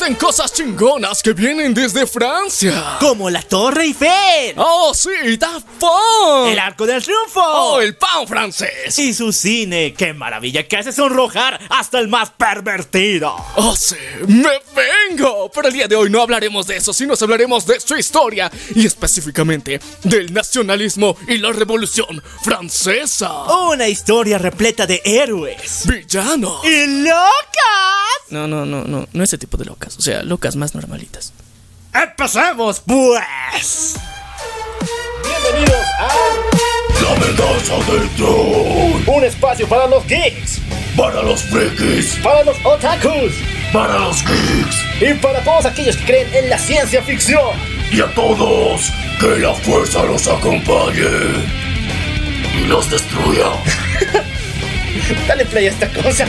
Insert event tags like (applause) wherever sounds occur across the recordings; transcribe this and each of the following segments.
existen cosas chingonas que vienen desde Francia. Como la Torre Eiffel. Oh, sí, Daft Punk. El Arco del Triunfo. Oh, el pan francés. Y su cine. ¡Qué maravilla que hace sonrojar hasta el más pervertido! Oh, sí, me vengo. Pero el día de hoy no hablaremos de eso, sino hablaremos de su historia y específicamente del nacionalismo y la revolución francesa. Una historia repleta de héroes. Villanos. ¡Y locas! No, no, no, no, no ese tipo de locas. O sea, locas más normalitas. ¡Empecemos, pues! Bienvenidos a La venganza del troll. un espacio para los geeks, Para los frikis. para los otakus Para los geeks. y para todos aquellos que creen en la ciencia ficción. Y a todos, que la fuerza los acompañe. Y los destruya. (laughs) Dale play a esta cosa.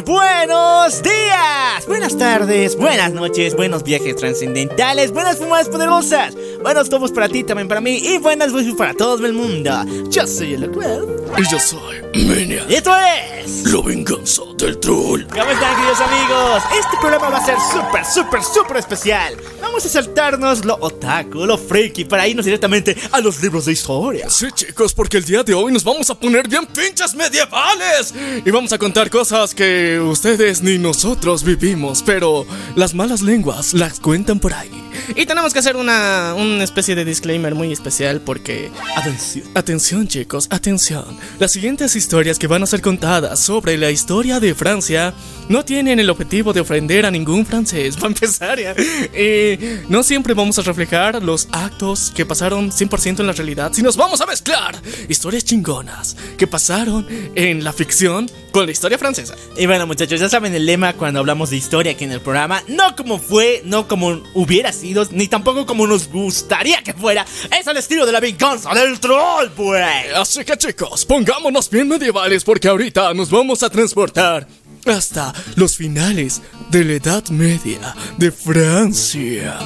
Buenos días, buenas tardes, buenas noches, buenos viajes trascendentales, buenas fumadas poderosas, buenos tomos para ti, también para mí y buenas voces para todo el mundo. Yo soy el Acuel. Y yo soy Minion. Y esto es. La venganza del troll. ¿Cómo están, queridos amigos? Este programa va a ser súper, súper, súper especial. Vamos a saltarnos lo otaku, lo freaky, para irnos directamente a los libros de historia. Sí, chicos, porque el día de hoy nos vamos a poner bien pinches medievales. Y vamos a contar cosas que ustedes ni nosotros vivimos, pero las malas lenguas las cuentan por ahí. Y tenemos que hacer una, una especie de disclaimer muy especial porque... Atención. Atención chicos, atención. Las siguientes historias que van a ser contadas sobre la historia de Francia no tienen el objetivo de ofender a ningún francés, (laughs) para empezar ya. Y no siempre vamos a reflejar los actos que pasaron 100% en la realidad, sino nos vamos a mezclar historias chingonas que pasaron en la ficción con la historia francesa. Y bueno, muchachos, ya saben el lema cuando hablamos de historia aquí en el programa. No como fue, no como hubiera sido, ni tampoco como nos gustaría que fuera. Es al estilo de la venganza del troll, pues. Así que chicos, pongámonos bien medievales porque ahorita nos vamos a transportar hasta los finales de la Edad Media de Francia.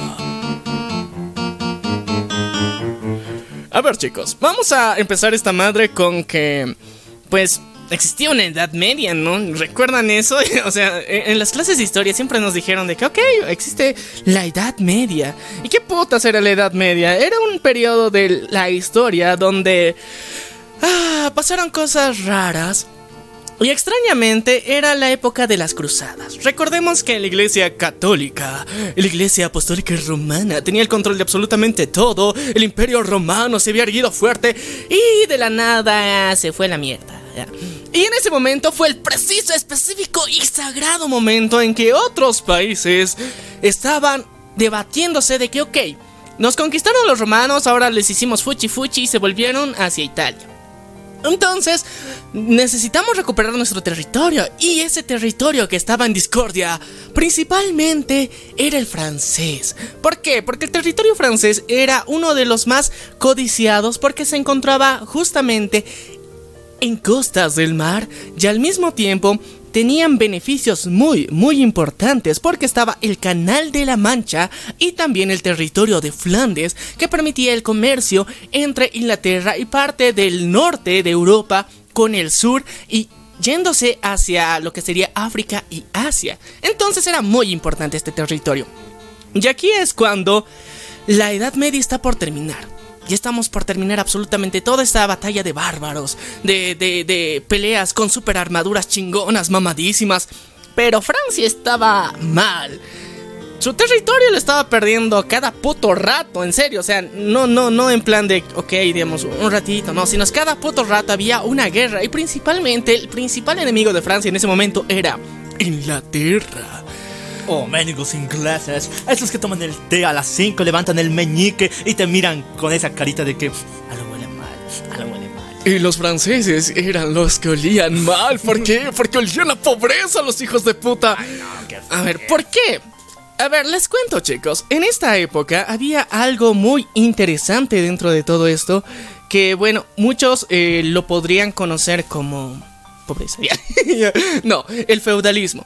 A ver chicos, vamos a empezar esta madre con que, pues, existía una Edad Media, ¿no? ¿Recuerdan eso? (laughs) o sea, en en las clases de historia siempre nos dijeron de que, ok, existe la Edad Media. ¿Y qué putas era la Edad Media? Era un periodo de la historia donde... Ah, pasaron cosas raras. Y extrañamente era la época de las cruzadas. Recordemos que la iglesia católica, la iglesia apostólica romana, tenía el control de absolutamente todo. El imperio romano se había erguido fuerte y de la nada se fue la mierda. Y en ese momento fue el preciso, específico y sagrado momento en que otros países estaban debatiéndose de que, ok, nos conquistaron los romanos, ahora les hicimos fuchi fuchi y se volvieron hacia Italia. Entonces, necesitamos recuperar nuestro territorio y ese territorio que estaba en discordia principalmente era el francés. ¿Por qué? Porque el territorio francés era uno de los más codiciados porque se encontraba justamente en costas del mar y al mismo tiempo tenían beneficios muy, muy importantes porque estaba el Canal de la Mancha y también el territorio de Flandes que permitía el comercio entre Inglaterra y parte del norte de Europa con el sur y yéndose hacia lo que sería África y Asia. Entonces era muy importante este territorio. Y aquí es cuando la Edad Media está por terminar. Ya estamos por terminar absolutamente toda esta batalla de bárbaros, de, de, de peleas con super armaduras chingonas, mamadísimas. Pero Francia estaba mal. Su territorio lo estaba perdiendo cada puto rato, en serio. O sea, no, no, no en plan de, ok, digamos, un ratito, no, sino cada puto rato había una guerra. Y principalmente, el principal enemigo de Francia en ese momento era Inglaterra. Oh, mendigos ingleses, esos que toman el té a las 5, levantan el meñique y te miran con esa carita de que a lo huele mal, a lo huele mal. Y los franceses eran los que olían mal. ¿Por qué? Porque olían a pobreza los hijos de puta. A ver, ¿por qué? A ver, les cuento chicos, en esta época había algo muy interesante dentro de todo esto, que bueno, muchos eh, lo podrían conocer como pobreza. (laughs) no, el feudalismo.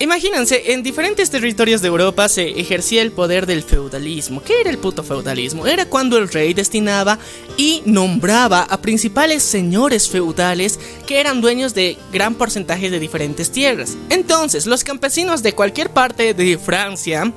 Imagínense, en diferentes territorios de Europa se ejercía el poder del feudalismo. ¿Qué era el puto feudalismo? Era cuando el rey destinaba y nombraba a principales señores feudales que eran dueños de gran porcentaje de diferentes tierras. Entonces, los campesinos de cualquier parte de Francia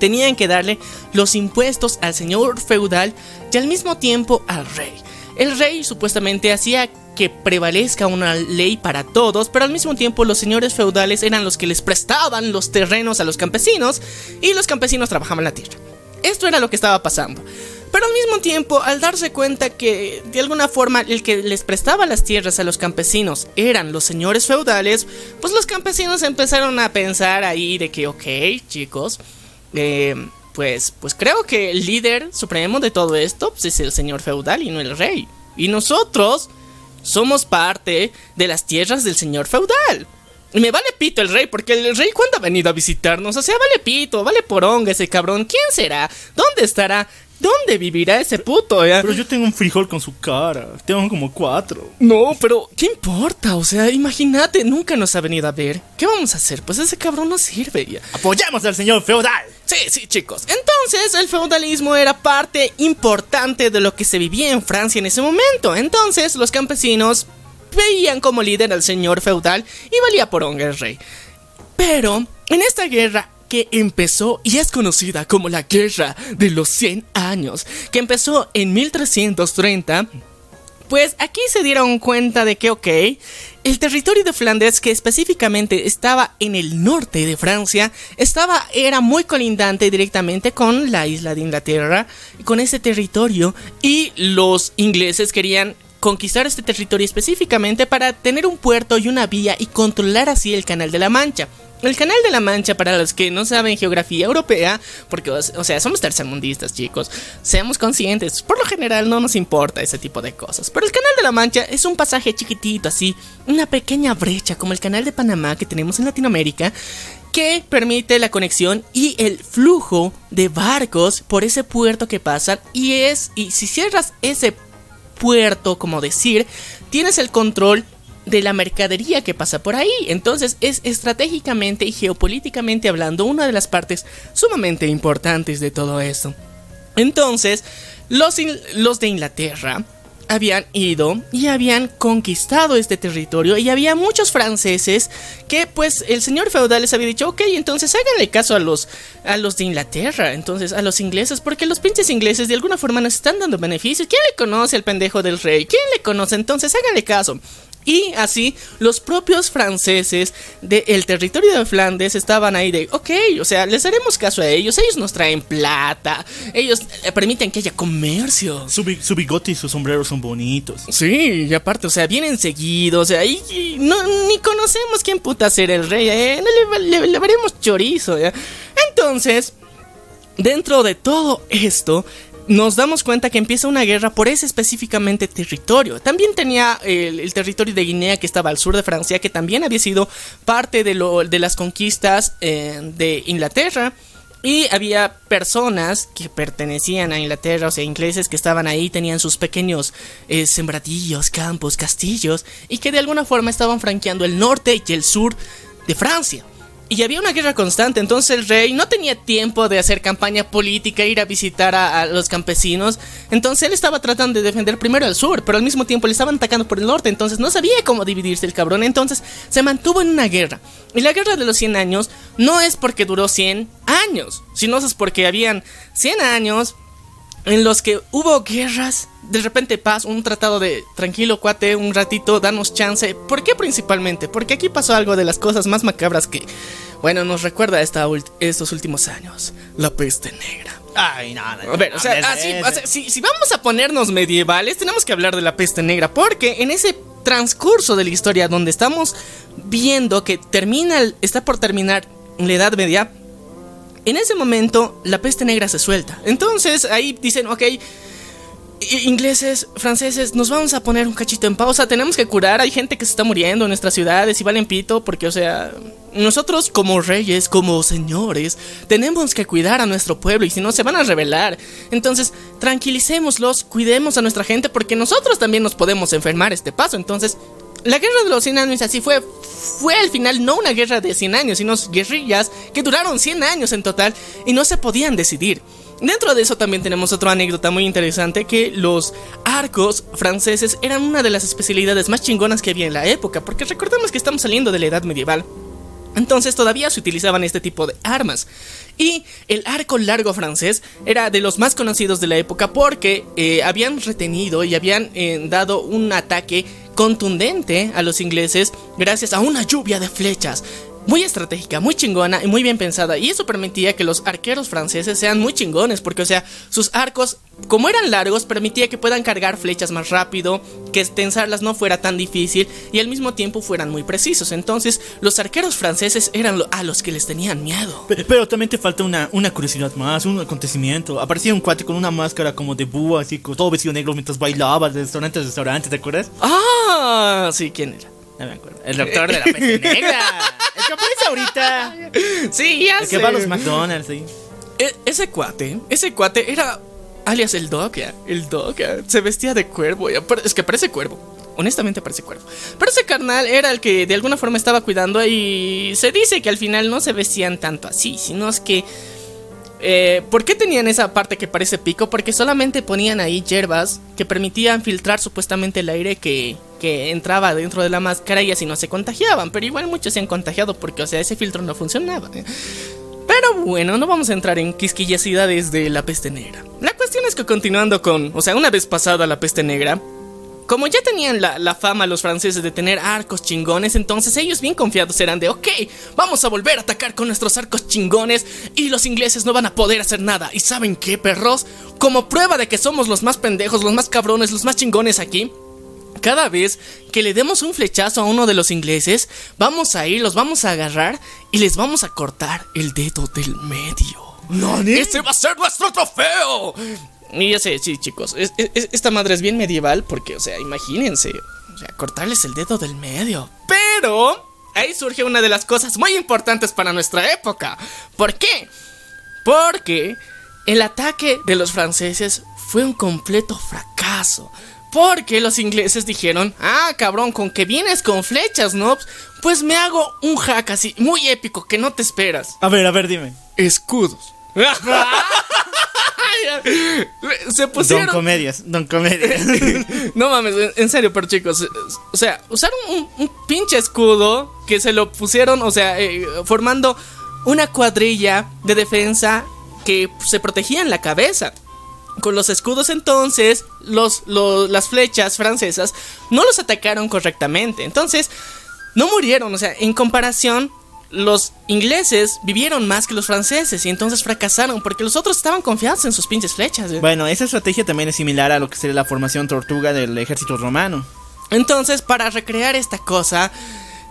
tenían que darle los impuestos al señor feudal y al mismo tiempo al rey. El rey supuestamente hacía que prevalezca una ley para todos, pero al mismo tiempo los señores feudales eran los que les prestaban los terrenos a los campesinos y los campesinos trabajaban la tierra. Esto era lo que estaba pasando. Pero al mismo tiempo, al darse cuenta que de alguna forma el que les prestaba las tierras a los campesinos eran los señores feudales, pues los campesinos empezaron a pensar ahí de que, ok, chicos, eh, pues, pues creo que el líder supremo de todo esto pues, es el señor feudal y no el rey. Y nosotros somos parte de las tierras del señor feudal. Y me vale pito el rey, porque el rey cuando ha venido a visitarnos, o sea, vale pito, vale poronga ese cabrón. ¿Quién será? ¿Dónde estará? ¿Dónde vivirá ese puto? Pero yo tengo un frijol con su cara. Tengo como cuatro. No, pero ¿qué importa? O sea, imagínate, nunca nos ha venido a ver. ¿Qué vamos a hacer? Pues ese cabrón no sirve. Ya. Apoyamos al señor feudal. Sí, sí, chicos. Entonces, el feudalismo era parte importante de lo que se vivía en Francia en ese momento. Entonces, los campesinos veían como líder al señor feudal y valía por el rey. Pero, en esta guerra que empezó y es conocida como la Guerra de los 100 Años, que empezó en 1330, pues aquí se dieron cuenta de que, ok, el territorio de Flandes, que específicamente estaba en el norte de Francia, estaba, era muy colindante directamente con la isla de Inglaterra, con ese territorio, y los ingleses querían conquistar este territorio específicamente para tener un puerto y una vía y controlar así el Canal de la Mancha. El Canal de la Mancha, para los que no saben geografía europea, porque, o sea, somos tercermundistas, chicos, seamos conscientes, por lo general no nos importa ese tipo de cosas. Pero el Canal de la Mancha es un pasaje chiquitito, así, una pequeña brecha, como el Canal de Panamá que tenemos en Latinoamérica, que permite la conexión y el flujo de barcos por ese puerto que pasan. Y es, y si cierras ese puerto, como decir, tienes el control de la mercadería que pasa por ahí. Entonces es estratégicamente y geopolíticamente hablando una de las partes sumamente importantes de todo esto. Entonces, los, los de Inglaterra habían ido y habían conquistado este territorio y había muchos franceses que pues el señor feudal les había dicho, ok, entonces háganle caso a los, a los de Inglaterra, entonces a los ingleses, porque los pinches ingleses de alguna forma nos están dando beneficios. ¿Quién le conoce al pendejo del rey? ¿Quién le conoce? Entonces háganle caso. Y así los propios franceses del territorio de Flandes estaban ahí de, ok, o sea, les haremos caso a ellos, ellos nos traen plata, ellos permiten que haya comercio. Su, bigote y su sombrero son bonitos. Sí, y aparte, o sea, vienen seguidos, o sea, y, no, ni conocemos quién puta ser el rey, ¿eh? le, le, veremos chorizo, ¿ya? Entonces, dentro de todo esto, nos damos cuenta que empieza una guerra por ese específicamente territorio. También tenía el, territorio de Guinea que estaba al sur de Francia, que también había sido parte de, las conquistas eh, de Inglaterra. Y había personas que pertenecían a Inglaterra, o sea, ingleses que estaban ahí, tenían sus pequeños eh, sembradillos, campos, castillos, y que de alguna forma estaban franqueando el norte y el sur de Francia. Y había una guerra constante, entonces el rey no tenía tiempo de hacer campaña política, ir a visitar a, los campesinos. Entonces él estaba tratando de defender primero el sur, pero al mismo tiempo le estaban atacando por el norte, entonces no sabía cómo dividirse el cabrón. Entonces se mantuvo en una guerra. Y la guerra de los 100 años no es porque duró 100 años, sino es porque habían 100 años en los que hubo guerras, de repente paz, un tratado de tranquilo cuate, un ratito, danos chance. ¿Por qué principalmente? Porque aquí pasó algo de las cosas más macabras que, bueno, nos recuerda esta estos últimos años, la peste negra. Ay, nada. No, a ver, o sea, si, si vamos a ponernos medievales, tenemos que hablar de la peste negra, porque en ese transcurso de la historia donde estamos viendo que termina, está por terminar la Edad Media, en ese momento, la peste negra se suelta. Entonces, ahí dicen, ok, ingleses, franceses, nos vamos a poner un cachito en pausa, tenemos que curar, hay gente que se está muriendo en nuestras ciudades y valen pito, porque, o sea, nosotros como reyes, como señores, tenemos que cuidar a nuestro pueblo y si no se van a rebelar. Entonces, tranquilicémoslos, cuidemos a nuestra gente, porque nosotros también nos podemos enfermar este paso. Entonces, la guerra de los 100 años así fue, fue al final no una guerra de 100 años, sino guerrillas que duraron 100 años en total y no se podían decidir. Dentro de eso también tenemos otra anécdota muy interesante que los arcos franceses eran una de las especialidades más chingonas que había en la época, porque recordemos que estamos saliendo de la edad medieval. Entonces todavía se utilizaban este tipo de armas. Y el arco largo francés era de los más conocidos de la época porque eh, habían retenido y habían eh, dado un ataque contundente a los ingleses gracias a una lluvia de flechas muy estratégica, muy chingona y muy bien pensada. Y eso permitía que los arqueros franceses sean muy chingones, porque, o sea, sus arcos, como eran largos, permitía que puedan cargar flechas más rápido, que tensarlas no fuera tan difícil y al mismo tiempo fueran muy precisos. Entonces, los arqueros franceses eran a los que les tenían miedo. Pero, también te falta una, una, curiosidad más, un acontecimiento. Aparecía un cuate con una máscara como de búho, así, con todo vestido negro mientras bailaba de restaurante a restaurante, ¿te acuerdas? Ah, sí, ¿quién era? No me acuerdo. El doctor de la peste (laughs) negra. El que aparece ahorita. Sí, ya El que va a los McDonald's, sí. E, ese cuate, ese cuate era alias el Doc, el Doc, se vestía de cuervo, es que parece cuervo. Honestamente parece cuervo. Pero ese carnal era el que de alguna forma estaba cuidando y se dice que al final no se vestían tanto así, sino es que... Eh, ¿Por qué tenían esa parte que parece pico? Porque solamente ponían ahí hierbas que permitían filtrar supuestamente el aire que, que entraba dentro de la máscara y así no se contagiaban. Pero igual muchos se han contagiado porque, o sea, ese filtro no funcionaba. Pero bueno, no vamos a entrar en quisquillosidades de la peste negra. La cuestión es que continuando con, o sea, una vez pasada la peste negra, como ya tenían la, la, fama los franceses de tener arcos chingones, entonces ellos bien confiados eran de, ok, vamos a volver a atacar con nuestros arcos chingones y los ingleses no van a poder hacer nada. ¿Y saben qué, perros? Como prueba de que somos los más pendejos, los más cabrones, los más chingones aquí, cada vez que le demos un flechazo a uno de los ingleses, vamos a ir, los vamos a agarrar y les vamos a cortar el dedo del medio. ¿No, ¡Ese va a ser nuestro trofeo! Y ya sé, sí, chicos, esta madre es bien medieval porque, o sea, imagínense, o sea, cortarles el dedo del medio. Pero ahí surge una de las cosas muy importantes para nuestra época. ¿Por qué? Porque el ataque de los franceses fue un completo fracaso. Porque los ingleses dijeron, ah, cabrón, con que vienes con flechas, ¿no? Pues me hago un hack así, muy épico, que no te esperas. A ver, a ver, dime. Escudos. Se pusieron. Don comedias, don comedias. (laughs) no mames, en serio, pero chicos. O sea, usaron un, pinche escudo que se lo pusieron, o sea, eh, formando una cuadrilla de defensa que se protegía en la cabeza. Con los escudos entonces, los, las flechas francesas no los atacaron correctamente. Entonces, no murieron. O sea, en comparación, los ingleses vivieron más que los franceses y entonces fracasaron porque los otros estaban confiados en sus pinches flechas. Bueno, esa estrategia también es similar a lo que sería la formación tortuga del ejército romano. Entonces, para recrear esta cosa,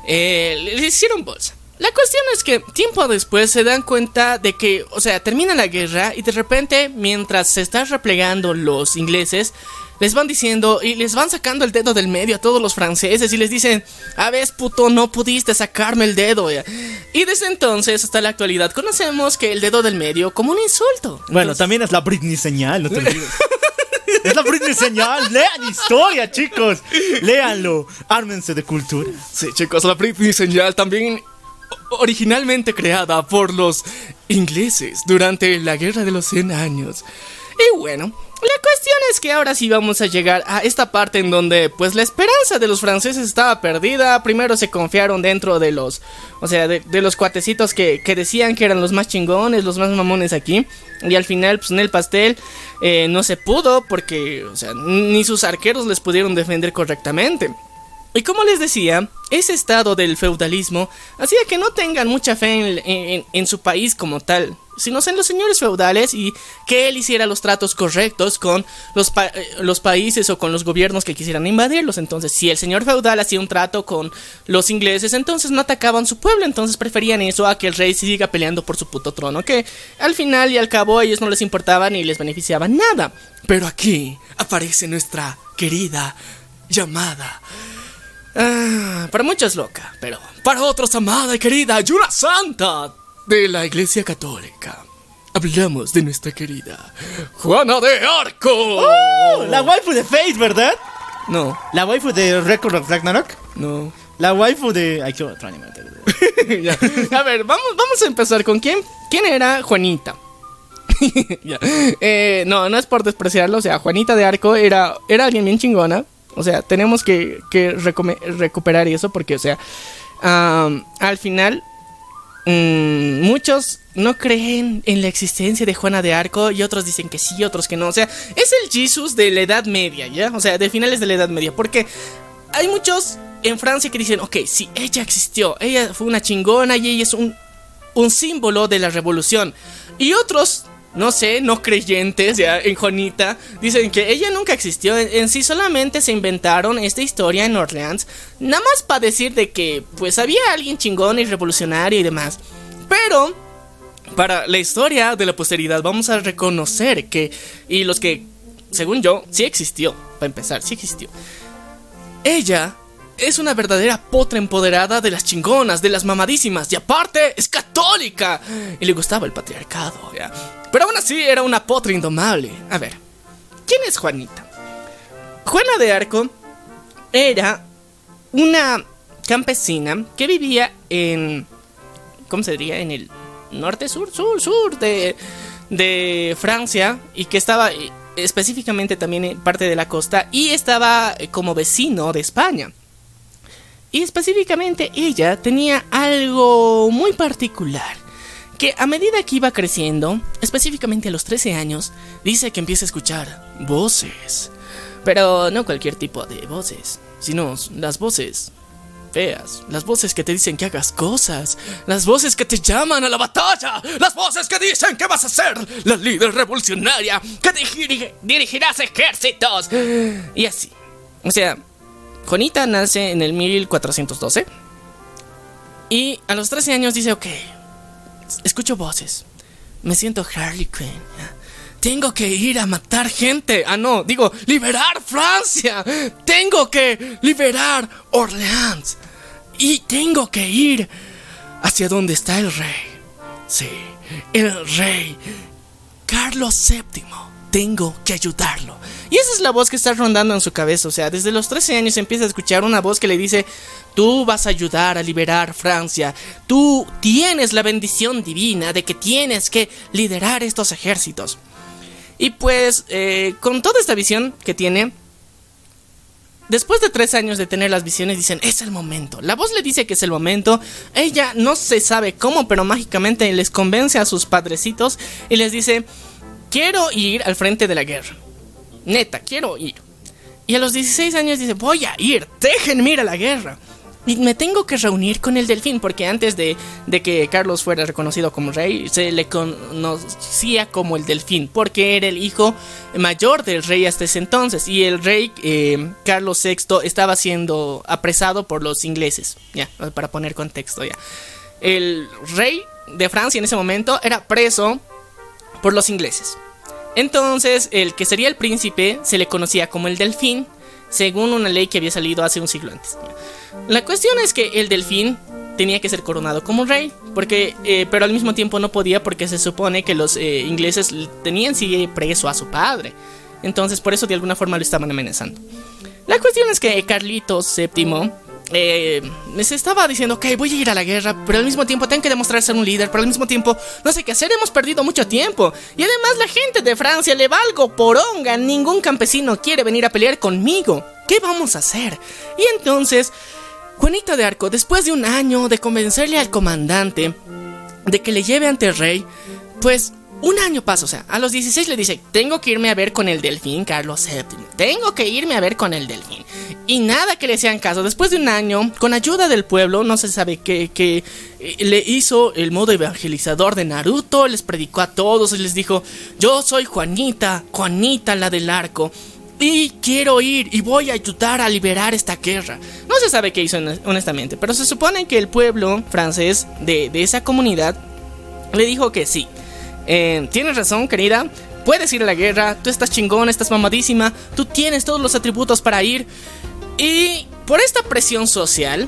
eh, le hicieron bolsa. La cuestión es que tiempo después se dan cuenta de que, o sea, termina la guerra y de repente, mientras se están replegando los ingleses, les van diciendo y les van sacando el dedo del medio a todos los franceses y les dicen, a ver, puto, no pudiste sacarme el dedo. Y desde entonces hasta la actualidad conocemos que el dedo del medio como un insulto. Bueno, también es la Britney señal, no te olvides. (laughs) Es la Britney señal. Lean historia, chicos. Léanlo. Ármense de cultura. Sí, chicos, la Britney señal también originalmente creada por los ingleses durante la Guerra de los 100 años. Y bueno, la cuestión es que ahora sí vamos a llegar a esta parte en donde pues la esperanza de los franceses estaba perdida. Primero se confiaron dentro de los, o sea, de, los cuatecitos que, decían que eran los más chingones, los más mamones aquí. Y al final pues en el pastel eh, no se pudo porque, o sea, ni sus arqueros les pudieron defender correctamente. Y como les decía, ese estado del feudalismo hacía que no tengan mucha fe en, su país como tal, sino en los señores feudales y que él hiciera los tratos correctos con los, eh, los países o con los gobiernos que quisieran invadirlos. Entonces, si el señor feudal hacía un trato con los ingleses, entonces no atacaban su pueblo, entonces preferían eso a que el rey siga peleando por su puto trono, que al final y al cabo a ellos no les importaba ni les beneficiaba nada. Pero aquí aparece nuestra querida llamada Ah, para muchos loca, pero para otros amada y querida y una santa de la Iglesia Católica. Hablamos de nuestra querida Juana de Arco. ¡Oh! la waifu de Faith, ¿verdad? No. ¿La waifu de Record of Ragnarok? No. La waifu de. Ay, qué otro anime. (laughs) Ya. A ver, vamos, vamos a empezar con quién. ¿Quién era Juanita? (laughs) Ya. Eh, no, no es por despreciarlo. O sea, Juanita de Arco era, era alguien bien chingona. O sea, tenemos que, que recuperar eso porque, o sea, al final mm, muchos no creen en la existencia de Juana de Arco y otros dicen que sí, otros que no. O sea, es el Jesus de la Edad Media, ¿ya? O sea, de finales de la Edad Media. Porque hay muchos en Francia que dicen, ok, sí, ella existió, ella fue una chingona y ella es un, un símbolo de la revolución. Y otros, no sé, no creyentes, ya en Juanita, dicen que ella nunca existió. En, en sí solamente se inventaron esta historia en Orleans, nada más para decir de que pues había alguien chingón y revolucionario y demás. Pero para la historia de la posteridad vamos a reconocer que, y los que, según yo, sí existió, para empezar, sí existió. Ella es una verdadera potra empoderada de las chingonas, de las mamadísimas, y aparte es católica. Y le gustaba el patriarcado, ¿ya? Pero aún así era una potra indomable. A ver, ¿quién es Juanita? Juana de Arco era una campesina que vivía en... ¿Cómo se diría? En el norte, sur, sur, sur de, de Francia y que estaba eh, específicamente también en parte de la costa y estaba eh, como vecino de España. Y específicamente ella tenía algo muy particular. Que a medida que iba creciendo, específicamente a los 13 años, dice que empieza a escuchar voces. Pero no cualquier tipo de voces, sino las voces feas, las voces que te dicen que hagas cosas, las voces que te llaman a la batalla, las voces que dicen que vas a ser la líder revolucionaria, que dirigi- dirigirás ejércitos. Y así. O sea, Juanita nace en el 1412. Y a los 13 años dice, ok, escucho voces. Me siento Harley Quinn. Tengo que ir a matar gente. Ah, no, digo, liberar Francia. Tengo que liberar Orleans. Y tengo que ir hacia donde está el rey. Sí, el rey. Carlos VII. Tengo que ayudarlo. Y esa es la voz que está rondando en su cabeza. O sea, desde los 13 años empieza a escuchar una voz que le dice, tú vas a ayudar a liberar Francia. Tú tienes la bendición divina de que tienes que liderar estos ejércitos. Y pues, eh, con toda esta visión que tiene, después de tres años de tener las visiones, dicen, es el momento. La voz le dice que es el momento. Ella no se sabe cómo, pero mágicamente les convence a sus padrecitos y les dice, quiero ir al frente de la guerra. Neta, quiero ir. Y a los 16 años dice, voy a ir, déjenme ir a la guerra. Y me tengo que reunir con el delfín, porque antes de, de que Carlos fuera reconocido como rey, se le conocía como el delfín, porque era el hijo mayor del rey hasta ese entonces. Y el rey eh, Carlos VI estaba siendo apresado por los ingleses, ya, para poner contexto ya. El rey de Francia en ese momento era preso por los ingleses. Entonces, el que sería el príncipe se le conocía como el delfín, según una ley que había salido hace un siglo antes. La cuestión es que el delfín tenía que ser coronado como rey, porque, eh, pero al mismo tiempo no podía porque se supone que los eh, ingleses tenían sigue preso a su padre. Entonces, por eso de alguna forma lo estaban amenazando. La cuestión es que Carlitos VII eh, se estaba diciendo, ok, voy a ir a la guerra, pero al mismo tiempo tengo que demostrar ser un líder, pero al mismo tiempo no sé qué hacer, hemos perdido mucho tiempo. Y además la gente de Francia le valgo poronga, ningún campesino quiere venir a pelear conmigo. ¿Qué vamos a hacer? Y entonces, Juanita de Arco, después de un año de convencerle al comandante de que le lleve ante el rey, pues un año pasa, o sea, a los 16 le dice, tengo que irme a ver con el delfín Carlos VII, tengo que irme a ver con el delfín. Y nada que le sean caso, después de un año, con ayuda del pueblo, no se sabe qué, qué, eh, le hizo el modo evangelizador de Naruto, les predicó a todos y les dijo, yo soy Juanita, Juanita la del arco. Y quiero ir y voy a ayudar a liberar esta guerra. No se sabe qué hizo honestamente, pero se supone que el pueblo francés de, de esa comunidad le dijo que sí. Eh, tienes razón, querida. Puedes ir a la guerra. Tú estás chingón, estás mamadísima. Tú tienes todos los atributos para ir. Y por esta presión social,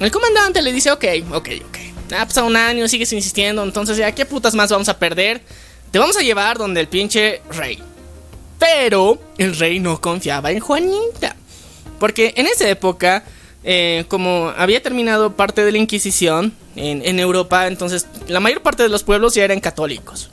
el comandante le dice: Ok, ok, ok. Ha pasado un año, sigues insistiendo. Entonces, ya, ¿qué putas más vamos a perder? Te vamos a llevar donde el pinche rey. Pero el rey no confiaba en Juanita. Porque en esa época eh, como había terminado parte de la Inquisición en, Europa, entonces la mayor parte de los pueblos ya eran católicos.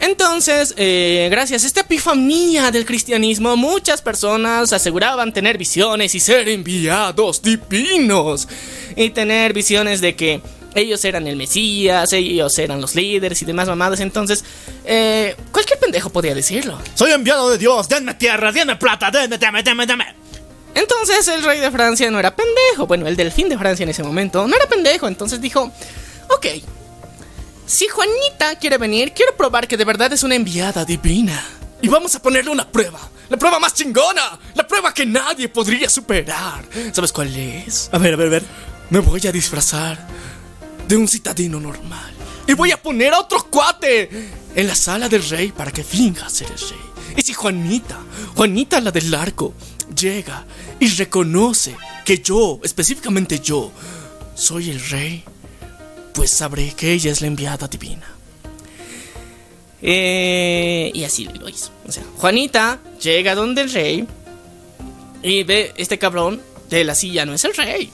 Entonces, eh, gracias a esta epifanía del cristianismo, muchas personas aseguraban tener visiones y ser enviados divinos. Y tener visiones de que ellos eran el Mesías, ellos eran los líderes y demás mamadas. Entonces, eh, cualquier pendejo podía decirlo. Soy enviado de Dios, denme tierra, denme plata, denme, denme, denme, denme. Entonces el rey de Francia no era pendejo. Bueno, el delfín de Francia en ese momento no era pendejo. Entonces dijo, ok, si Juanita quiere venir, quiero probar que de verdad es una enviada divina. Y vamos a ponerle una prueba. La prueba más chingona. La prueba que nadie podría superar. ¿Sabes cuál es? A ver, a ver, a ver. Me voy a disfrazar de un citadino normal. Y voy a poner a otro cuate en la sala del rey para que finja ser el rey. Y si Juanita, Juanita la del arco, llega y reconoce que yo, específicamente yo, soy el rey, pues sabré que ella es la enviada divina. Eh, y así lo hizo. O sea, Juanita llega donde el rey y ve este cabrón de la silla no es el rey.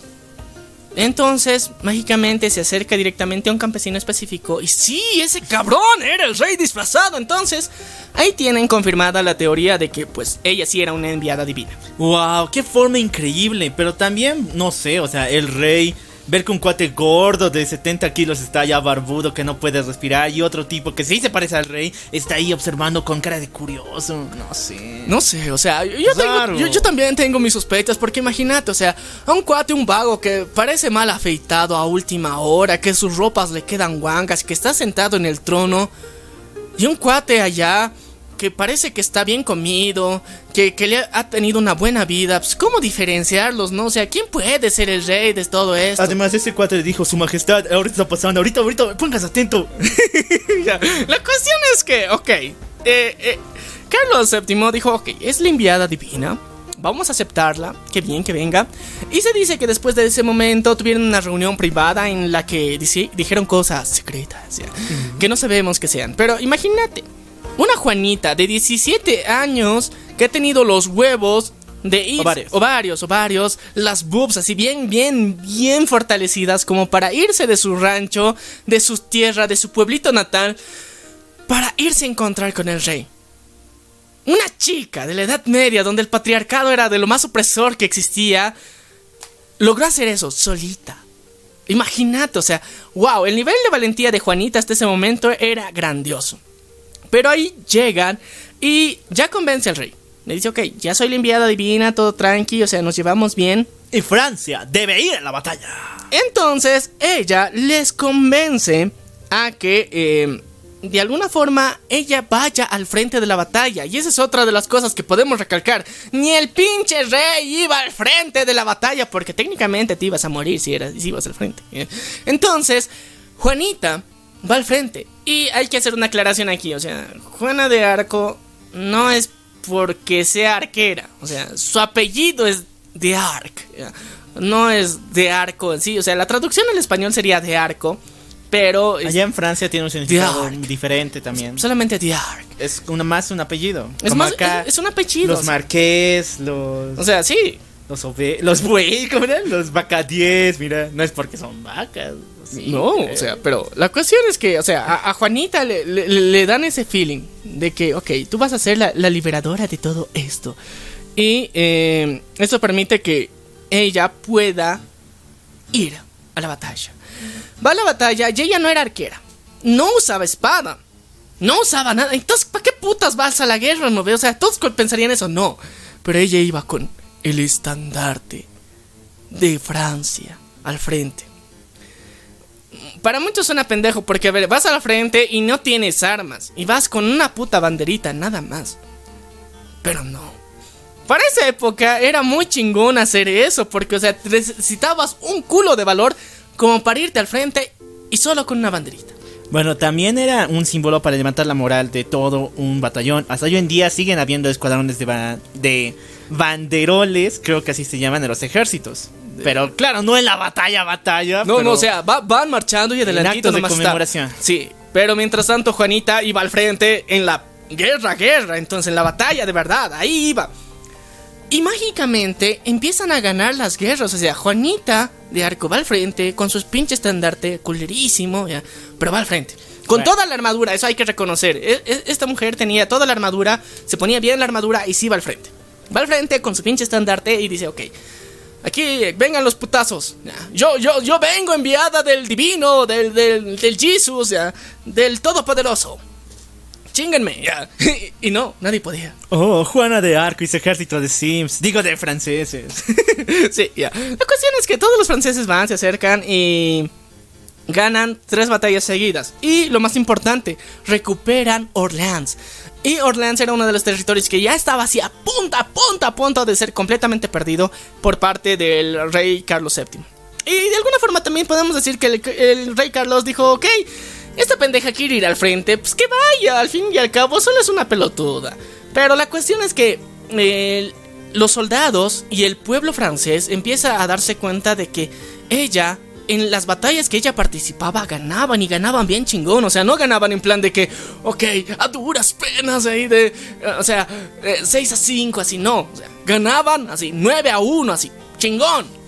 Entonces, mágicamente se acerca directamente a un campesino específico y sí, ese cabrón era el rey disfrazado. Entonces, ahí tienen confirmada la teoría de que pues ella sí era una enviada divina. Wow, qué forma increíble. Pero también, no sé, o sea, el rey. Ver que un cuate gordo de 70 kilos está ya barbudo que no puede respirar y otro tipo que sí se parece al rey está ahí observando con cara de curioso. No sé. No sé, o sea, yo, tengo- yo- yo también tengo mis sospechas, porque imagínate, o sea, a un cuate, un vago que parece mal afeitado a última hora, que sus ropas le quedan guangas, que está sentado en el trono, y un cuate allá que parece que está bien comido, que, que le ha, tenido una buena vida, pues ¿cómo diferenciarlos, no? O sea, ¿quién puede ser el rey de todo esto? Además, ese cuate le dijo, Su Majestad, ahorita está pasando, ahorita, ahorita, pongas atento. (laughs) Ya, La cuestión es que, ok, eh, eh, Carlos VII dijo, ok, es la enviada divina, vamos a aceptarla, que bien que venga. Y se dice que después de ese momento tuvieron una reunión privada en la que dijeron cosas secretas, ya, que no sabemos que sean. Pero imagínate, una Juanita de 17 años que ha tenido los huevos de ir, Ovarios. ovarios, ovarios, las boobs así bien, bien, bien fortalecidas como para irse de su rancho, de su tierra, de su pueblito natal, para irse a encontrar con el rey. Una chica de la Edad Media, donde el patriarcado era de lo más opresor que existía, logró hacer eso solita. Imagínate, o sea, wow, el nivel de valentía de Juanita hasta ese momento era grandioso. Pero ahí llegan y ya convence al rey. Le dice, ok, ya soy la enviada divina, todo tranqui, o sea, nos llevamos bien. Y Francia debe ir a la batalla. Entonces ella les convence a que eh, de alguna forma ella vaya al frente de la batalla. Y esa es otra de las cosas que podemos recalcar. Ni el pinche rey iba al frente de la batalla porque técnicamente te ibas a morir si, eras, si ibas al frente. ¿eh? Entonces Juanita va al frente. Y hay que hacer una aclaración aquí. O sea, Juana de Arco no es porque sea arquera. O sea, su apellido es de Arc. No es de arco en sí. O sea, la traducción al español sería de arco. Pero Allá en Francia tiene un significado diferente también. solamente de Arc. Es una más un apellido. Es Como más, acá, es, es un apellido. Los marqués, los. o sea, sí. Los ove- Los buey, ¿cómo eran? Los vacadies, mira. No es porque son vacas. sí, no, creo. o sea, pero la cuestión es que, o sea, a, a Juanita le, le- le dan ese feeling de que, ok, tú vas a ser la, la liberadora de todo esto. Y eh, eso permite que ella pueda ir a la batalla. Va a la batalla y ella no era arquera. No usaba espada. No usaba nada. Entonces, ¿para qué putas vas a la guerra, no? O sea, todos pensarían eso. No. Pero ella iba con el estandarte de Francia al frente. Para muchos suena pendejo porque, a ver, vas al frente y no tienes armas. Y vas con una puta banderita, nada más. Pero no. Para esa época era muy chingón hacer eso porque, o sea, necesitabas un culo de valor como para irte al frente y solo con una banderita. Bueno, también era un símbolo para levantar la moral de todo un batallón. Hasta hoy en día siguen habiendo escuadrones de, de banderoles, creo que así se llaman en los ejércitos. Pero claro, no en la batalla, batalla. No, no, o sea, va- van marchando y adelantito actos de está. conmemoración. Sí, pero mientras tanto Juanita iba al frente en la guerra, guerra, entonces en la batalla de verdad, ahí iba. Y mágicamente empiezan a ganar las guerras. O sea, Juanita de Arco va al frente con sus pinches estandarte culerísimo, ya, pero va al frente. Con Bueno. toda la armadura, eso hay que reconocer. E- e- Esta mujer tenía toda la armadura, se ponía bien la armadura y sí va al frente. Va al frente con su pinche estandarte y dice, ok, aquí vengan los putazos. Yo, yo, yo vengo enviada del divino, del, del, del Jesus, ya, del todopoderoso. Chinguenme, ya. (laughs) y no, nadie podía. Oh, Juana de Arco y su ejército de Sims. Digo de franceses. (laughs) sí, ya. La cuestión es que todos los franceses van, se acercan y ganan tres batallas seguidas. Y lo más importante, recuperan Orleans. Y Orleans era uno de los territorios que ya estaba así a punto, a punto, a punto de ser completamente perdido por parte del rey Carlos VII. Y de alguna forma también podemos decir que el, rey Carlos dijo, ok, esta pendeja quiere ir al frente, pues que vaya, al fin y al cabo solo es una pelotuda. Pero la cuestión es que eh, los soldados y el pueblo francés empieza a darse cuenta de que ella, en las batallas que ella participaba, ganaban y ganaban bien chingón. O sea, no ganaban en plan de que, ok, a duras penas ahí de, eh, o sea, 6 a 5, así, no. O sea, ganaban así, 9 a 1, así, chingón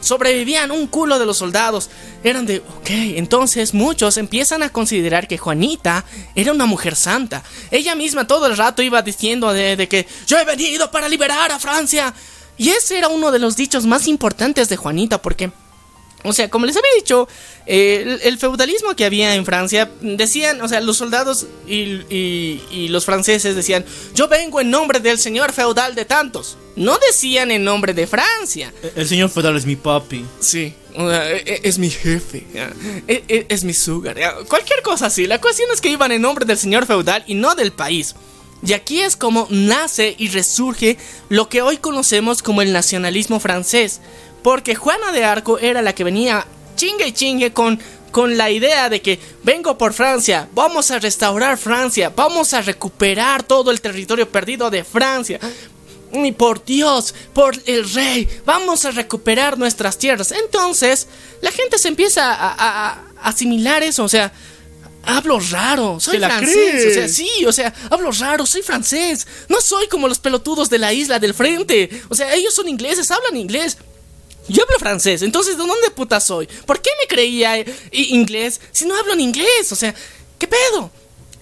sobrevivían un culo de los soldados. Eran de, ok, entonces muchos empiezan a considerar que Juanita era una mujer santa. Ella misma todo el rato iba diciendo de que yo he venido para liberar a Francia. Y ese era uno de los dichos más importantes de Juanita porque... O sea, como les había dicho, eh, el, el feudalismo que había en Francia, decían, o sea, los soldados y, y- y los franceses decían, yo vengo en nombre del señor feudal de tantos. No decían en nombre de Francia. El señor feudal es mi papi. Sí, o sea, e- e- es, mi jefe, ya. E- e- es, mi sugar, cualquier cosa así. La cuestión es que iban en nombre del señor feudal y no del país. Y aquí es como nace y resurge lo que hoy conocemos como el nacionalismo francés. Porque Juana de Arco era la que venía chingue y chingue con, con la idea de que vengo por Francia, vamos a restaurar Francia, vamos a recuperar todo el territorio perdido de Francia. Y por Dios, por el rey, vamos a recuperar nuestras tierras. Entonces, la gente se empieza a, a- a asimilar eso, o sea, hablo raro, soy ¿Te la francés, o sea, sí, o sea, hablo raro, soy francés, no soy como los pelotudos de la isla del frente, o sea, ellos son ingleses, hablan inglés. Yo hablo francés, entonces ¿de dónde puta soy? ¿Por qué me creía inglés si no hablo en inglés? O sea, ¿qué pedo?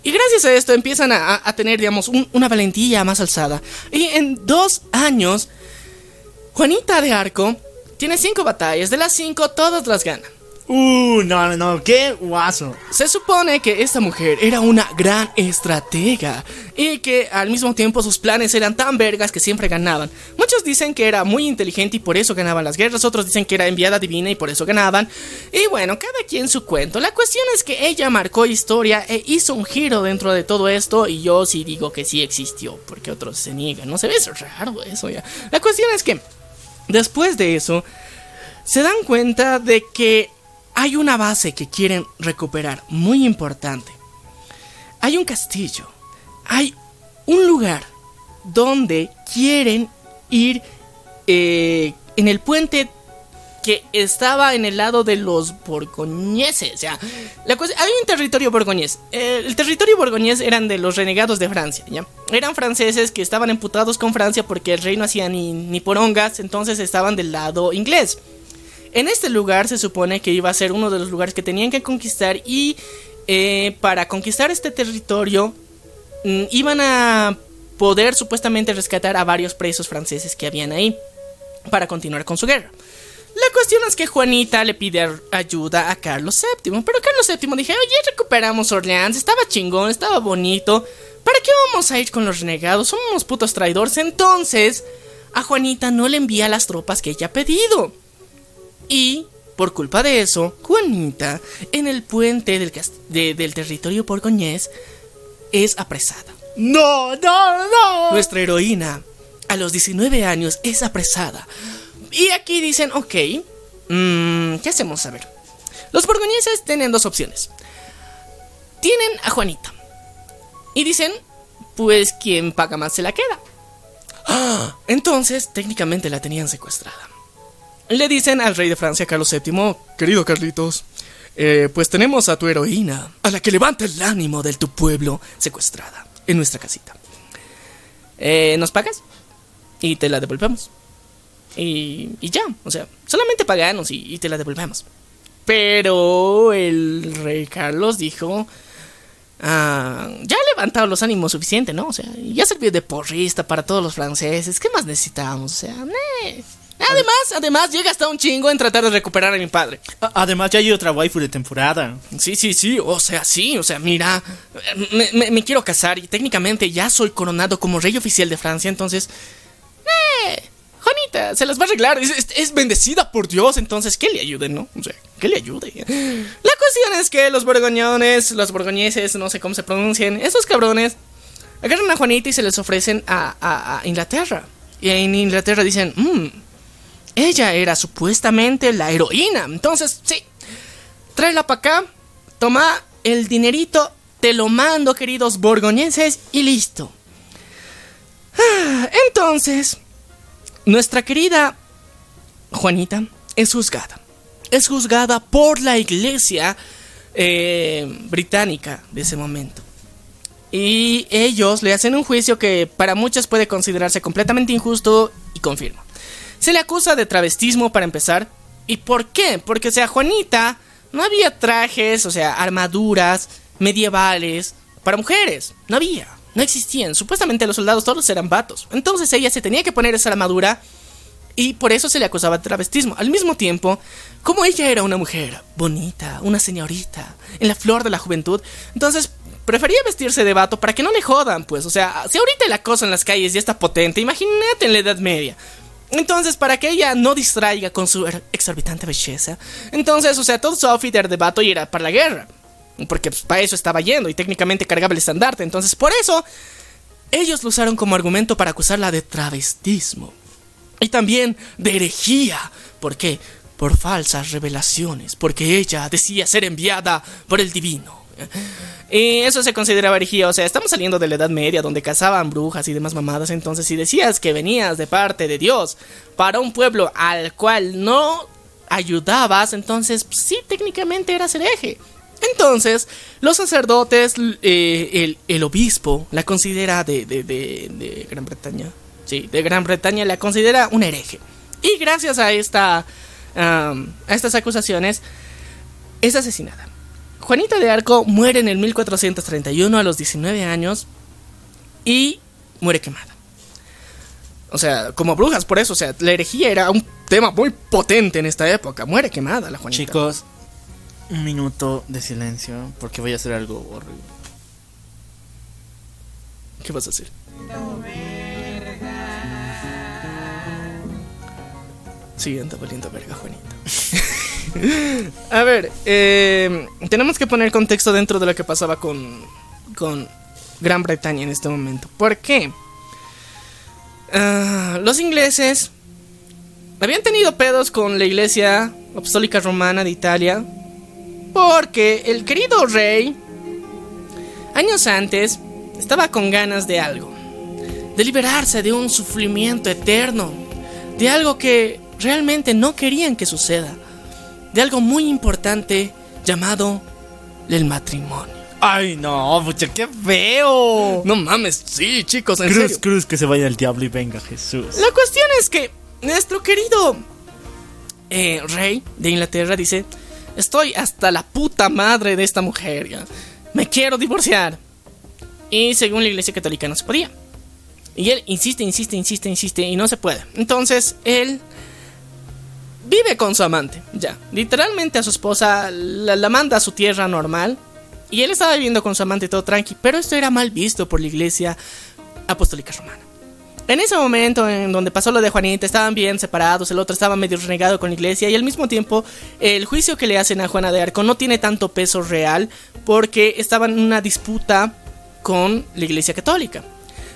Y gracias a esto empiezan a, tener, digamos, un- una valentía más alzada. Y en dos años, Juanita de Arco tiene cinco batallas. De las cinco, todas las gana. Uh, no, no, no, qué guaso. Se supone que esta mujer era una gran estratega y que al mismo tiempo sus planes eran tan vergas que siempre ganaban. Muchos dicen que era muy inteligente y por eso ganaban las guerras, otros dicen que era enviada divina y por eso ganaban. Y bueno, cada quien su cuento. La cuestión es que ella marcó historia e hizo un giro dentro de todo esto y yo sí digo que sí existió, porque otros se niegan. No se ve eso raro eso ya. La cuestión es que después de eso se dan cuenta de que hay una base que quieren recuperar, muy importante. Hay un castillo, hay un lugar donde quieren ir eh, en el puente que estaba en el lado de los borgoñeses. O sea, la cosa- hay un territorio borgoñés. Eh, el territorio borgoñés eran de los renegados de Francia, ¿ya? Eran franceses que estaban emputados con Francia porque el rey no hacía ni, ni porongas, entonces estaban del lado inglés. En este lugar se supone que iba a ser uno de los lugares que tenían que conquistar y eh, para conquistar este territorio mm, iban a poder supuestamente rescatar a varios presos franceses que habían ahí para continuar con su guerra. La cuestión es que Juanita le pide ayuda a Carlos VII, pero Carlos VII dije, oye, recuperamos Orleans, estaba chingón, estaba bonito, ¿para qué vamos a ir con los renegados? Son unos putos traidores, entonces a Juanita no le envía las tropas que ella ha pedido. Y por culpa de eso, Juanita, en el puente del, de- del territorio borgoñés, es apresada. No, no, no. Nuestra heroína, a los 19 años, es apresada. Y aquí dicen, ok, mm, ¿qué hacemos? A ver. Los borgoñeses tienen dos opciones. Tienen a Juanita. Y dicen, pues quien paga más se la queda. Ah, (gasps) Entonces, técnicamente la tenían secuestrada. Le dicen al rey de Francia, Carlos VII, querido Carlitos, eh, pues tenemos a tu heroína, a la que levanta el ánimo de tu pueblo, secuestrada, en nuestra casita. Eh, ¿Nos pagas? y te la devolvemos. Y, ya, o sea, solamente paganos y, y te la devolvemos. Pero el rey Carlos dijo, ah, ya ha levantado los ánimos suficiente, ¿no? O sea, ya sirvió de porrista para todos los franceses. ¿Qué más necesitamos? O sea, nee. Además, además llega hasta un chingo en tratar de recuperar a mi padre. Además, ya hay otra waifu de temporada. Sí, sí, sí, o sea, sí, o sea, mira, me, me- me quiero casar y técnicamente ya soy coronado como rey oficial de Francia, entonces... Eh, Juanita, se las va a arreglar, es, es- es bendecida por Dios, entonces que le ayude, ¿no? O sea, que le ayude. La cuestión es que los borgoñones, los borgoñeses, no sé cómo se pronuncian, esos cabrones, agarran a Juanita y se les ofrecen a, a- a Inglaterra. Y en Inglaterra dicen, mmm, ella era supuestamente la heroína, entonces, sí, tráela para acá, toma el dinerito, te lo mando, queridos borgoñeses, y listo. Ah, Entonces, nuestra querida Juanita es juzgada. Es juzgada por la iglesia eh, británica de ese momento. Y ellos le hacen un juicio que para muchos puede considerarse completamente injusto y confirmo. Se le acusa de travestismo para empezar. ¿Y por qué? Porque, o sea, Juanita no había trajes, o sea, armaduras medievales para mujeres. No había, no existían. Supuestamente los soldados todos eran vatos. Entonces ella se tenía que poner esa armadura y por eso se le acusaba de travestismo. Al mismo tiempo, como ella era una mujer bonita, una señorita, en la flor de la juventud, entonces prefería vestirse de vato para que no le jodan, pues. O sea, si ahorita la cosa en las calles ya está potente, imagínate en la Edad Media. Entonces, para que ella no distraiga con su exorbitante belleza, entonces, o sea, todo su outfit era de vato era para la guerra. Porque pues, para eso estaba yendo y técnicamente cargaba el estandarte. Entonces, por eso, ellos lo usaron como argumento para acusarla de travestismo. Y también de herejía. ¿Por qué? Por falsas revelaciones. Porque ella decía ser enviada por el divino. Y eso se consideraba herejía. O sea, estamos saliendo de la Edad Media donde cazaban brujas y demás mamadas. Entonces, si decías que venías de parte de Dios para un pueblo al cual no ayudabas, entonces pues, sí, técnicamente eras hereje. Entonces, los sacerdotes, eh, el, obispo, la considera de, de, de, Gran Bretaña. Sí, de Gran Bretaña la considera un hereje. Y gracias a, esta, a estas acusaciones, es asesinada. Juanita de Arco muere en el 1431 a los 19 años y muere quemada. O sea, como brujas, por eso, o sea, la herejía era un tema muy potente en esta época. Muere quemada la Juanita. Chicos, un minuto de silencio porque voy a hacer algo horrible. ¿Qué vas a hacer? Anda valiendo verga, Juanita. (laughs) a ver, eh, tenemos que poner contexto dentro de lo que pasaba con, con Gran Bretaña en este momento. ¿Por qué? Ah, los ingleses habían tenido pedos con la iglesia apostólica romana de Italia porque el querido rey, años antes, estaba con ganas de algo. De liberarse de un sufrimiento eterno. De algo que realmente no querían que suceda. De algo muy importante llamado el matrimonio. Ay, no, pucha, qué feo. No mames, sí, chicos, en Cruz, serio. cruz, que se vaya el diablo y venga Jesús. La cuestión es que nuestro querido eh, rey de Inglaterra dice, estoy hasta la puta madre de esta mujer, ya. me quiero divorciar. Y según la iglesia católica no se podía. Y él insiste, insiste, insiste, insiste y no se puede. Entonces él vive con su amante, ya. Literalmente a su esposa la, manda a su tierra normal. Y él estaba viviendo con su amante todo tranqui. Pero esto era mal visto por la iglesia apostólica romana. En ese momento en donde pasó lo de Juanita, estaban bien separados, el otro estaba medio renegado con la iglesia y al mismo tiempo el juicio que le hacen a Juana de Arco no tiene tanto peso real porque estaban en una disputa con la iglesia católica.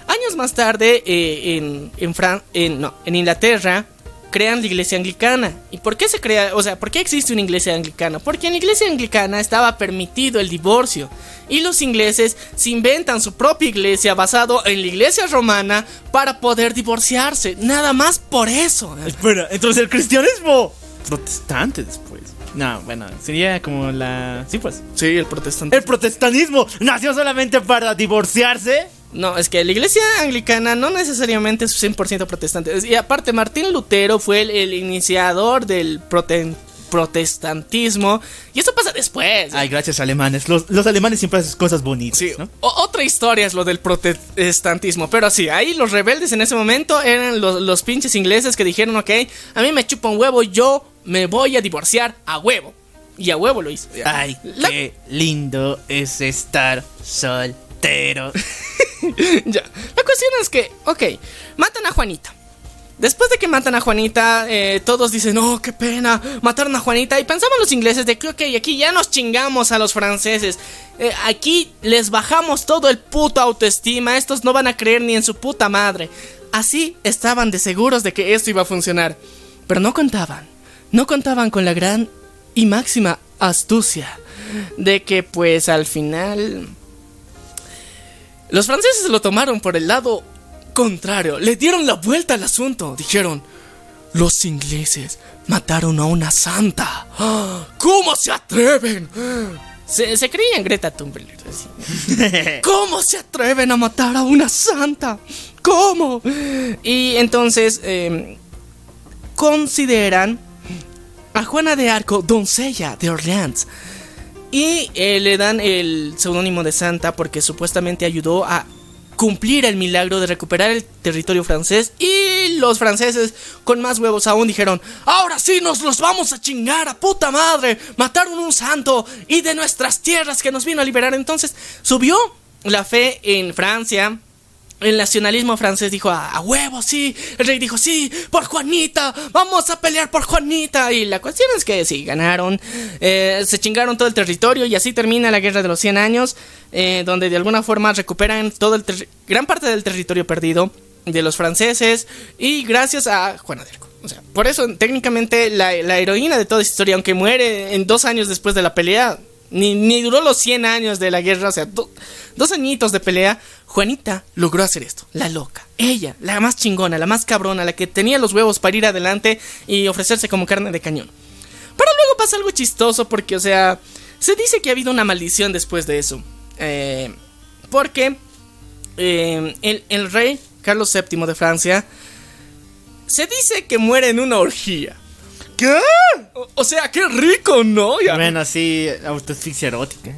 Años más tarde, eh, en, en, Fran en, no, en Inglaterra, crean la iglesia anglicana. ¿Y por qué se crea? O sea, ¿por qué existe una iglesia anglicana? Porque en la iglesia anglicana estaba permitido el divorcio. Y los ingleses se inventan su propia iglesia basado en la iglesia romana para poder divorciarse. Nada más por eso. Espera, entonces el cristianismo protestante después. No, bueno, sería como la... Sí, pues. Sí, el protestante. El protestantismo nació solamente para divorciarse. No, es que la iglesia anglicana no necesariamente es 100% protestante. Y aparte, Martín Lutero fue el, el iniciador del prote- protestantismo. Y eso pasa después. Ay, gracias alemanes. Los, los alemanes siempre hacen cosas bonitas, Sí, otra historia es lo del protestantismo, pero sí, ahí los rebeldes en ese momento eran los, los pinches ingleses que dijeron, ok, a mí me chupa un huevo, yo me voy a divorciar a huevo. Y a huevo lo hizo. Ay, La- qué lindo es estar (laughs) ya. La cuestión es que, ok, matan a Juanita. Después de que matan a Juanita, eh, todos dicen, oh, qué pena, mataron a Juanita. Y pensaban los ingleses de que, ok, aquí ya nos chingamos a los franceses. Eh, aquí les bajamos todo el puto autoestima. Estos no van a creer ni en su puta madre. Así estaban de seguros de que esto iba a funcionar. Pero no contaban. No contaban con la gran y máxima astucia de que, pues, al final... Los franceses lo tomaron por el lado contrario, le dieron la vuelta al asunto. Dijeron, los ingleses mataron a una santa. ¿Cómo se atreven? Se, se creían Greta Thunberg. (laughs) ¿Cómo se atreven a matar a una santa? ¿Cómo? Y entonces eh, consideran a Juana de Arco doncella de Orleans. Y eh, le dan el seudónimo de Santa porque supuestamente ayudó a cumplir el milagro de recuperar el territorio francés. Y los franceses, con más huevos aún, dijeron: Ahora sí nos los vamos a chingar a puta madre. Mataron un santo y de nuestras tierras que nos vino a liberar. Entonces subió la fe en Francia. El nacionalismo francés dijo a, huevo, sí. El rey dijo, sí, por Juanita. Vamos a pelear por Juanita. Y la cuestión es que sí, ganaron. eh, se chingaron todo el territorio y así termina la guerra de los 100 años. eh, donde de alguna forma recuperan todo el gran parte del territorio perdido de los franceses. Y gracias a Juana de. O sea, por eso técnicamente la, la heroína de toda esta historia, aunque muere en dos años después de la pelea, ni, ni duró los 100 años de la guerra, o sea, do- dos añitos de pelea, Juanita logró hacer esto, la loca. Ella, la más chingona, la más cabrona, la que tenía los huevos para ir adelante y ofrecerse como carne de cañón. Pero luego pasa algo chistoso porque, o sea, se dice que ha habido una maldición después de eso. Eh, porque eh, el, el rey Carlos VII de Francia se dice que muere en una orgía. ¿Qué? O, o sea, qué rico, ¿no? Ya- Bueno, así, autoasfixia erótica.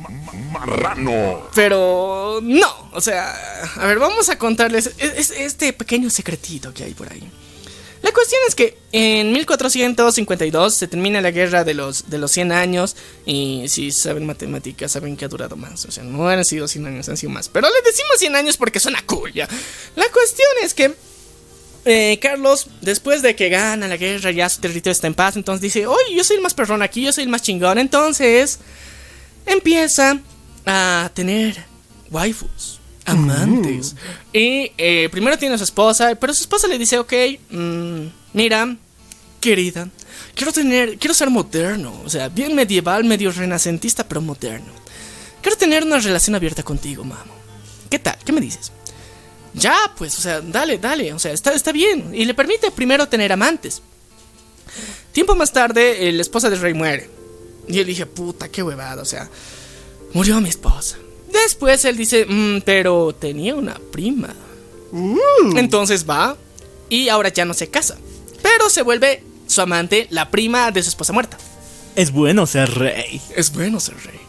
Marrano. Pero no, o sea, a ver, vamos a contarles es- es- este pequeño secretito que hay por ahí. La cuestión es que en 1452 se termina la guerra de los, de los 100 años y si saben matemáticas saben que ha durado más, o sea, no han sido 100 años, han sido más. Pero le decimos 100 años porque suena cool ya. La cuestión es que eh, Carlos, después de que gana la guerra, ya su territorio está en paz, entonces dice, oye, yo soy el más perrón aquí, yo soy el más chingón, entonces empieza a tener waifus, amantes. Y eh, primero tiene a su esposa, pero su esposa le dice, ok, mm, mira, querida, quiero tener, quiero ser moderno, o sea, bien medieval, medio renacentista, pero moderno. Quiero tener una relación abierta contigo, mamo. ¿Qué tal? ¿Qué me dices? Ya, pues, o sea, dale, dale, o sea, está, está bien. Y le permite primero tener amantes. Tiempo más tarde, la esposa del rey muere. Y él dije, puta, qué huevada, o sea, murió mi esposa. Después él dice, "Mm, pero tenía una prima. Entonces va y ahora ya no se casa. Pero se vuelve su amante, la prima de su esposa muerta. Es bueno ser rey. Es bueno ser rey.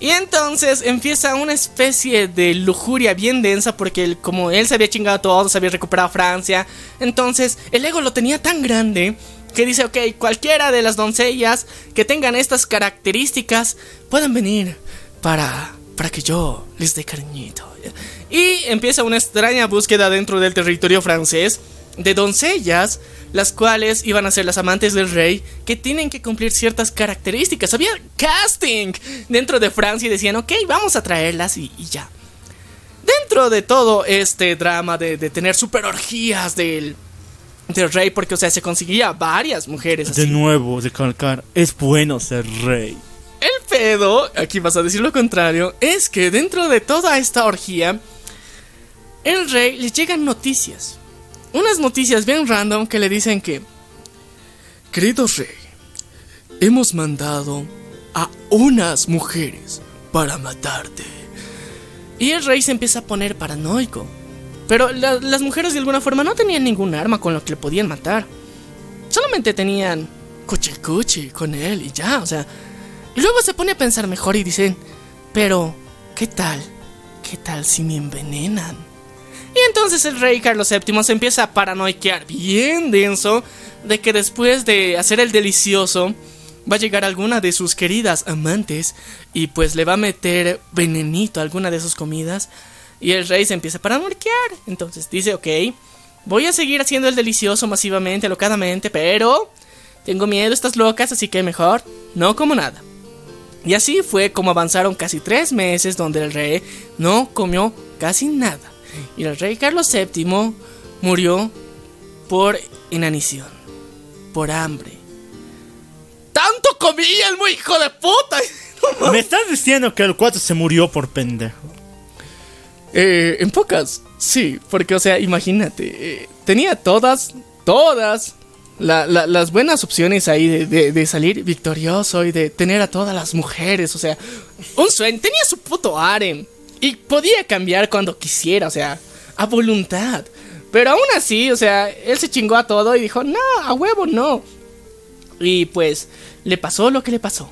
Y entonces empieza una especie de lujuria bien densa porque como él se había chingado a todos, había recuperado Francia, entonces el ego lo tenía tan grande que dice, ok, cualquiera de las doncellas que tengan estas características pueden venir para, para que yo les dé cariñito. Y empieza una extraña búsqueda dentro del territorio francés de doncellas, las cuales iban a ser las amantes del rey, que tienen que cumplir ciertas características. Había casting dentro de Francia y decían, ok, vamos a traerlas y, y ya. Dentro de todo este drama de, de tener super orgías del, del rey, porque, o sea, se conseguía varias mujeres De así. nuevo, recalcar, es bueno ser rey. El pedo, aquí vas a decir lo contrario, es que dentro de toda esta orgía, el rey le llegan noticias. Unas noticias bien random que le dicen que, querido rey, hemos mandado a unas mujeres para matarte. Y el rey se empieza a poner paranoico. Pero la- las mujeres de alguna forma no tenían ningún arma con lo que le podían matar. Solamente tenían cuchi cuchi con él y ya, o sea. Y luego se pone a pensar mejor y dicen, pero, ¿qué tal? ¿Qué tal si me envenenan? Y entonces el rey Carlos VII se empieza a paranoiquear bien denso de que después de hacer el delicioso va a llegar alguna de sus queridas amantes y pues le va a meter venenito a alguna de sus comidas y el rey se empieza a paranoiquear. Entonces dice, ok, voy a seguir haciendo el delicioso masivamente, alocadamente, pero tengo miedo, estas locas, así que mejor no como nada. Y así fue como avanzaron casi tres meses donde el rey no comió casi nada. Y el rey Carlos VII murió por inanición, por hambre. ¡Tanto comía el muy hijo de puta! (laughs) Me estás diciendo que el 4 se murió por pendejo. Eh, en pocas, sí, porque, o sea, imagínate, eh, tenía todas, todas la- la- las buenas opciones ahí de, de- de salir victorioso y de tener a todas las mujeres, o sea, un sueño, tenía su puto harem y podía cambiar cuando quisiera, o sea, a voluntad. Pero aún así, o sea, él se chingó a todo y dijo, no, a huevo no. Y pues, le pasó lo que le pasó.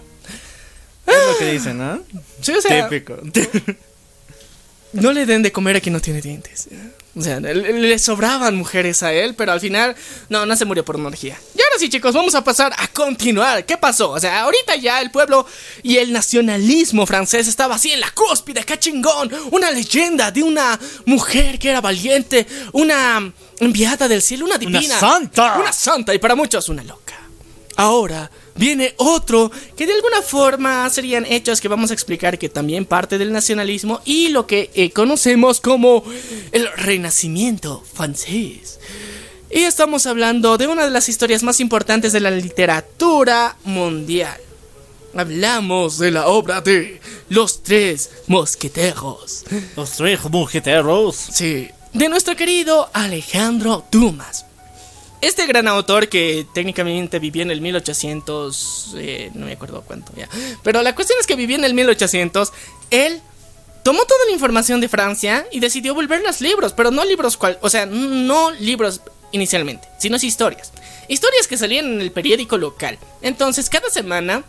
Es lo que dicen, ¿no? Sí, o sea, Típico. (laughs) no le den de comer a quien no tiene dientes. O sea, le, sobraban mujeres a él, pero al final, no, no se murió por una orgía. Ahora sí, chicos, vamos a pasar a continuar. ¿Qué pasó? O sea, ahorita ya el pueblo y el nacionalismo francés estaba así en la cúspide, qué chingón. Una leyenda de una mujer que era valiente, una enviada del cielo, una divina. santa. Una santa, y para muchos, una loca. Ahora viene otro que de alguna forma serían hechos que vamos a explicar que también parte del nacionalismo y lo que eh, conocemos como el renacimiento francés. Y estamos hablando de una de las historias más importantes de la literatura mundial. Hablamos de la obra de Los Tres Mosqueteros. Los tres mosqueteros. Sí, de nuestro querido Alejandro Dumas. Este gran autor que técnicamente vivía en el 1800, eh, no me acuerdo cuánto ya, pero la cuestión es que vivía en el 1800, él tomó toda la información de Francia y decidió volver los libros, pero no libros cual, o sea, no libros inicialmente, sino historias. Historias que salían en el periódico local. Entonces, cada semana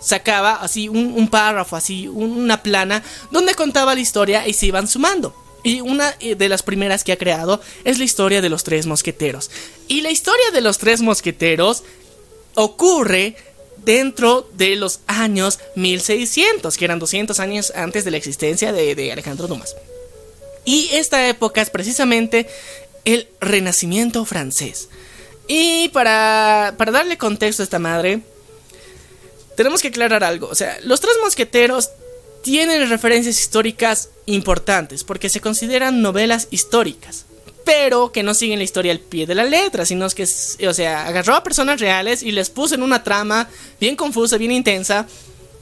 sacaba así un, párrafo, así un- una plana, donde contaba la historia y se iban sumando. Y una eh, de las primeras que ha creado es la historia de los tres mosqueteros. Y la historia de los tres mosqueteros ocurre dentro de los años 1600, que eran 200 años antes de la existencia de, de Alejandro Dumas. Y esta época es precisamente el Renacimiento francés. Y para, para darle contexto a esta madre, tenemos que aclarar algo. O sea, los tres mosqueteros tienen referencias históricas importantes porque se consideran novelas históricas. Pero que no siguen la historia al pie de la letra, sino que, o sea, agarró a personas reales y les puso en una trama bien confusa, bien intensa.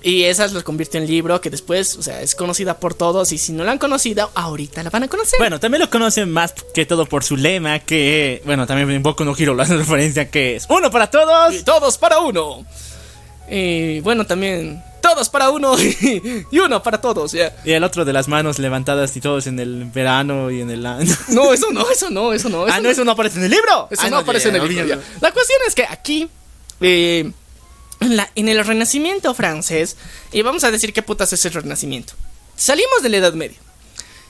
Y esas los convirtió en libro que después, o sea, es conocida por todos. Y si no la han conocido, ahorita la van a conocer. Bueno, también lo conocen más que todo por su lema, que, bueno, también en Boku no Hero (laughs) hacen referencia, que es uno para todos. Y todos para uno. Y bueno, también todos para uno (laughs) y uno para todos, ya. Y el otro de las manos levantadas y todos en el verano y en el... (laughs) No, eso no, eso no, eso no. ah, no, eso no aparece en el libro. Eso Ah, no aparece en el libro. La cuestión es que aquí, eh, en, el Renacimiento francés, y vamos a decir qué putas es el Renacimiento. Salimos de la Edad Media.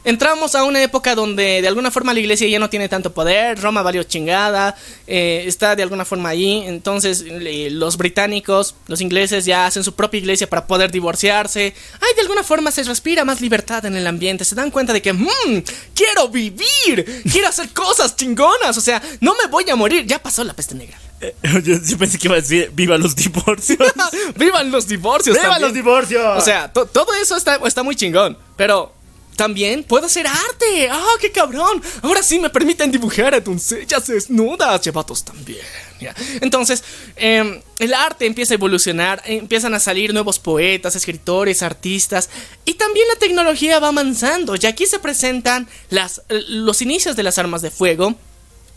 Entramos a una época donde de alguna forma la iglesia ya no tiene tanto poder, Roma valió chingada, eh, está de alguna forma allí, entonces los británicos, los ingleses ya hacen su propia iglesia para poder divorciarse, ay, de alguna forma se respira más libertad en el ambiente, se dan cuenta de que, mmm, quiero vivir, quiero hacer cosas chingonas, o sea, no me voy a morir, ya pasó la peste negra. (laughs) Yo, yo pensé que iba a decir, viva los divorcios. (laughs) ¡Vivan los divorcios! ¡Viva también! los divorcios! O sea, to- todo eso está, está muy chingón. Pero también puedo hacer arte. ¡Ah, qué cabrón! Ahora sí me permiten dibujar a doncellas desnudas. Y a vatos también. ya. Entonces, em, el arte empieza a evolucionar. Empiezan a salir nuevos poetas, escritores, artistas. Y también la tecnología va avanzando. Y aquí se presentan las, los inicios de las armas de fuego.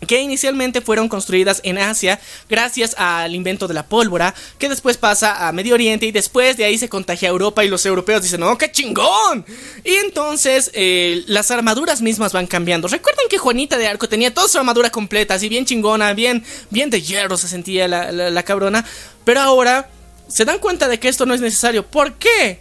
Que inicialmente fueron construidas en Asia gracias al invento de la pólvora, que después pasa a Medio Oriente y después de ahí se contagia a Europa y los europeos dicen, ¡oh, qué chingón! Y entonces eh, las armaduras mismas van cambiando. Recuerden que Juanita de Arco tenía toda su armadura completa, así bien chingona, bien, bien de hierro se sentía la, la cabrona, pero ahora se dan cuenta de que esto no es necesario. ¿Por qué?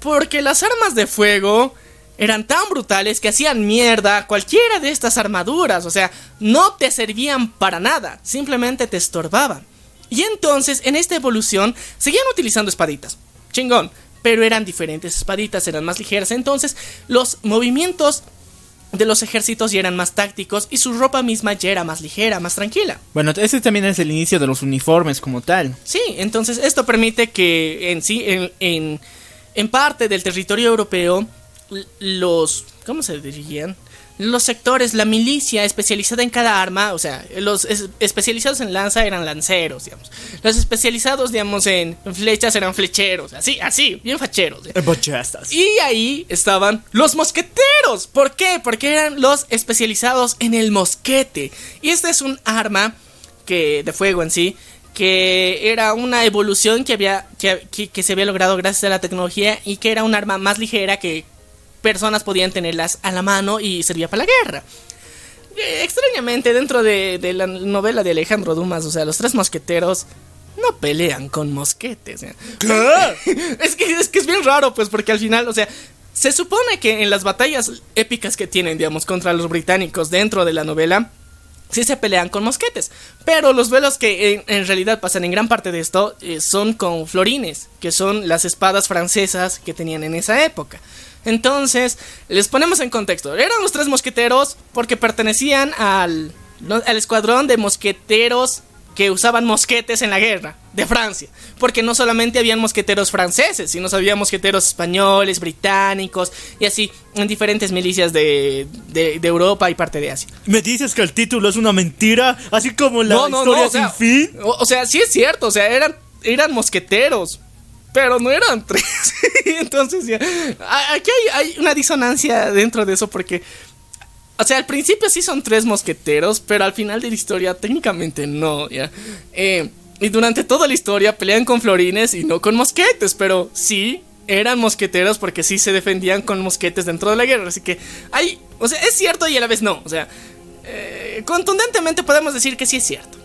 Porque las armas de fuego eran tan brutales que hacían mierda cualquiera de estas armaduras, o sea, no te servían para nada, simplemente te estorbaban. Y entonces, en esta evolución, seguían utilizando espaditas. Chingón, pero eran diferentes espaditas, eran más ligeras, entonces los movimientos de los ejércitos ya eran más tácticos y su ropa misma ya era más ligera, más tranquila. Bueno, ese también es el inicio de los uniformes como tal. Sí, entonces esto permite que en sí, en, en, en parte del territorio europeo, los... ¿Cómo se dirían? Los sectores, la milicia especializada en cada arma, o sea, los especializados en lanza eran lanceros, digamos. Los especializados, digamos, en flechas eran flecheros, así, así, bien facheros. Y ahí estaban los mosqueteros. ¿Por qué? Porque eran los especializados en el mosquete. Y este es un arma que de fuego en sí que era una evolución que había que, que, se había logrado gracias a la tecnología y que era un arma más ligera que personas podían tenerlas a la mano y servía para la guerra. Eh, extrañamente, dentro de, la novela de Alejandro Dumas, o sea, los tres mosqueteros no pelean con mosquetes. (laughs) es, que, es que es bien raro, pues, porque al final, o sea, se supone que en las batallas épicas que tienen, digamos, contra los británicos dentro de la novela, sí se pelean con mosquetes. Pero los duelos que en, realidad pasan en gran parte de esto eh, son con florines, que son las espadas francesas que tenían en esa época. Entonces, les ponemos en contexto. Eran los tres mosqueteros porque pertenecían al, al escuadrón de mosqueteros que usaban mosquetes en la guerra de Francia. Porque no solamente habían mosqueteros franceses, sino había mosqueteros españoles, británicos y así en diferentes milicias de, de, Europa y parte de Asia. ¿Me dices que el título es una mentira? Así como la historia sin fin. O, o, sea, sí es cierto, o sea, eran, eran mosqueteros pero no eran tres. (laughs) Entonces ya, aquí hay, una disonancia dentro de eso porque, o sea, al principio sí son tres mosqueteros, pero al final de la historia técnicamente no, ya. Eh, y durante toda la historia pelean con florines y no con mosquetes, pero sí eran mosqueteros porque sí se defendían con mosquetes dentro de la guerra. Así que hay, o sea, es cierto y a la vez no. O sea, eh, contundentemente podemos decir que sí es cierto.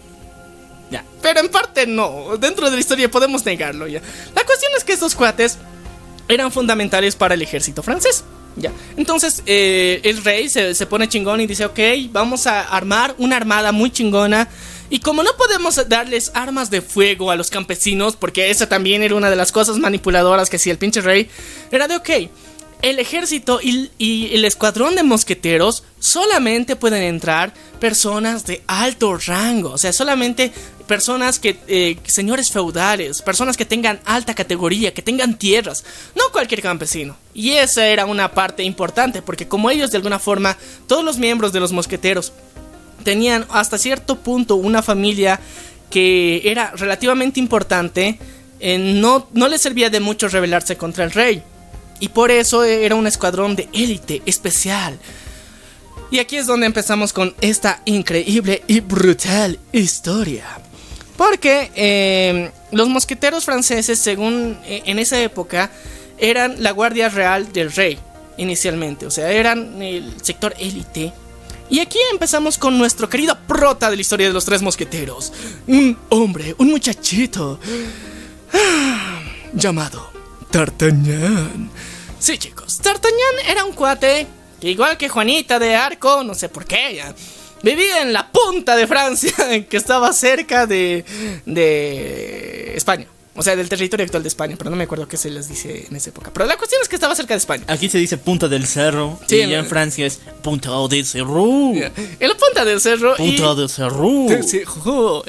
Pero en parte no. Dentro de la historia podemos negarlo ya. La cuestión es que estos cuates eran fundamentales para el ejército francés. Ya. Entonces eh, el rey se, se, pone chingón y dice, ok, vamos a armar una armada muy chingona. Y como no podemos darles armas de fuego a los campesinos, porque esa también era una de las cosas manipuladoras que hacía el pinche rey, era de, ok, el ejército y, el escuadrón de mosqueteros solamente pueden entrar personas de alto rango, o sea, solamente personas que, eh, señores feudales, personas que tengan alta categoría, que tengan tierras, no cualquier campesino. Y esa era una parte importante, porque como ellos de alguna forma, todos los miembros de los mosqueteros tenían hasta cierto punto una familia que era relativamente importante, eh, no, no les servía de mucho rebelarse contra el rey. Y por eso era un escuadrón de élite especial. Y aquí es donde empezamos con esta increíble y brutal historia. Porque em, los mosqueteros franceses, según eh, en esa época, eran la guardia real del rey, inicialmente. O sea, eran el sector élite. Y aquí empezamos con nuestro querido prota de la historia de los tres mosqueteros. Un hombre, un muchachito. llamado D'Artagnan Sí, chicos, D'Artagnan era un cuate que igual que Juanita de Arco, no sé por qué, ya, vivía en la punta de Francia, (laughs) que estaba cerca de, de España. O sea, del territorio actual de España, pero no me acuerdo qué se les dice en esa época. Pero la cuestión es que estaba cerca de España. Aquí se dice Punta del Cerro. Sí, y en Francia es Punta del Cerro. En la Punta del Cerro. Punta del Cerro.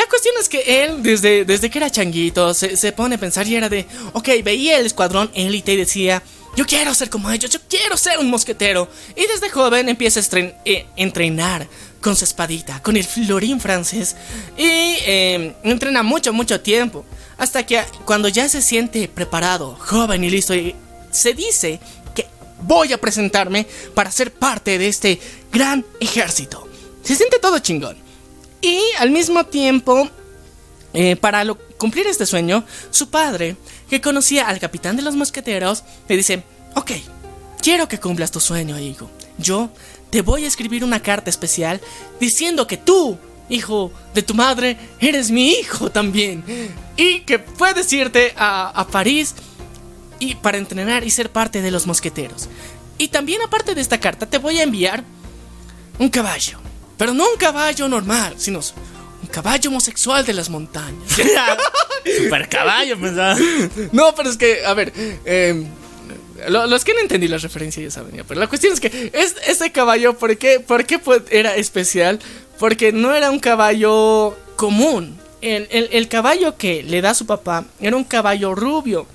La cuestión es que él, desde, desde que era changuito, se, se pone a pensar y era de, ok, veía el escuadrón élite y decía, yo quiero ser como ellos, yo quiero ser un mosquetero. Y desde joven empieza a eh, entrenar con su espadita, con el florín francés. Y em, entrena mucho, mucho tiempo. Hasta que cuando ya se siente preparado, joven y listo, y se dice que voy a presentarme para ser parte de este gran ejército. Se siente todo chingón. Y al mismo tiempo, eh, para lo- cumplir este sueño, su padre, que conocía al capitán de los mosqueteros, le dice, ok, quiero que cumplas tu sueño, hijo. Yo te voy a escribir una carta especial diciendo que tú, hijo de tu madre, eres mi hijo también. Y que puedes irte a, a París y para entrenar y ser parte de los mosqueteros. Y también aparte de esta carta te voy a enviar un caballo. Pero no un caballo normal, sino un caballo homosexual de las montañas. (laughs) Super caballo, pensaba. No, pero es que, a ver, eh, lo- los que no entendí la referencia ya saben ya, pero la cuestión es que es, este caballo, ¿por qué, por qué pues, era especial? Porque no era un caballo común. El, el- el caballo que le da su papá era un caballo rubio.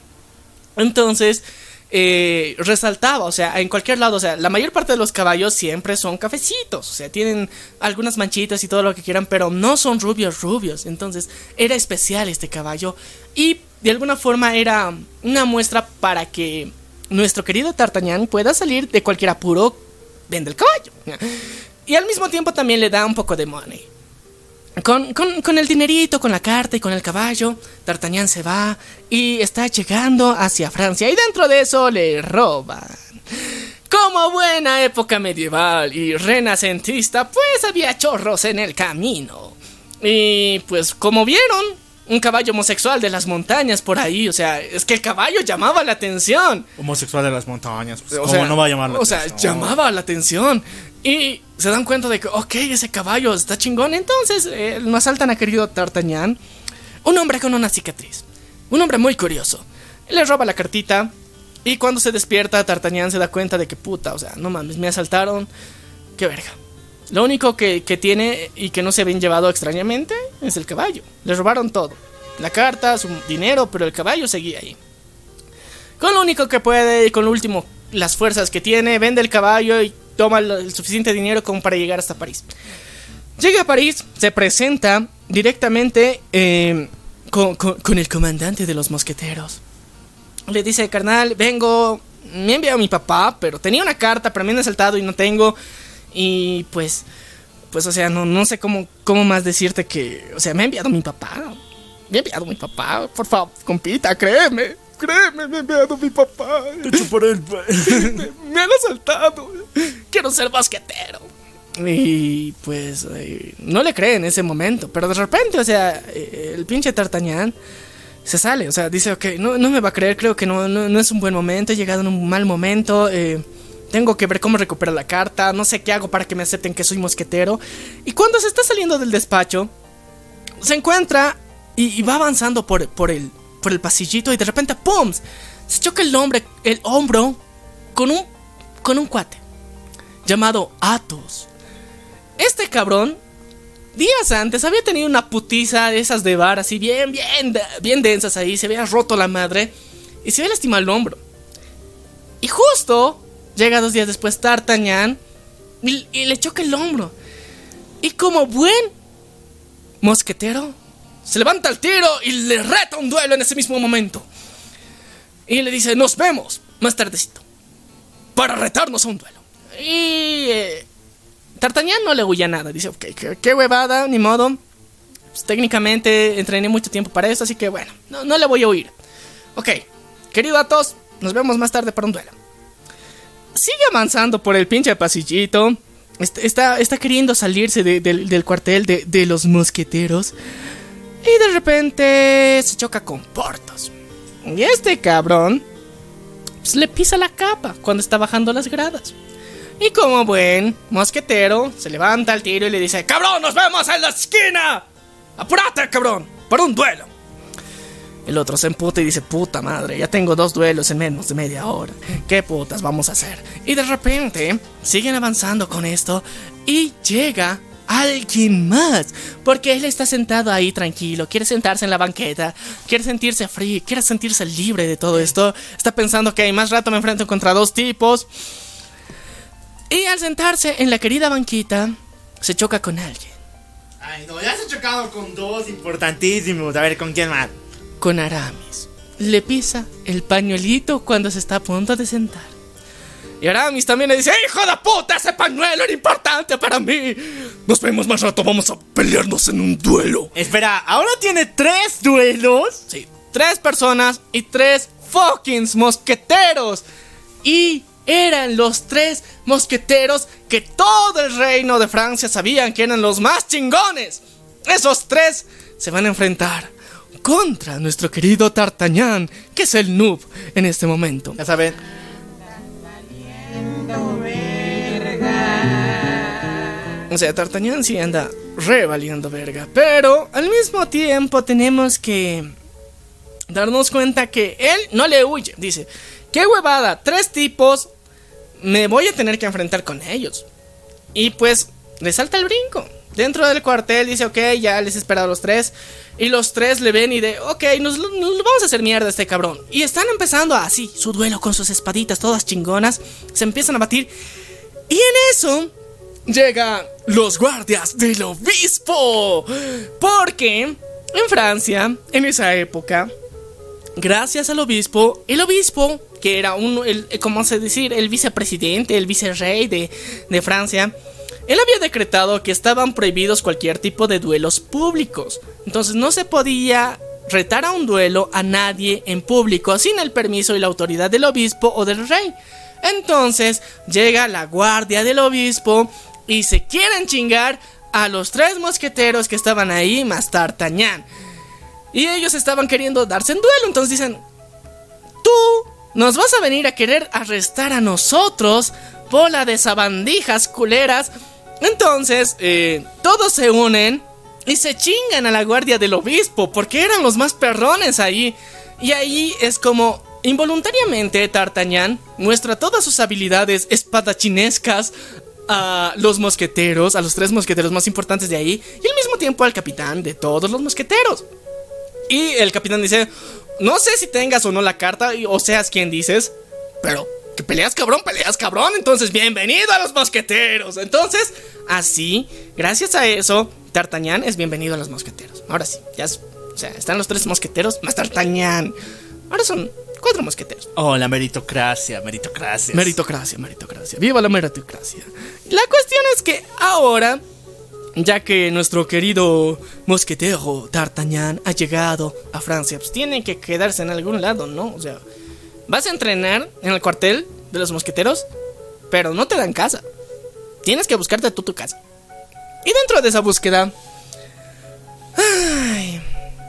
Entonces, eh, resaltaba, o sea, en cualquier lado, o sea, la mayor parte de los caballos siempre son cafecitos, o sea, tienen algunas manchitas y todo lo que quieran, pero no son rubios, rubios. Entonces, era especial este caballo y de alguna forma era una muestra para que nuestro querido Tartañán pueda salir de cualquier apuro, vende el caballo. (laughs) Y al mismo tiempo también le da un poco de money. Con, con- con el dinerito, con la carta y con el caballo, D'Artagnan se va y está llegando hacia Francia y dentro de eso le roban. Como buena época medieval y renacentista, pues había chorros en el camino. Y pues como vieron, un caballo homosexual de las montañas por ahí, o sea, es que el caballo llamaba la atención. Homosexual de las montañas. Pues, O ¿Cómo sea, no va a llamar la O sea, llamaba la atención. Y se dan cuenta de que, ok, ese caballo está chingón. Entonces eh, nos asaltan a querido D'Artagnan. Un hombre con una cicatriz. Un hombre muy curioso. Le roba la cartita. Y cuando se despierta, D'Artagnan se da cuenta de que puta, o sea, no mames, me asaltaron. Qué verga. Lo único que, que tiene y que no se habían llevado extrañamente es el caballo. Le robaron todo. La carta, su dinero, pero el caballo seguía ahí. Con lo único que puede y con lo último, las fuerzas que tiene, vende el caballo y toma el, suficiente dinero como para llegar hasta París. Llega a París, se presenta directamente eh, con, con- con el comandante de los mosqueteros. Le dice, carnal, vengo, me ha enviado mi papá, pero tenía una carta, pero me han asaltado y no tengo. Y pues, pues, o sea, no, no sé cómo, cómo más decirte que, o sea, me ha enviado mi papá. Me ha enviado mi papá, por favor, compita, créeme. Créeme, me ha enviado mi papá. (laughs) me, me han asaltado. Quiero ser basquetero. Y pues eh, no le cree en ese momento. Pero de repente, o sea, eh, el pinche Tartañán se sale. O sea, dice, ok, no, no me va a creer, creo que no, no, no es un buen momento. He llegado en un mal momento. eh, tengo que ver cómo recuperar la carta. No sé qué hago para que me acepten que soy mosquetero. Y cuando se está saliendo del despacho, se encuentra y, y va avanzando por, por, el, por el pasillito y de repente, ¡pum! Se choca el hombre, el hombro con un, con un cuate llamado Athos. Este cabrón, días antes, había tenido una putiza de esas de bar, así bien, bien, bien densas ahí, se había roto la madre y se había lastimado el hombro. Y justo llega dos días después D'Artagnan y, y le choca el hombro. Y como buen mosquetero, se levanta al tiro y le reta un duelo en ese mismo momento. Y le dice, nos vemos más tardecito. Para retarnos a un duelo. Y... eh, no le huye nada. Dice, ok, qué, qué huevada, ni modo. Pues, técnicamente entrené mucho tiempo para eso, así que bueno, no, no le voy a huir. Ok, querido Athos, nos vemos más tarde para un duelo. Sigue avanzando por el pinche pasillito. Est- Está, está queriendo salirse de- del cuartel de, de los mosqueteros. Y de repente se choca con Portos. Y este cabrón pues, le pisa la capa cuando está bajando las gradas. Y como buen mosquetero, se levanta al tiro y le dice: ¡Cabrón, nos vemos en la esquina! ¡Apúrate, cabrón! ¡Por un duelo! El otro se emputa y dice: Puta madre, ya tengo dos duelos en menos de media hora. ¿Qué putas vamos a hacer? Y de repente siguen avanzando con esto y llega alguien más. Porque él está sentado ahí tranquilo, quiere sentarse en la banqueta, quiere sentirse frío, quiere sentirse libre de todo esto. Está pensando que más rato me enfrento contra dos tipos. Y al sentarse en la querida banquita, se choca con alguien. Ay, no, ya se ha chocado con dos importantísimos. A ver, ¿con quién más? con Aramis. Le pisa el pañuelito cuando se está a punto de sentar. Y Aramis también le dice, hijo de puta, ese pañuelo era importante para mí. Nos vemos más rato, vamos a pelearnos en un duelo. Espera, ¿ahora tiene tres duelos? Sí, tres personas y tres fucking mosqueteros. Y eran los tres mosqueteros que todo el reino de Francia sabían que eran los más chingones. Esos tres se van a enfrentar contra nuestro querido Tartañán, que es el noob en este momento. Ya saben. O sea, Tartañán sí anda re valiendo verga. Pero al mismo tiempo tenemos que darnos cuenta que él no le huye. Dice, qué huevada, tres tipos, me voy a tener que enfrentar con ellos. Y pues le salta el brinco. Dentro del cuartel dice, ok, ya les he esperado a los tres. Y los tres le ven y de, ok, nos, nos vamos a hacer mierda a este cabrón. Y están empezando así, su duelo con sus espaditas, todas chingonas. Se empiezan a batir. Y en eso llegan los guardias del obispo. Porque en Francia, en esa época, gracias al obispo, el obispo, que era un, el, ¿cómo se decir? El vicepresidente, el vicerrey de, de Francia, él había decretado que estaban prohibidos cualquier tipo de duelos públicos. Entonces no se podía retar a un duelo a nadie en público sin el permiso y la autoridad del obispo o del rey. Entonces llega la guardia del obispo y se quieren chingar a los tres mosqueteros que estaban ahí más Tartañán. Y ellos estaban queriendo darse en duelo. Entonces dicen, tú nos vas a venir a querer arrestar a nosotros, bola de sabandijas culeras. Entonces, eh, todos se unen y se chingan a la guardia del obispo porque eran los más perrones ahí. Y ahí es como involuntariamente Tartañán muestra todas sus habilidades espadachinescas a los mosqueteros, a los tres mosqueteros más importantes de ahí, y al mismo tiempo al capitán de todos los mosqueteros. Y el capitán dice, no sé si tengas o no la carta, o seas quien dices, pero que peleas cabrón, peleas cabrón, entonces bienvenido a los mosqueteros. Entonces, así, gracias a eso, Tartañán es bienvenido a los mosqueteros. Ahora sí, ya o sea, están los tres mosqueteros más Tartañán. Ahora son cuatro mosqueteros. Oh, la meritocracia, meritocracia. Meritocracia, meritocracia. Viva la meritocracia. La cuestión es que ahora, ya que nuestro querido mosquetero D'Artagnan ha llegado a Francia, pues tienen que quedarse en algún lado, ¿no? O sea, vas a entrenar en el cuartel de los mosqueteros, pero no te dan casa. Tienes que buscarte tú tu casa. Y dentro de esa búsqueda... Ay,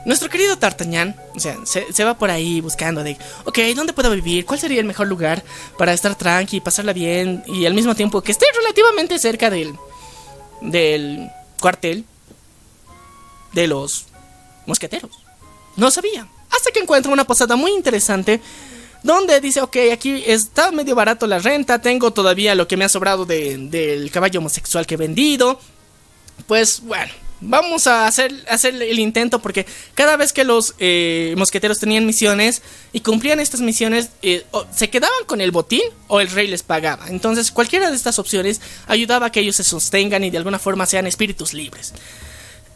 nuestro querido D'Artagnan, o sea, se, va por ahí buscando de, ok, ¿dónde puedo vivir? ¿Cuál sería el mejor lugar para estar tranqui, pasarla bien y al mismo tiempo que esté relativamente cerca del, del cuartel de los mosqueteros? No sabía. Hasta que encuentra una posada muy interesante donde dice, ok, aquí está medio barato la renta, tengo todavía lo que me ha sobrado de, del caballo homosexual que he vendido. Pues bueno, vamos a hacer, hacer el intento porque cada vez que los eh, mosqueteros tenían misiones y cumplían estas misiones, eh, se quedaban con el botín o el rey les pagaba. Entonces cualquiera de estas opciones ayudaba a que ellos se sostengan y de alguna forma sean espíritus libres.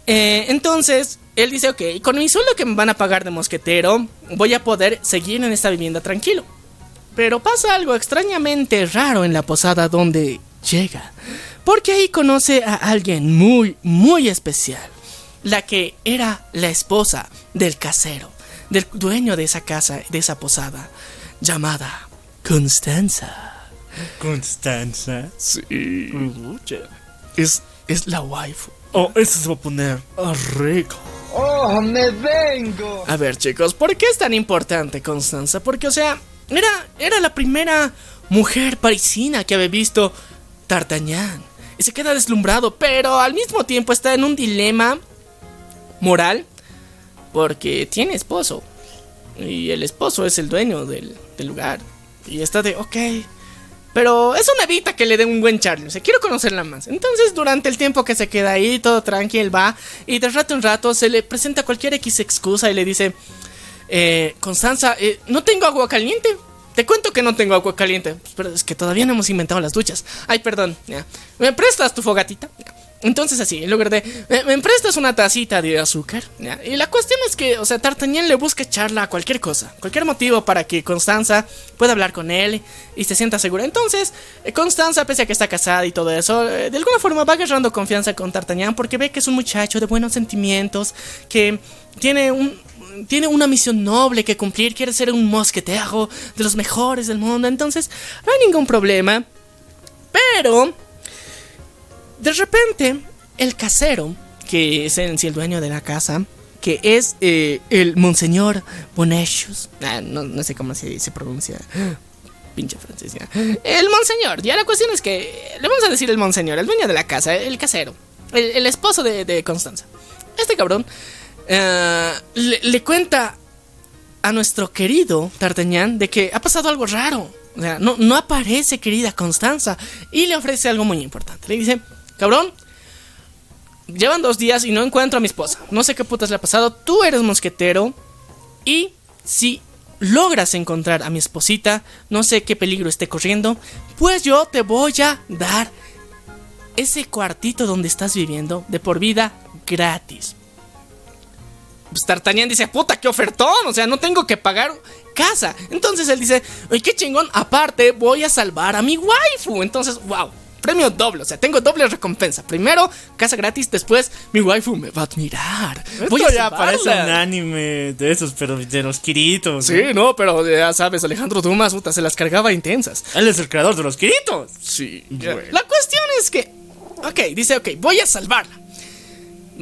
Eh, entonces, él dice, ok, con mi sueldo que me van a pagar de mosquetero, voy a poder seguir en esta vivienda tranquilo. Pero pasa algo extrañamente raro en la posada donde llega. Porque ahí conoce a alguien muy, muy especial. La que era la esposa del casero, del dueño de esa casa, de esa posada, llamada Constanza. Constanza. Sí. Es, es la waifu. Oh, eso se va a poner rico. ¡Oh, me vengo! A ver, chicos, ¿por qué es tan importante Constanza? Porque, o sea, era, era la primera mujer parisina que había visto D'Artagnan. Y se queda deslumbrado, pero al mismo tiempo está en un dilema moral. Porque tiene esposo. Y el esposo es el dueño del, lugar. Y está de, ok. Pero es una evita que le dé un buen Charlie. O sea, quiero conocerla más. Entonces, durante el tiempo que se queda ahí, todo tranquilo, va. Y de rato en rato se le presenta cualquier X excusa y le dice: eh, Constanza, eh, no tengo agua caliente. Te cuento que no tengo agua caliente. Pero es que todavía no hemos inventado las duchas. Ay, perdón. ¿Me prestas tu fogatita? Entonces así, en lugar de, ¿me, prestas una tacita de azúcar? Y la cuestión es que, o sea, Tartañán le busca echarla a cualquier cosa, cualquier motivo para que Constanza pueda hablar con él y se sienta segura. Entonces, eh, Constanza, pese a que está casada y todo eso, eh, de alguna forma va agarrando confianza con Tartañán porque ve que es un muchacho de buenos sentimientos, que tiene un, tiene una misión noble que cumplir, quiere ser un mosquetero de los mejores del mundo, entonces no hay ningún problema. Pero de repente, el casero, que es sí el dueño de la casa, que es eh, el Monseñor Bonechus, ah, no, sé cómo se, pronuncia, (gasps) pinche francés, el Monseñor, ya la cuestión es que, le vamos a decir el Monseñor, el dueño de la casa, el casero, el, esposo de, Constanza. Este cabrón eh, le, cuenta a nuestro querido D'Artagnan de que ha pasado algo raro. O sea, no, no aparece querida Constanza. Y le ofrece algo muy importante. Le dice, Cabrón, llevan dos días y no encuentro a mi esposa. No sé qué putas le ha pasado. Tú eres mosquetero. Y si logras encontrar a mi esposita, no sé qué peligro esté corriendo, pues yo te voy a dar ese cuartito donde estás viviendo de por vida gratis. Pues Tartanian dice, puta, qué ofertón, o sea, no tengo que pagar casa. Entonces él dice, oye, qué chingón, aparte voy a salvar a mi waifu. Entonces, wow, premio doble, o sea, tengo doble recompensa. Primero, casa gratis, después mi waifu me va a admirar. Voy a ya parece un anime de esos, pero de los Kiritos. Sí, no, pero ya sabes, Alejandro Dumas, puta, se las cargaba intensas. Él es el creador de los Kiritos. Sí. La cuestión es que, ok, dice, ok, voy a salvarla.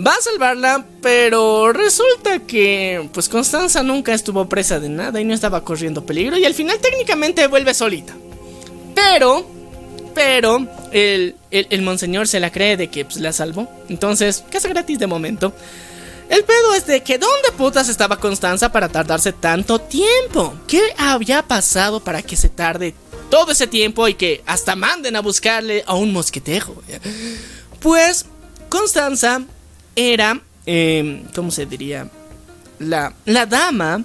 Va a salvarla, pero resulta que, pues Constanza nunca estuvo presa de nada y no estaba corriendo peligro y al final técnicamente vuelve solita. Pero pero el, monseñor se la cree de que pues, la salvó. Entonces, casa gratis de momento. El pedo es de que ¿dónde putas estaba Constanza para tardarse tanto tiempo? ¿Qué había pasado para que se tarde todo ese tiempo y que hasta manden a buscarle a un mosquetejo? Pues Constanza era, em, ¿cómo se diría? La, la dama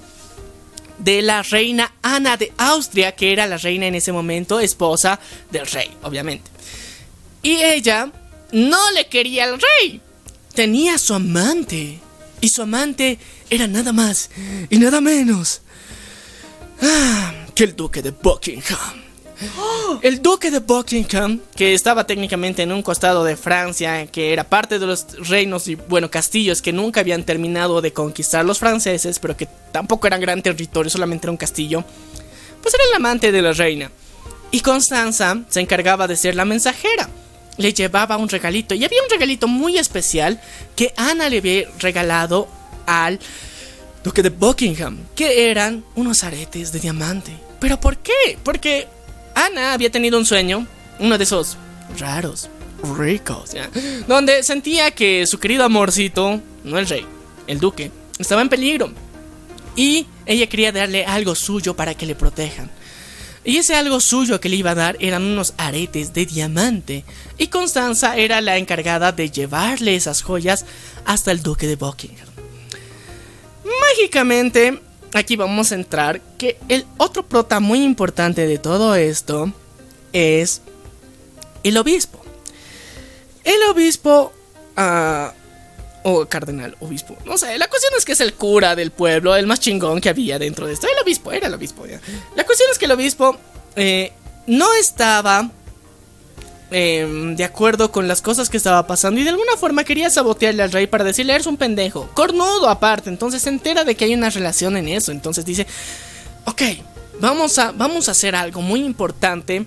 de la reina Ana de Austria, que era la reina en ese momento, esposa del rey, obviamente. Y ella no le quería al rey, tenía su amante. Y su amante era nada más y nada menos ah, que el duque de Buckingham. (gasps) El duque de Buckingham, que estaba técnicamente en un costado de Francia, que era parte de los reinos y, bueno, castillos que nunca habían terminado de conquistar los franceses, pero que tampoco eran gran territorio, solamente era un castillo, pues era el amante de la reina. Y Constanza se encargaba de ser la mensajera. Le llevaba un regalito, y había un regalito muy especial que Ana le había regalado al duque de Buckingham, que eran unos aretes de diamante. ¿Pero por qué? Porque Ana había tenido un sueño, uno de esos raros, ricos, donde sentía que su querido amorcito, no el rey, el duque, estaba en peligro. Y ella quería darle algo suyo para que le protejan. Y ese algo suyo que le iba a dar eran unos aretes de diamante. Y Constanza era la encargada de llevarle esas joyas hasta el duque de Buckingham. Mágicamente, aquí vamos a entrar que el otro prota muy importante de todo esto es el obispo. El obispo... Uh, o cardenal, obispo. No sé, la cuestión es que es el cura del pueblo, el más chingón que había dentro de esto. El obispo, era el obispo. La cuestión es que el obispo eh, no estaba Em, de acuerdo con las cosas que estaba pasando. Y de alguna forma quería sabotearle al rey para decirle eres un pendejo, cornudo aparte, entonces se entera de que hay una relación en eso, entonces dice, ok, vamos a, vamos a hacer algo muy importante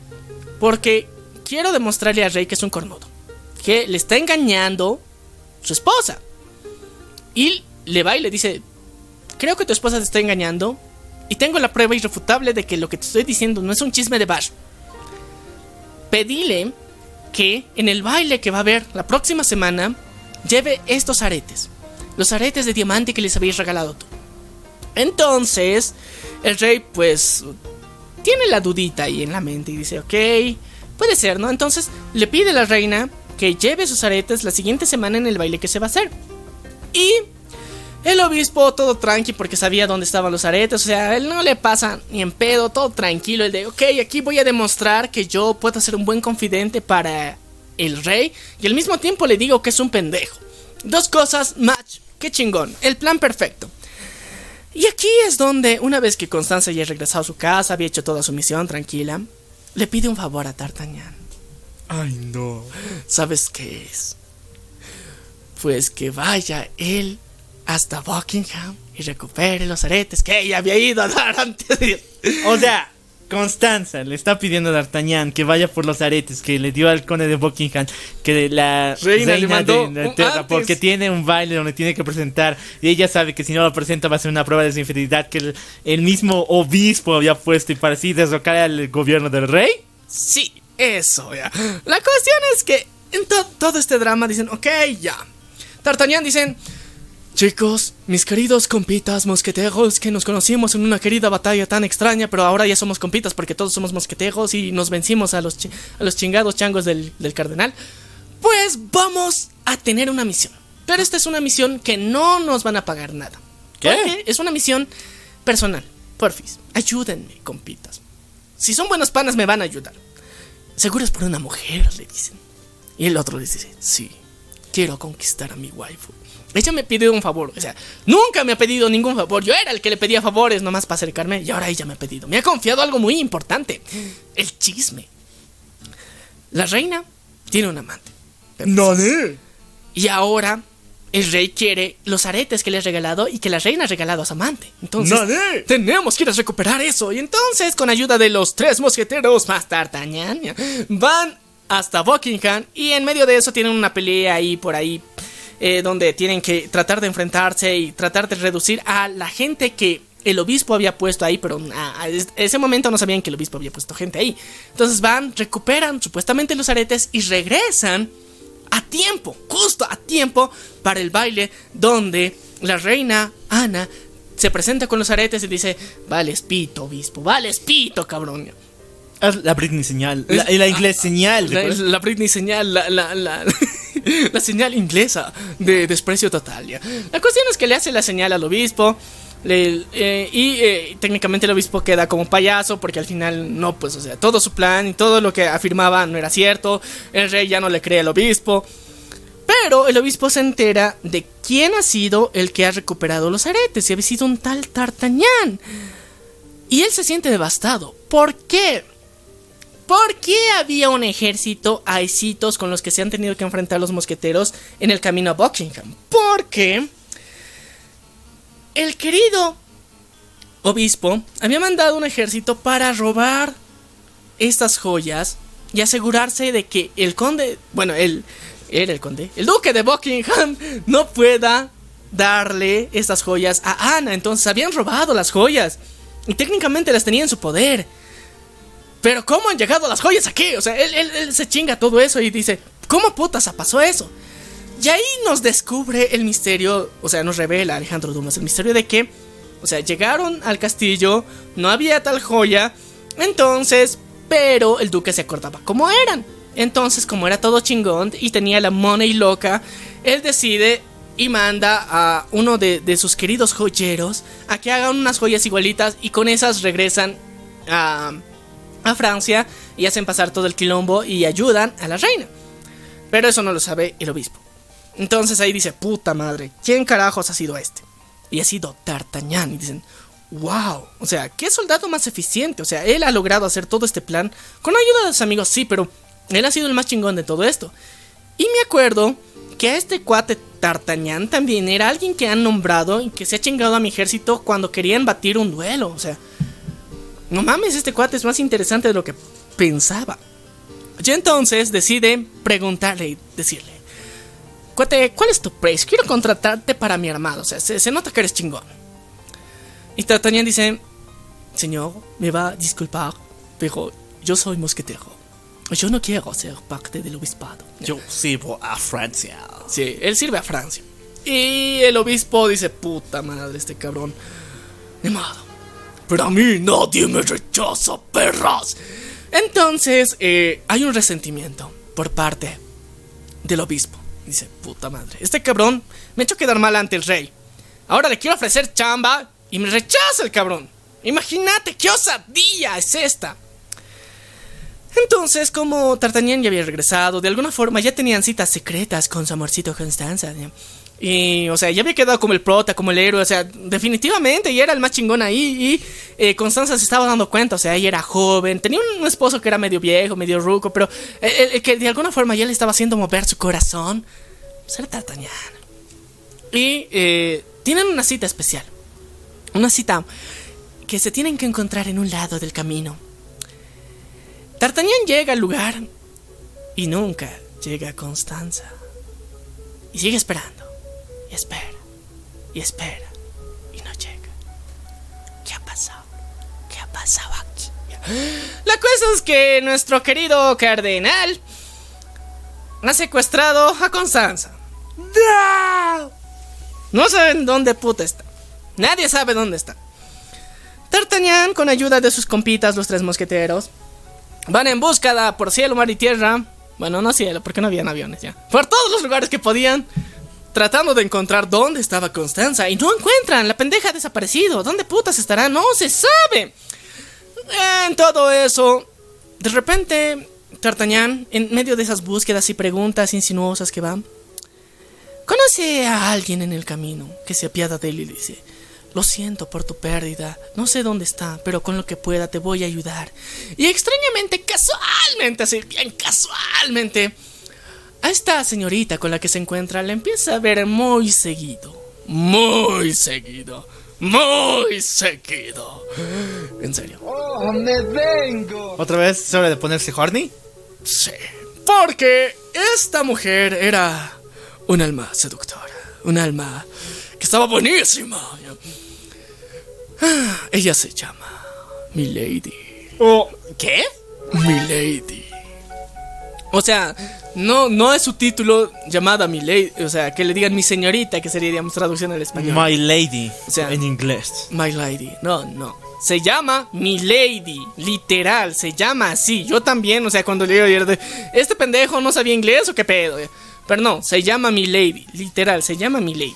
porque quiero demostrarle al rey que es un cornudo, que le está engañando su esposa y le va y le dice, creo que tu esposa te está engañando y tengo la prueba irrefutable de que lo que te estoy diciendo no es un chisme de bar. Pedile que en el baile que va a haber la próxima semana lleve estos aretes. Los aretes de diamante que les habéis regalado tú. Entonces, el rey pues tiene la dudita ahí en la mente y dice, ok, puede ser, ¿no? Entonces le pide a la reina que lleve sus aretes la siguiente semana en el baile que se va a hacer. Y el obispo todo tranqui porque sabía dónde estaban los aretes, o sea, él no le pasa ni en pedo, todo tranquilo, el de, ok, aquí voy a demostrar que yo puedo ser un buen confidente para el rey y al mismo tiempo le digo que es un pendejo. Dos cosas, match, qué chingón, el plan perfecto. Y aquí es donde, una vez que Constanza ya ha regresado a su casa, había hecho toda su misión tranquila, le pide un favor a D'Artagnan. Ay, no. ¿Sabes qué es? Pues que vaya él hasta Buckingham y recupere los aretes que ella había ido a dar antes. O sea, Constanza le está pidiendo a D'Artagnan que vaya por los aretes que le dio al conde de Buckingham, que la Reina le mandó de Inglaterra, porque tiene un baile donde tiene que presentar y ella sabe que si no lo presenta va a ser una prueba de su infidelidad que el, el mismo obispo había puesto y para así derrocar al gobierno del rey. Sí, eso ya. La cuestión es que en to- todo este drama dicen, ok, ya. D'Artagnan dicen, chicos, mis queridos compitas mosqueteros que nos conocimos en una querida batalla tan extraña, pero ahora ya somos compitas porque todos somos mosqueteros y nos vencimos a los, a los chingados changos del, del cardenal. Pues vamos a tener una misión. Pero esta es una misión que no nos van a pagar nada. ¿Qué? Porque Es una misión personal. Porfis, ayúdenme, compitas. Si son buenos panas, me van a ayudar. Seguro es por una mujer, le dicen. Y el otro les dice, sí, quiero conquistar a mi waifu. Ella me pidió un favor, o sea, nunca me ha pedido ningún favor. Yo era el que le pedía favores nomás para acercarme y ahora ella me ha pedido. Me ha confiado algo muy importante, el chisme. La reina tiene un amante. Y ahora el rey quiere los aretes que le ha regalado y que la reina ha regalado a su amante. Entonces, ¡Nadie! tenemos que ir a recuperar eso. Y entonces, con ayuda de los tres mosqueteros más D'Artagnan, van hasta Buckingham y en medio de eso tienen una pelea ahí por ahí. Eh, donde tienen que tratar de enfrentarse y tratar de reducir a la gente que el obispo había puesto ahí, pero a, a ese momento no sabían que el obispo había puesto gente ahí. Entonces van, recuperan supuestamente los aretes y regresan a tiempo, justo a tiempo para el baile donde la reina Ana se presenta con los aretes y dice, vale, pito, obispo, vale, pito, cabrón. Haz la Britney señal, la, la inglés señal. La, la Britney señal, la, la, la, (laughs) (laughs) la señal inglesa de desprecio total. ya. La cuestión es que le hace la señal al obispo. eh, y eh, técnicamente el obispo queda como payaso porque al final no, pues, o sea, todo su plan y todo lo que afirmaba no era cierto. El rey ya no le cree al obispo. Pero el obispo se entera de quién ha sido el que ha recuperado los aretes y había sido un tal Tartañán. Y él se siente devastado. ¿Por qué? ¿Por qué había un ejército aisitos con los que se han tenido que enfrentar los mosqueteros en el camino a Buckingham? Porque el querido obispo había mandado un ejército para robar estas joyas y asegurarse de que el conde, bueno, él era el conde, el duque de Buckingham (laughs) no pueda darle estas joyas a Ana. Entonces habían robado las joyas y técnicamente las tenía en su poder. Pero ¿cómo han llegado las joyas aquí? O sea, él, él- se chinga todo eso y dice, ¿cómo putas pasó eso? Y ahí nos descubre el misterio, o sea, nos revela Alejandro Dumas el misterio de que, o sea, llegaron al castillo, no había tal joya, entonces, pero el duque se acordaba cómo eran. Entonces, como era todo chingón y tenía la money loca, él decide y manda a uno de, de sus queridos joyeros a que hagan unas joyas igualitas y con esas regresan a, a Francia y hacen pasar todo el quilombo y ayudan a la reina. Pero eso no lo sabe el obispo. Entonces ahí dice, puta madre, ¿quién carajos ha sido este? Y ha sido D'Artagnan. Y dicen, wow, o sea, ¿qué soldado más eficiente? O sea, él ha logrado hacer todo este plan con ayuda de sus amigos, sí, pero él ha sido el más chingón de todo esto. Y me acuerdo que a este cuate D'Artagnan también era alguien que han nombrado y que se ha chingado a mi ejército cuando querían batir un duelo. O sea, no mames, este cuate es más interesante de lo que pensaba. Y entonces decide preguntarle y decirle, cuate, ¿cuál es tu precio? Quiero contratarte para mi armado, o sea, se, se nota que eres chingón. Y D'Artagnan dice, señor, me va a disculpar, pero yo soy mosquetero. Yo no quiero ser parte del obispado. Yo sirvo a Francia. Sí, él sirve a Francia. Y el obispo dice, puta madre, este cabrón. Ni modo. Pero a mí nadie me rechaza, perras. Entonces, eh, hay un resentimiento por parte del obispo. Dice, puta madre, este cabrón me ha hecho quedar mal ante el rey. Ahora le quiero ofrecer chamba y me rechaza el cabrón. Imagínate qué osadía es esta. Entonces, como Tartagnan ya había regresado, de alguna forma ya tenían citas secretas con su amorcito Constanza. Y, o sea, ya había quedado como el prota, como el héroe, o sea, definitivamente, y era el más chingón ahí. Y eh, Constanza se estaba dando cuenta, o sea, ella era joven, tenía un esposo que era medio viejo, medio ruco, pero que de alguna forma ya le estaba haciendo mover su corazón, pues era Tartagnan. Y eh, tienen una cita especial, una cita que se tienen que encontrar en un lado del camino. Tartagnan llega al lugar y nunca llega Constanza. Y sigue esperando. Espera. Y espera. Y no llega. ¿Qué ha pasado? ¿Qué ha pasado aquí? La cosa es que nuestro querido cardenal ha secuestrado a Constanza. No saben dónde puta está. Nadie sabe dónde está. D'Artagnan, con ayuda de sus compitas, los tres mosqueteros, van en búsqueda por cielo, mar y tierra. Bueno, no cielo, porque no habían aviones ya. Por todos los lugares que podían, tratando de encontrar dónde estaba Constanza. Y no encuentran, la pendeja ha desaparecido. ¿Dónde putas estará? No se sabe. En todo eso, de repente, D'Artagnan, en medio de esas búsquedas y preguntas insinuosas que van, conoce a alguien en el camino que se apiada de él y dice: lo siento por tu pérdida. No sé dónde está, pero con lo que pueda te voy a ayudar. Y extrañamente, casualmente, así bien casualmente, a esta señorita con la que se encuentra le empieza a ver muy seguido. Muy seguido. Muy seguido. En serio. ¡Oh, me vengo! ¿Otra vez es hora de ponerse horny? Sí. Porque esta mujer era un alma seductora. Un alma que estaba buenísima. Ella se llama Milady. Oh, ¿Qué? Milady. O sea, no, no es su título llamada Milady. O sea, que le digan mi señorita, que sería, digamos, traducción al español. My lady. O sea, en inglés. My Lady. No, no. Se llama Milady. Literal, se llama así. Yo también, o sea, cuando leí ayer de. ¿Este pendejo no sabía inglés o qué pedo? Pero no, se llama Milady. Literal, se llama Milady.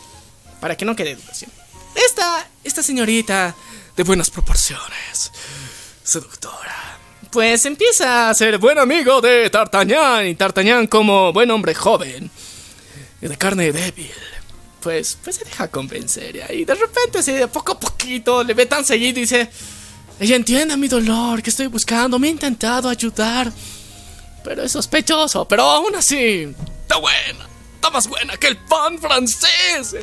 Para que no quede duda. Esta, esta señorita de buenas proporciones, seductora, pues empieza a ser buen amigo de Tartañán y Tartañán como buen hombre joven y de carne débil. Pues, pues se deja convencer y de repente así de poco a poquito le ve tan seguido y dice, ella entiende mi dolor que estoy buscando, me ha intentado ayudar, pero es sospechoso, pero aún así, está buena está más buena que el pan francés.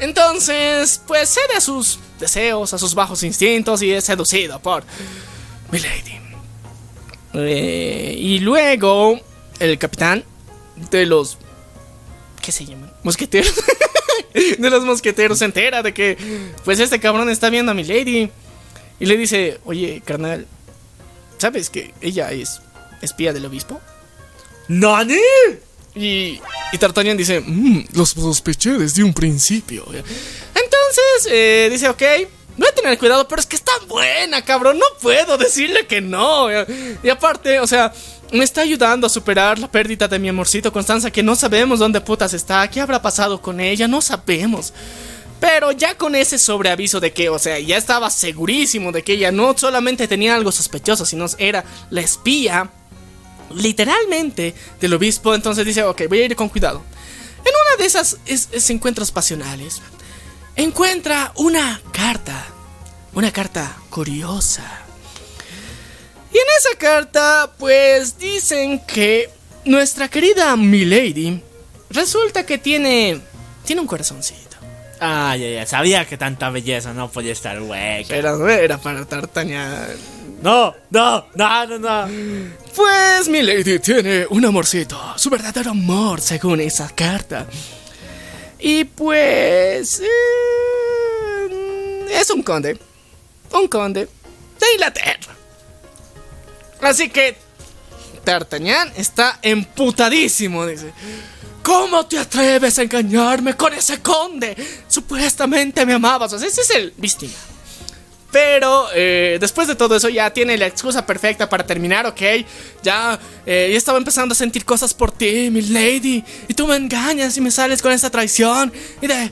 Entonces, pues cede a sus deseos, a sus bajos instintos y es seducido por Milady. Eh, y luego, el capitán de los... ¿Qué se llaman? Mosqueteros. (laughs) de los mosqueteros se entera de que, pues este cabrón está viendo a Milady. Y le dice, oye, carnal, ¿sabes que ella es espía del obispo? ¡Nani! Y, y Tartagnan dice, "Mm, los sospeché desde un principio. Entonces, eh, dice, ok, voy a tener cuidado, pero es que está buena, cabrón, no puedo decirle que no. Y aparte, o sea, me está ayudando a superar la pérdida de mi amorcito Constanza, que no sabemos dónde putas está, qué habrá pasado con ella, no sabemos. Pero ya con ese sobreaviso de que, o sea, ya estaba segurísimo de que ella no solamente tenía algo sospechoso, sino era la espía literalmente del obispo, entonces dice, ok, voy a ir con cuidado. En una de esas es- es encuentros pasionales, encuentra una carta, una carta curiosa. Y en esa carta, pues dicen que nuestra querida Milady resulta que tiene, tiene un corazoncito. Ah, ya, ya. Sabía que tanta belleza no podía estar hueca. Pero no era para Tartagnan. No, no, no, no, no. Pues Milady tiene un amorcito, su verdadero amor según esa carta. Y pues... eh, es un conde. Un conde de Inglaterra. Así que D'Artagnan está emputadísimo, dice. ¿Cómo te atreves a engañarme con ese conde? Supuestamente me amabas. Ese es el víctima. Pero eh, después de todo eso ya tiene la excusa perfecta para terminar, ¿ok? Ya, eh, ya estaba empezando a sentir cosas por ti, mi lady. Y tú me engañas y me sales con esa traición. Y de...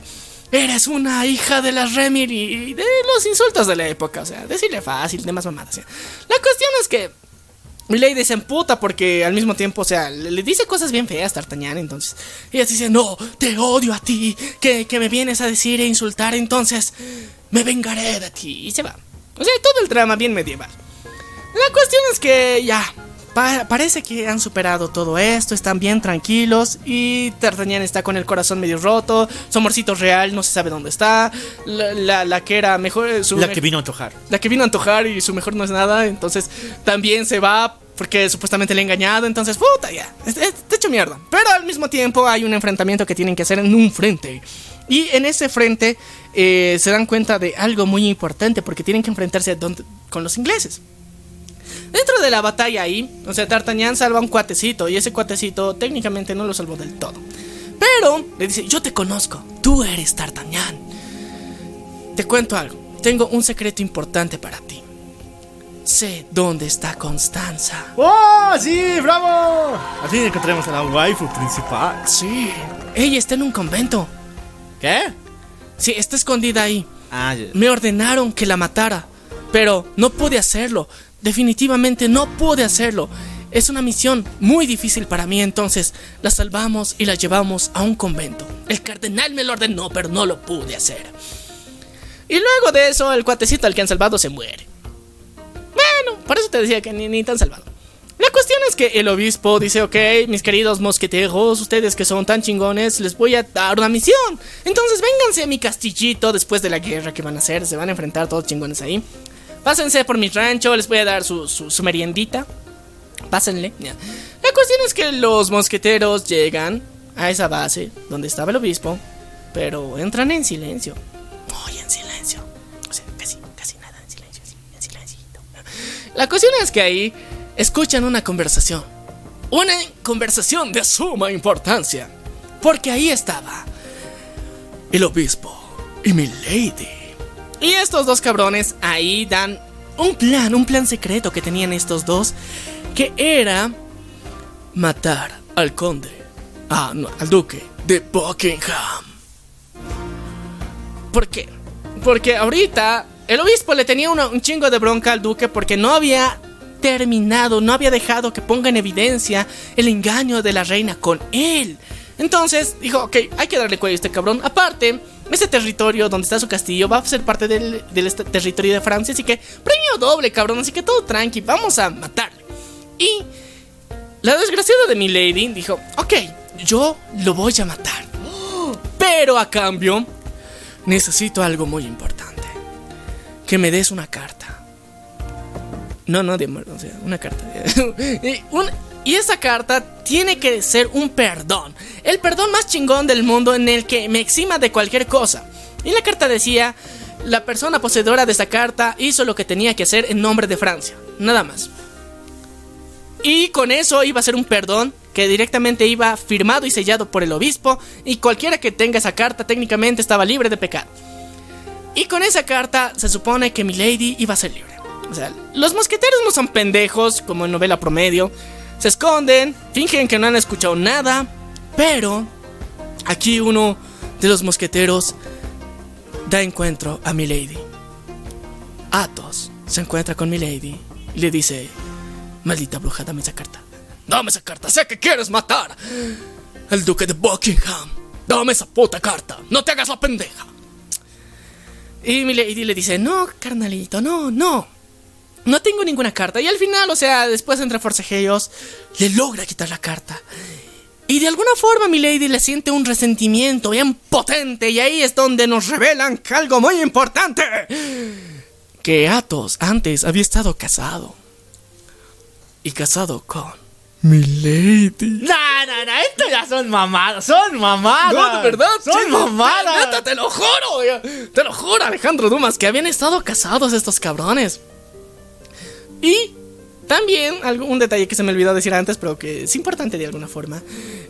Eres una hija de la Remir y de los insultos de la época. O sea, decirle fácil, de más mamadas. sea. La cuestión es que Milady se emputa porque al mismo tiempo, o sea, le, dice cosas bien feas a D'Artagnan, entonces ella dice, no, te odio a ti, que, que me vienes a decir e insultar, entonces me vengaré de ti. Y se va. O sea, todo el drama bien medieval. La cuestión es que ya, parece que han superado todo esto, están bien tranquilos y D'Artagnan está con el corazón medio roto, su amorcito real no se sabe dónde está, la, la, que era mejor... la que vino a antojar. La que vino a antojar y su mejor no es nada, entonces también se va porque supuestamente le ha engañado, entonces puta ya, está hecho mierda. Pero al mismo tiempo hay un enfrentamiento que tienen que hacer en un frente. Y en ese frente eh, se dan cuenta de algo muy importante porque tienen que enfrentarse con los ingleses. Dentro de la batalla ahí, o sea, D'Artagnan salva a un cuatecito y ese cuatecito técnicamente no lo salvó del todo. Pero le dice, yo te conozco, tú eres D'Artagnan. Te cuento algo, tengo un secreto importante para ti. Sé dónde está Constanza. ¡Oh, sí, bravo! Así encontremos a la waifu principal. Sí, ella está en un convento. ¿Qué? Sí, está escondida ahí. Ah, Me ordenaron que la matara, pero no pude hacerlo. Definitivamente no pude hacerlo. Es una misión muy difícil para mí, entonces la salvamos y la llevamos a un convento. El cardenal me lo ordenó, pero no lo pude hacer. Y luego de eso, el cuatecito al que han salvado se muere. Bueno, por eso te decía que ni, ni tan salvado. La cuestión es que el obispo dice, ok, mis queridos mosqueteros, ustedes que son tan chingones, les voy a dar una misión. Entonces vénganse a mi castillito después de la guerra que van a hacer, se van a enfrentar todos chingones ahí. Pásense por mi rancho, les voy a dar su, meriendita. Pásenle. La cuestión es que los mosqueteros llegan a esa base donde estaba el obispo, pero entran en silencio. Muy en silencio. O sea, casi, casi nada en silencio, en silencio. La cuestión es que ahí escuchan una conversación. Una conversación de suma importancia. Porque ahí estaba el obispo y mi lady. Y estos dos cabrones ahí dan un plan, un plan secreto que tenían estos dos, que era matar al conde, no, al duque de Buckingham. ¿Por qué? Porque ahorita el obispo le tenía un chingo de bronca al duque porque no había terminado, no había dejado que ponga en evidencia el engaño de la reina con él. Entonces dijo, ok, hay que darle cuello a este cabrón. Aparte, ese territorio donde está su castillo va a ser parte del, territorio de Francia. Así que premio doble, cabrón. Así que todo tranqui, vamos a matarle. Y la desgraciada de mi lady dijo, ok, yo lo voy a matar. Pero a cambio, necesito algo muy importante. Que me des una carta. No, no, de o sea, una carta. (laughs) un, y esa carta tiene que ser un perdón. El perdón más chingón del mundo en el que me exima de cualquier cosa. Y la carta decía, la persona poseedora de esa carta hizo lo que tenía que hacer en nombre de Francia. Nada más. Y con eso iba a ser un perdón que directamente iba firmado y sellado por el obispo. Y cualquiera que tenga esa carta técnicamente estaba libre de pecado. Y con esa carta se supone que Milady iba a ser libre. O sea, los mosqueteros no son pendejos como en novela promedio. Se esconden, fingen que no han escuchado nada, pero aquí uno de los mosqueteros da encuentro a Milady. Athos se encuentra con Milady y le dice, maldita bruja, dame esa carta. Dame esa carta, sé que quieres matar al duque de Buckingham. Dame esa puta carta, no te hagas la pendeja. Y Milady le dice, no, carnalito, no, no. No tengo ninguna carta. Y al final, o sea, después entre forcejeos, le logra quitar la carta. Y de alguna forma mi lady le siente un resentimiento bien potente. Y ahí es donde nos revelan que algo muy importante. Que Athos antes había estado casado. Y casado con mi lady. No, no, no, esto ya son mamadas, son mamadas. No, de verdad, son mamadas. te lo juro, te lo juro, Alejandro Dumas, que habían estado casados estos cabrones. Y también un detalle que se me olvidó decir antes, pero que es importante de alguna forma.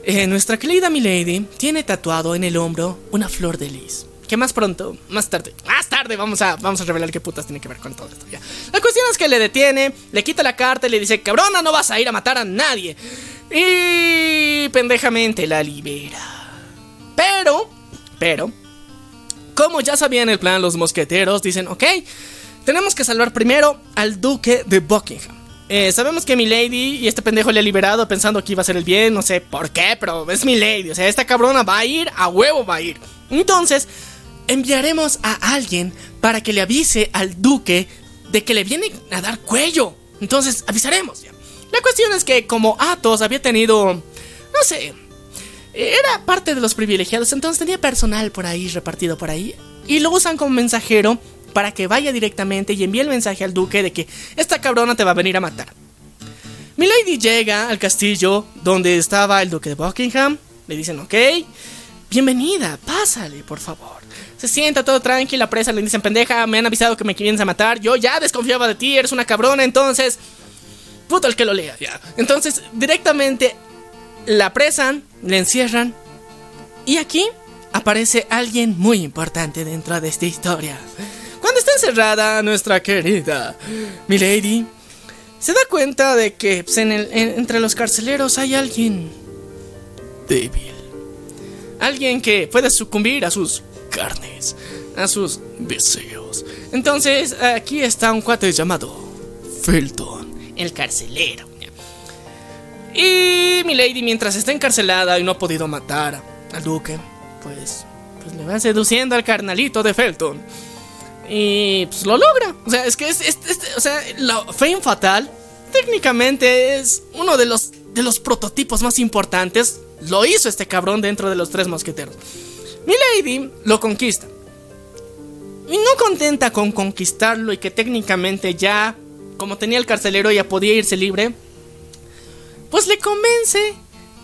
Eh, nuestra querida Milady tiene tatuado en el hombro una flor de lis. Que más pronto, más tarde, más tarde vamos a, vamos a revelar qué putas tiene que ver con todo esto. Ya. La cuestión es que le detiene, le quita la carta y le dice, cabrona, no vas a ir a matar a nadie. Y pendejamente la libera. Pero, pero, como ya sabían el plan los mosqueteros, dicen, ok, tenemos que salvar primero al duque de Buckingham. eh, sabemos que mi lady y este pendejo le ha liberado pensando que iba a ser el bien, no sé por qué, pero es mi lady. O sea, esta cabrona va a ir, a huevo va a ir. Entonces, enviaremos a alguien para que le avise al duque de que le viene a dar cuello. Entonces, avisaremos. La cuestión es que como Athos había tenido, no sé, era parte de los privilegiados, entonces tenía personal por ahí repartido por ahí y lo usan como mensajero para que vaya directamente y envíe el mensaje al duque de que esta cabrona te va a venir a matar. Milady llega al castillo donde estaba el duque de Buckingham. Le dicen, ok, bienvenida, pásale, por favor. Se sienta todo tranquilo, la presa le dicen, pendeja, me han avisado que me vienes a matar. Yo ya desconfiaba de ti, eres una cabrona, entonces... Puto el que lo lea, ya. Entonces, directamente la apresan, le encierran. Y aquí aparece alguien muy importante dentro de esta historia. Cuando está encerrada nuestra querida Milady, se da cuenta de que pues, entre los carceleros hay alguien débil. Alguien que puede sucumbir a sus carnes, a sus deseos. Entonces, aquí está un cuate llamado Felton, el carcelero. Y Milady, mientras está encarcelada y no ha podido matar al duque, pues, pues le va seduciendo al carnalito de Felton. Y pues lo logra. O sea, es que es, o sea, la Fame Fatal técnicamente es uno de los, de los prototipos más importantes. Lo hizo este cabrón dentro de los tres mosqueteros. Milady lo conquista. Y no contenta con conquistarlo y que técnicamente ya, como tenía el carcelero, ya podía irse libre, pues le convence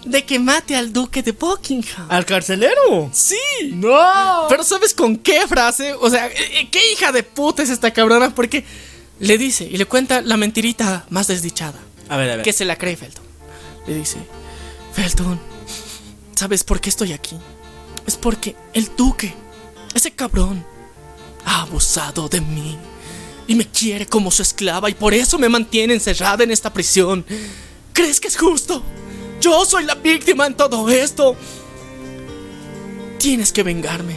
de que mate al duque de Buckingham. ¿Al carcelero? Sí. No. Pero ¿sabes con qué frase? O sea, eh, eh, ¿qué hija de puta es esta cabrona? Porque le dice y le cuenta la mentirita más desdichada. A ver, a ver. Que se la cree Felton. Le dice, Felton, ¿sabes por qué estoy aquí? Es porque el duque, ese cabrón, ha abusado de mí. Y me quiere como su esclava y por eso me mantiene encerrada en esta prisión. ¿Crees que es justo? Yo soy la víctima en todo esto. Tienes que vengarme.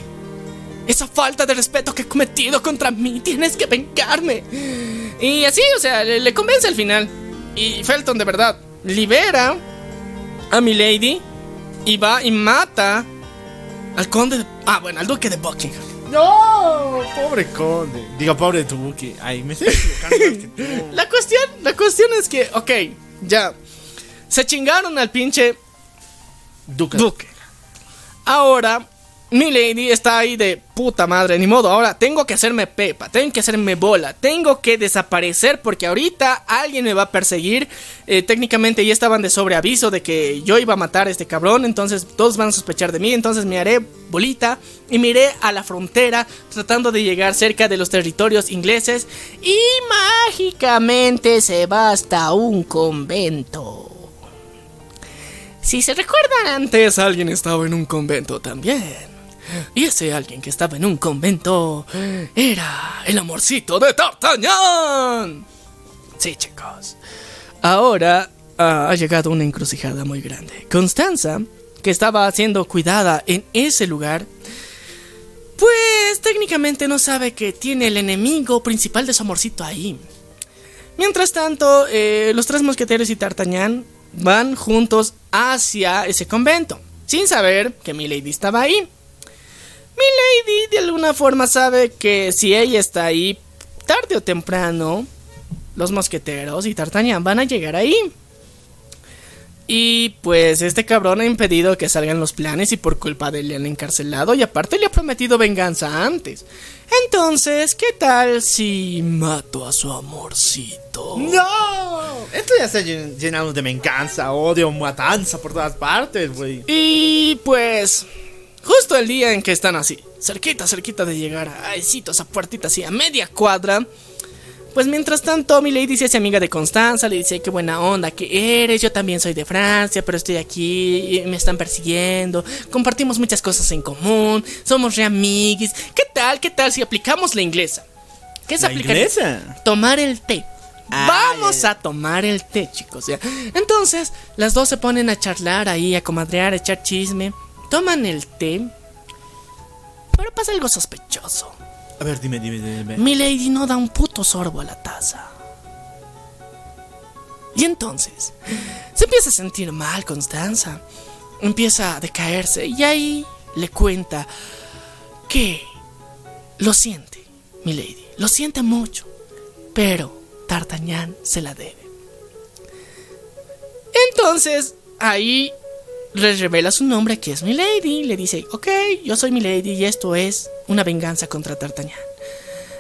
Esa falta de respeto que he cometido contra mí, tienes que vengarme. Y así, o sea, le, convence al final. Y Felton, de verdad, libera a mi lady y va y mata al conde de... Ah, bueno, al duque de Buckingham. No, pobre conde. Digo, pobre duque. Ay, me estoy equivocando. (laughs) la cuestión, la cuestión es que, ok, ya. Se chingaron al pinche Duque. Duque. Ahora, mi lady está ahí de puta madre, ni modo. Ahora tengo que hacerme pepa, tengo que hacerme bola, tengo que desaparecer porque ahorita alguien me va a perseguir. Eh, técnicamente ya estaban de sobreaviso de que yo iba a matar a este cabrón, entonces todos van a sospechar de mí. Entonces me haré bolita y me iré a la frontera tratando de llegar cerca de los territorios ingleses y mágicamente se va hasta un convento. Si se recuerdan antes, alguien estaba en un convento también. Y ese alguien que estaba en un convento era el amorcito de D'Artagnan. Sí, chicos. Ahora ha llegado una encrucijada muy grande. Constanza, que estaba siendo cuidada en ese lugar, pues técnicamente no sabe que tiene el enemigo principal de su amorcito ahí. Mientras tanto, eh, los tres mosqueteros y D'Artagnan van juntos hacia ese convento, sin saber que Milady estaba ahí. Milady de alguna forma sabe que si ella está ahí, tarde o temprano, los mosqueteros y D'Artagnan van a llegar ahí. Y pues este cabrón ha impedido que salgan los planes y por culpa de él le han encarcelado y aparte le ha prometido venganza antes. Entonces, ¿qué tal si mato a su amorcito? ¡No! Esto ya está llenado de venganza, odio, matanza por todas partes, güey. Y pues, justo el día en que están así, cerquita, cerquita de llegar a esa puertita así, a media cuadra. Pues mientras tanto, mi lady se hace amiga de Constanza, le dice qué buena onda que eres, yo también soy de Francia, pero estoy aquí, y me están persiguiendo, compartimos muchas cosas en común, somos re amiguis. ¿Qué tal, qué tal si aplicamos la inglesa? ¿Qué es ¿La inglesa? Tomar el té. Ah, Vamos a tomar el té, chicos. Entonces, las dos se ponen a charlar ahí, a comadrear, a echar chisme. Toman el té. Pero pasa algo sospechoso. A ver, dime, dime, dime. Mi lady no da un puto sorbo a la taza. Y entonces se empieza a sentir mal Constanza. Empieza a decaerse y ahí le cuenta que lo siente, mi lady, lo siente mucho, pero D'Artagnan se la debe. Entonces, ahí le revela su nombre, que es mi lady, le dice, ok, yo soy mi lady y esto es una venganza contra D'Artagnan.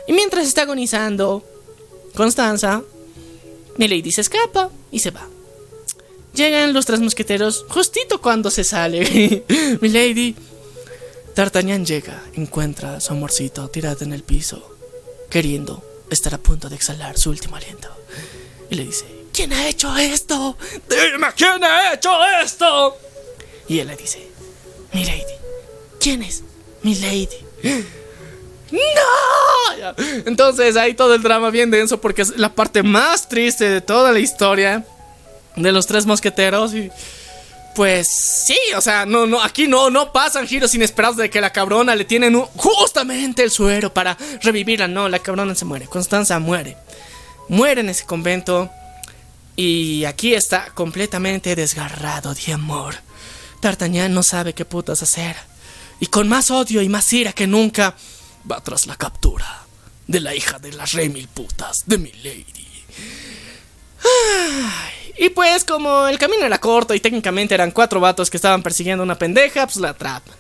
Y mientras está agonizando, Constanza, mi lady se escapa y se va. Llegan los tres mosqueteros justito cuando se sale. (laughs) mi lady. D'Artagnan llega, encuentra a su amorcito tirado en el piso, queriendo estar a punto de exhalar su último aliento. Y le dice, ¿quién ha hecho esto? Dime, ¿quién ha hecho esto? Y él le dice, mi lady. ¿Quién es? Mi lady. ¡No! Entonces hay todo el drama bien denso porque es la parte más triste de toda la historia de los tres mosqueteros y pues sí, o sea, no, no, aquí no, no pasan giros inesperados de que la cabrona le tienen justamente el suero para revivirla. No, la cabrona se muere. Constanza muere. Muere en ese convento. Y aquí está completamente desgarrado de amor. D'Artagnan no sabe qué putas hacer. Y con más odio y más ira que nunca, va tras la captura de la hija de las rey mil putas de mi lady. y pues como el camino era corto y técnicamente eran cuatro vatos que estaban persiguiendo una pendeja, pues la atrapan.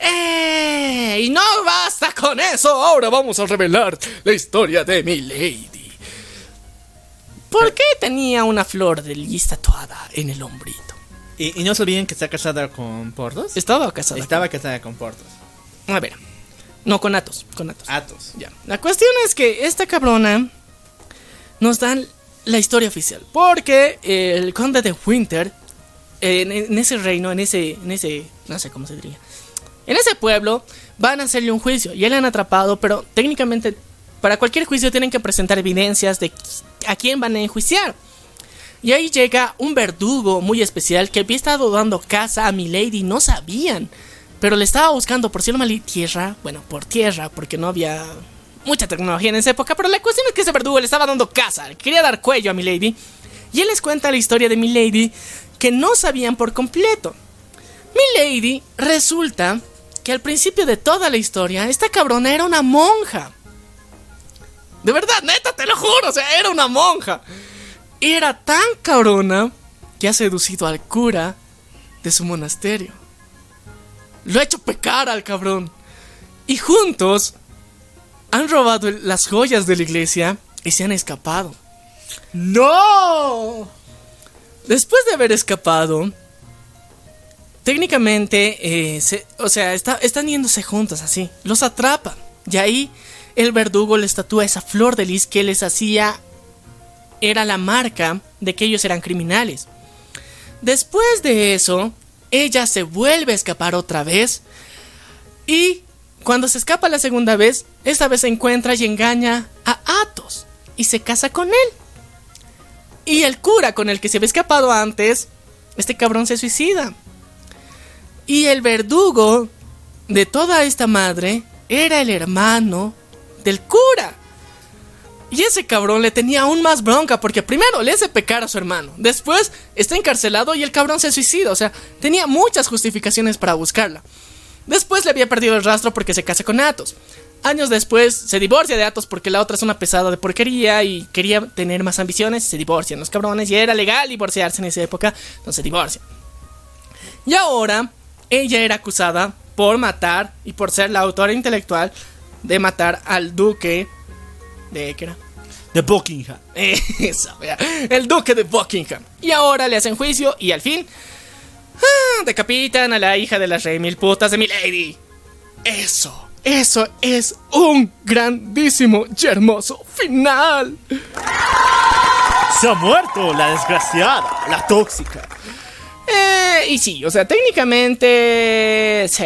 ¡Eh! Y no basta con eso, ahora vamos a revelar la historia de mi lady. ¿Por qué tenía una flor de lis tatuada en el hombrito? Y, y no se olviden que está casada con Portos. Estaba casada. Estaba casada con Portos. A ver. No, con Atos. Con Atos. Atos. Ya. La cuestión es que esta cabrona nos dan la historia oficial. Porque el conde de Winter, en, en ese reino, en ese, en ese, no sé cómo se diría, en ese pueblo van a hacerle un juicio. Y él han atrapado, pero técnicamente para cualquier juicio tienen que presentar evidencias de a quién van a enjuiciar. Y ahí llega un verdugo muy especial que había estado dando casa a Milady, no sabían. Pero le estaba buscando por cielo mal y tierra, bueno, por tierra, porque no había mucha tecnología en esa época, pero la cuestión es que ese verdugo le estaba dando casa, le quería dar cuello a Milady. Y él les cuenta la historia de Milady que no sabían por completo. Milady resulta que al principio de toda la historia, esta cabrona era una monja. De verdad, neta, te lo juro, o sea, era una monja. Era tan cabrona que ha seducido al cura de su monasterio. Lo ha hecho pecar al cabrón. Y juntos han robado las joyas de la iglesia y se han escapado. ¡No! Después de haber escapado, técnicamente, eh, se- o sea, está- están yéndose juntos así. Los atrapan. Y ahí el verdugo les tatúa esa flor de lis que les hacía. Era la marca de que ellos eran criminales. Después de eso, ella se vuelve a escapar otra vez. Y cuando se escapa la segunda vez, esta vez se encuentra y engaña a Athos. Y se casa con él. Y el cura con el que se había escapado antes, este cabrón se suicida. Y el verdugo de toda esta madre era el hermano del cura. Y ese cabrón le tenía aún más bronca porque primero le hace pecar a su hermano, después está encarcelado y el cabrón se suicida, o sea, tenía muchas justificaciones para buscarla. Después le había perdido el rastro porque se casa con Athos. Años después se divorcia de Athos porque la otra es una pesada de porquería y quería tener más ambiciones se divorcian los cabrones y era legal divorciarse en esa época, entonces se divorcian. Y ahora ella era acusada por matar y por ser la autora intelectual de matar al duque de ¿qué era? De Buckingham. (laughs) Eso, vea, el duque de Buckingham. Y ahora le hacen juicio y al fin ah, decapitan a la hija de las rey mil putas de mi lady. Eso, eso es un grandísimo y hermoso final. Se ha muerto la desgraciada, la tóxica. Eh, y sí, o sea, técnicamente, sí.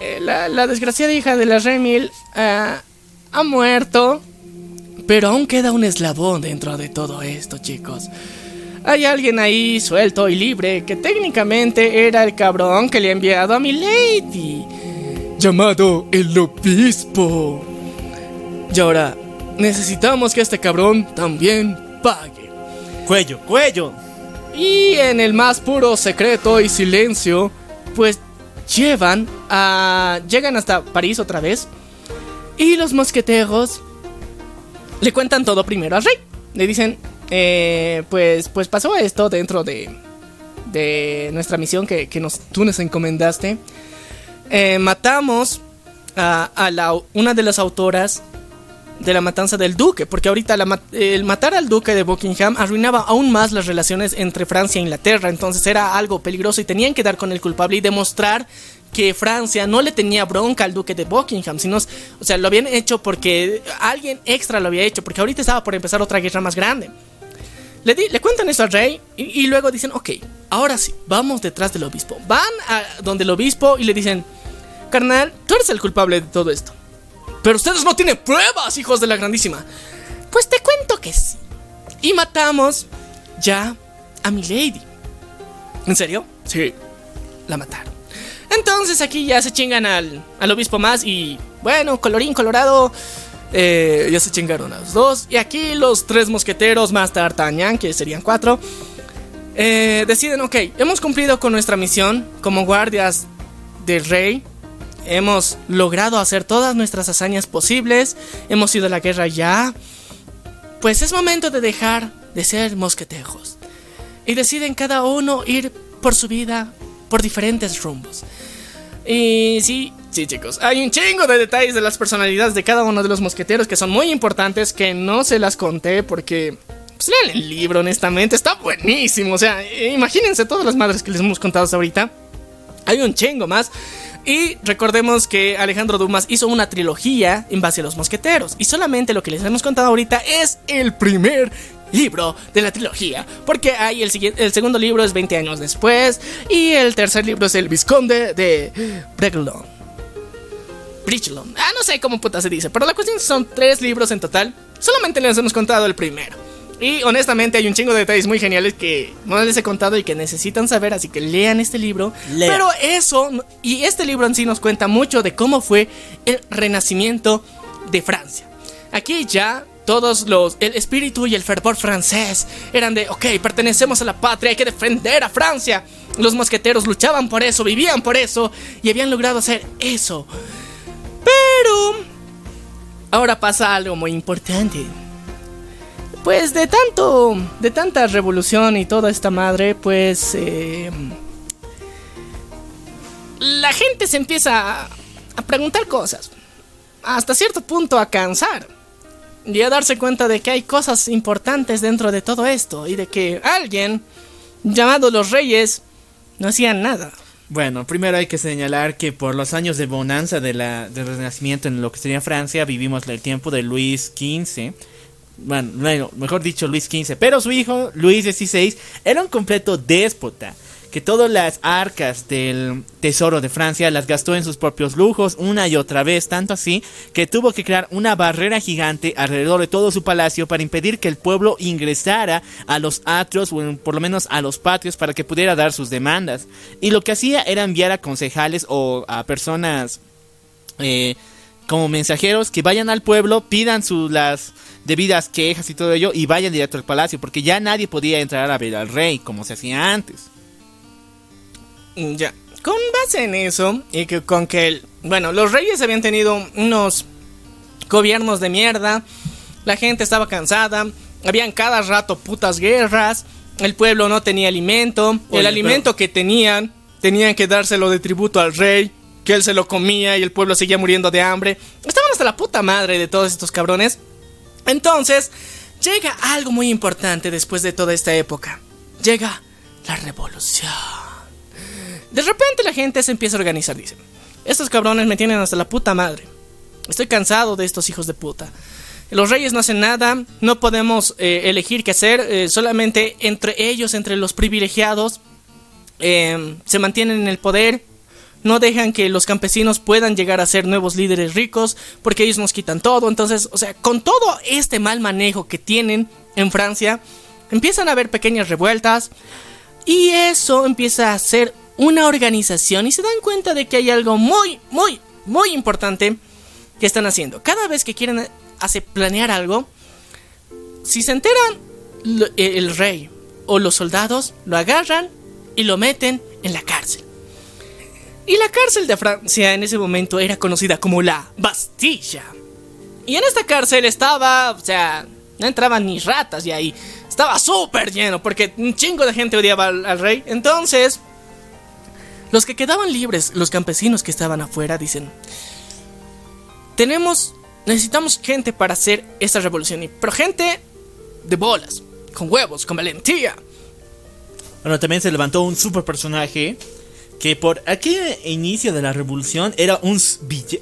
Eh, la, la desgraciada hija de la Remil ah, ha muerto. Pero aún queda un eslabón dentro de todo esto, chicos. Hay alguien ahí suelto y libre que técnicamente era el cabrón que le ha enviado a mi lady. Llamado el obispo. Y ahora, necesitamos que este cabrón también pague. Cuello, cuello. Y en el más puro secreto y silencio, pues llevan a... llegan hasta París otra vez. Y los mosqueteros le cuentan todo primero al rey. Le dicen, eh, pues, pues pasó esto dentro de, de nuestra misión que, nos, tú nos encomendaste. Eh, matamos a, a la, una de las autoras de la matanza del duque, porque ahorita el matar al duque de Buckingham arruinaba aún más las relaciones entre Francia e Inglaterra, entonces era algo peligroso y tenían que dar con el culpable y demostrar que Francia no le tenía bronca al duque de Buckingham, sino, o sea, lo habían hecho porque alguien extra lo había hecho, porque ahorita estaba por empezar otra guerra más grande. Le, le cuentan eso al rey y, y luego dicen, ok, ahora sí, vamos detrás del obispo. Van a donde el obispo y le dicen, carnal, tú eres el culpable de todo esto. Pero ustedes no tienen pruebas, hijos de la grandísima. Pues te cuento que sí. Y matamos ya a mi lady. ¿En serio? Sí, la mataron. Entonces aquí ya se chingan al, al obispo más y bueno, colorín colorado. Eh, ya se chingaron a los dos. Y aquí los tres mosqueteros más D'Artagnan, que serían cuatro, eh, deciden, ok, hemos cumplido con nuestra misión como guardias del rey hemos logrado hacer todas nuestras hazañas posibles, hemos ido a la guerra ya, pues es momento de dejar de ser mosquetejos. Y deciden cada uno ir por su vida por diferentes rumbos. Y sí, sí chicos, hay un chingo de detalles de las personalidades de cada uno de los mosqueteros que son muy importantes, que no se las conté porque... Pues lean el libro, honestamente, está buenísimo. O sea, imagínense todas las madres que les hemos contado hasta ahorita. Hay un chingo más. Y recordemos que Alejandro Dumas hizo una trilogía en base a los mosqueteros. Y solamente lo que les hemos contado ahorita es el primer libro de la trilogía. Porque hay el, el segundo libro es 20 años después. Y el tercer libro es El Visconde de Breglon. Bridgelon. Ah, no sé cómo puta se dice. Pero la cuestión son tres libros en total. Solamente les hemos contado el primero. Y honestamente hay un chingo de detalles muy geniales que no les he contado y que necesitan saber, así que lean este libro. Pero eso, y este libro en sí nos cuenta mucho de cómo fue el renacimiento de Francia. Aquí ya todos los, el espíritu y el fervor francés eran de, ok, pertenecemos a la patria, hay que defender a Francia. Los mosqueteros luchaban por eso, vivían por eso y habían logrado hacer eso. Pero... Ahora pasa algo muy importante pues de tanto, de tanta revolución y toda esta madre, pues eh, la gente se empieza a, preguntar cosas, hasta cierto punto a cansar y a darse cuenta de que hay cosas importantes dentro de todo esto y de que alguien llamado los reyes no hacían nada. Bueno, primero hay que señalar que por los años de bonanza de la, del Renacimiento en lo que sería Francia, vivimos el tiempo de Luis XV bueno, mejor dicho Luis XV, pero su hijo Luis XVI era un completo déspota que todas las arcas del tesoro de Francia las gastó en sus propios lujos una y otra vez, tanto así que tuvo que crear una barrera gigante alrededor de todo su palacio para impedir que el pueblo ingresara a los atrios o por lo menos a los patios para que pudiera dar sus demandas. Y lo que hacía era enviar a concejales o a personas eh, como mensajeros que vayan al pueblo, pidan sus las debidas quejas y todo ello y vayan directo al palacio, porque ya nadie podía entrar a ver al rey como se hacía antes. Mm, ya, con base en eso y que con que el, bueno, los reyes habían tenido unos gobiernos de mierda, la gente estaba cansada, habían cada rato putas guerras, el pueblo no tenía alimento, el alimento que tenían tenían que dárselo de tributo al rey que él se lo comía y el pueblo seguía muriendo de hambre. Estaban hasta la puta madre de todos estos cabrones. Entonces, llega algo muy importante después de toda esta época. Llega la revolución. De repente la gente se empieza a organizar, dicen. Estos cabrones me tienen hasta la puta madre. Estoy cansado de estos hijos de puta. Los reyes no hacen nada, no podemos eh, elegir qué hacer, eh, solamente entre ellos, entre los privilegiados, eh, se mantienen en el poder no dejan que los campesinos puedan llegar a ser nuevos líderes ricos porque ellos nos quitan todo. Entonces, o sea, con todo este mal manejo que tienen en Francia, empiezan a haber pequeñas revueltas y eso empieza a ser una organización y se dan cuenta de que hay algo muy, muy, muy importante que están haciendo. Cada vez que quieren hacer planear algo, si se enteran el rey o los soldados lo agarran y lo meten en la cárcel. Y la cárcel de Francia en ese momento era conocida como la Bastilla. Y en esta cárcel estaba, o sea, no entraban ni ratas y ahí estaba súper lleno porque un chingo de gente odiaba al, rey. Entonces, los que quedaban libres, los campesinos que estaban afuera, dicen, tenemos, necesitamos gente para hacer esta revolución. Pero gente de bolas, con huevos, con valentía. Bueno, también se levantó un super personaje que por aquel inicio de la revolución era un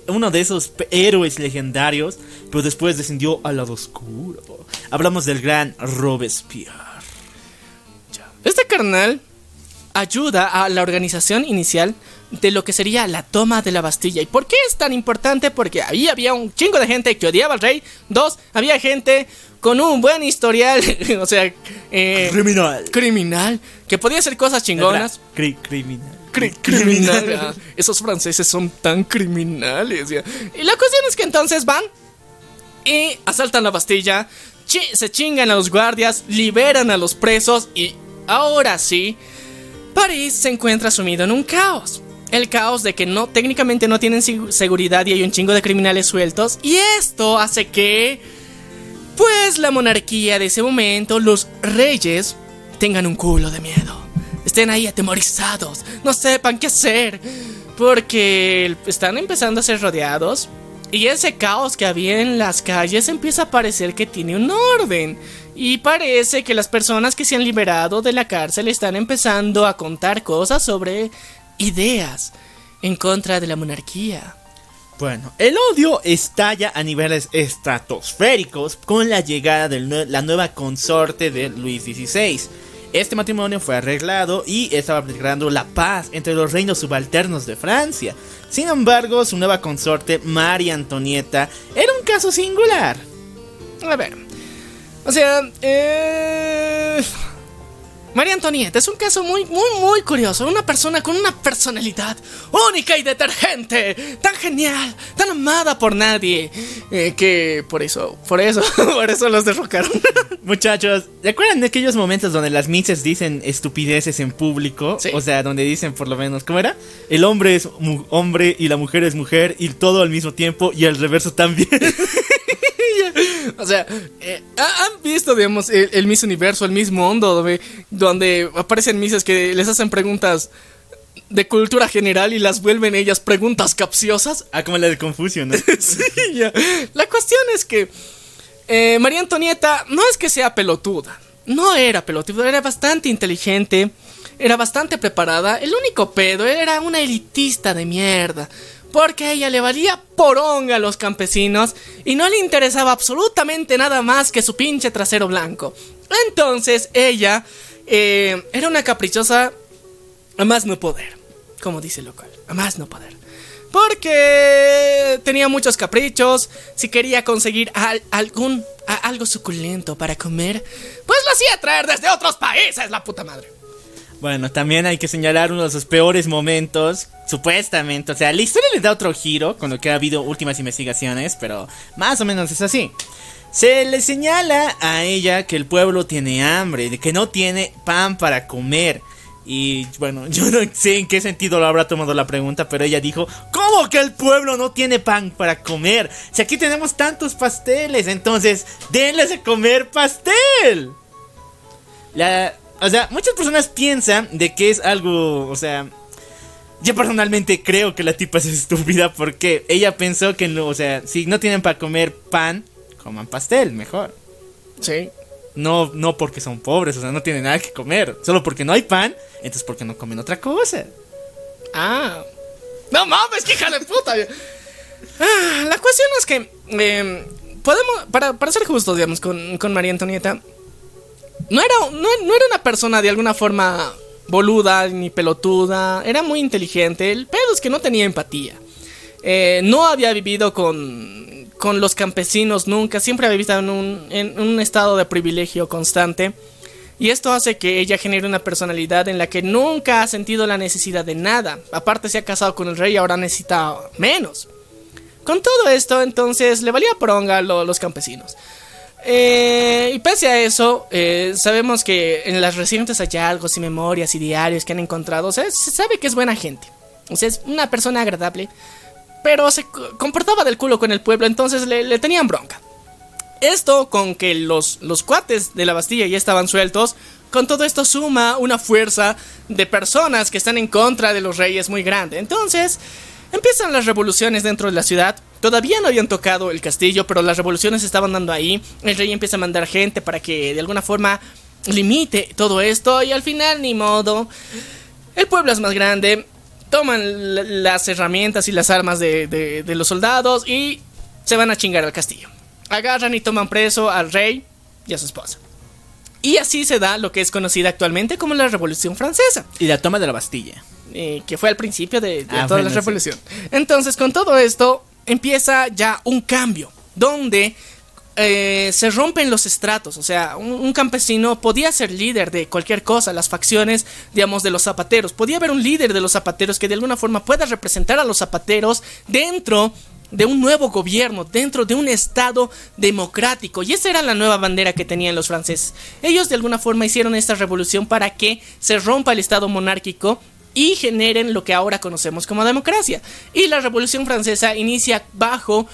uno de esos héroes legendarios, pero después descendió al lado oscuro. Hablamos del gran Robespierre. Este carnal ayuda a la organización inicial de lo que sería la toma de la Bastilla. ¿Y por qué es tan importante? Porque ahí había un chingo de gente que odiaba al rey. Dos, había gente con un buen historial, (laughs) o sea, eh, criminal. Criminal, que podía hacer cosas chingonas. criminal (laughs) criminal. Esos franceses son tan criminales. Y la cuestión es que entonces van y asaltan la Bastilla, se chingan a los guardias, liberan a los presos y ahora sí, París se encuentra sumido en un caos. El caos de que no técnicamente no tienen seguridad y hay un chingo de criminales sueltos y esto hace que pues la monarquía de ese momento, los reyes tengan un culo de miedo estén ahí atemorizados, no sepan qué hacer, porque están empezando a ser rodeados y ese caos que había en las calles empieza a parecer que tiene un orden. Y parece que las personas que se han liberado de la cárcel están empezando a contar cosas sobre ideas en contra de la monarquía. Bueno, el odio estalla a niveles estratosféricos con la llegada de la nueva consorte de Luis XVI este matrimonio fue arreglado y estaba declarando la paz entre los reinos subalternos de Francia. Sin embargo, su nueva consorte, María Antonieta, era un caso singular. A ver. O sea, eh... María Antonieta es un caso muy, muy, muy curioso. Una persona con una personalidad única y detergente, tan genial, tan amada por nadie, eh, que por eso, por eso, (laughs) por eso los derrocaron. (laughs) Muchachos, ¿recuerdan de aquellos momentos donde las mises dicen estupideces en público? O sea, donde dicen por lo menos, ¿cómo era? El hombre es hombre y la mujer es mujer y todo al mismo tiempo y el reverso también. (laughs) o sea, eh, ¿han visto, digamos, el, Miss Universo, el Miss Mundo, donde, donde aparecen misas que les hacen preguntas de cultura general y las vuelven ellas preguntas capciosas? Ah, como la de Confucio, ¿no? (laughs) sí, ya. La cuestión es que eh, María Antonieta no es que sea pelotuda. No era pelotuda, era bastante inteligente, era bastante preparada. El único pedo era una elitista de mierda porque ella le valía poronga a los campesinos y no le interesaba absolutamente nada más que su pinche trasero blanco. Entonces ella eh, era una caprichosa a más no poder, como dice el local, a más no poder. Porque tenía muchos caprichos, si quería conseguir algún algo suculento para comer, pues lo hacía traer desde otros países, la puta madre. Bueno, también hay que señalar uno de sus peores momentos, supuestamente. O sea, la historia le da otro giro con lo que ha habido últimas investigaciones, pero más o menos es así. Se le señala a ella que el pueblo tiene hambre, de que no tiene pan para comer. Y bueno, (laughs) yo no sé en qué sentido lo habrá tomado la pregunta, pero ella dijo, ¿cómo que el pueblo no tiene pan para comer? Si aquí tenemos tantos pasteles, entonces denles a comer pastel. La, o sea, muchas personas piensan de que es algo, o sea, yo personalmente creo que la tipa es (laughs) estúpida porque ella pensó que no, o sea, si no tienen para comer pan, coman pastel, mejor. Sí. No, no porque son pobres, o sea, no tienen nada que comer. Solo porque no hay pan, entonces porque no comen otra cosa. Ah. No mames, que hija de puta. Ah, la cuestión es que em, podemos, para, para ser justos, digamos, con, con María Antonieta, no era, no, era una persona de alguna forma boluda ni pelotuda, era muy inteligente. El pedo es que no tenía empatía. Eh, no había vivido con, con los campesinos nunca, siempre había vivido en un, en un estado de privilegio constante. Y esto hace que ella genere una personalidad en la que nunca ha sentido la necesidad de nada. Aparte se ha casado con el rey y ahora necesita menos. Con todo esto, entonces le valía poronga a los campesinos. Eh, y pese a eso, eh, sabemos que en las recientes hallazgos y memorias y diarios que han encontrado, se sabe que es buena gente. O sea, es una persona agradable, pero se comportaba del culo con el pueblo, entonces le, tenían bronca. Esto con que los, los cuates de la Bastilla ya estaban sueltos, con todo esto suma una fuerza de personas que están en contra de los reyes muy grande. Entonces, empiezan las revoluciones dentro de la ciudad. Todavía no habían tocado el castillo, pero las revoluciones estaban dando ahí. El rey empieza a mandar gente para que de alguna forma limite todo esto. Y al final, ni modo. El pueblo es más grande. Toman las herramientas y las armas de, de los soldados y se van a chingar al castillo. Agarran y toman preso al rey y a su esposa. Y así se da lo que es conocida actualmente como la Revolución Francesa. Y la toma de la Bastilla. Eh, que fue al principio de, ah, toda la revolución. Entonces, con todo esto, empieza ya un cambio, donde eh, se rompen los estratos. O sea, un, campesino podía ser líder de cualquier cosa, las facciones, digamos, de los zapateros. Podía haber un líder de los zapateros que de alguna forma pueda representar a los zapateros dentro de un nuevo gobierno, dentro de un Estado democrático. Y esa era la nueva bandera que tenían los franceses. Ellos de alguna forma hicieron esta revolución para que se rompa el Estado monárquico y generen lo que ahora conocemos como democracia. Y la Revolución Francesa inicia bajo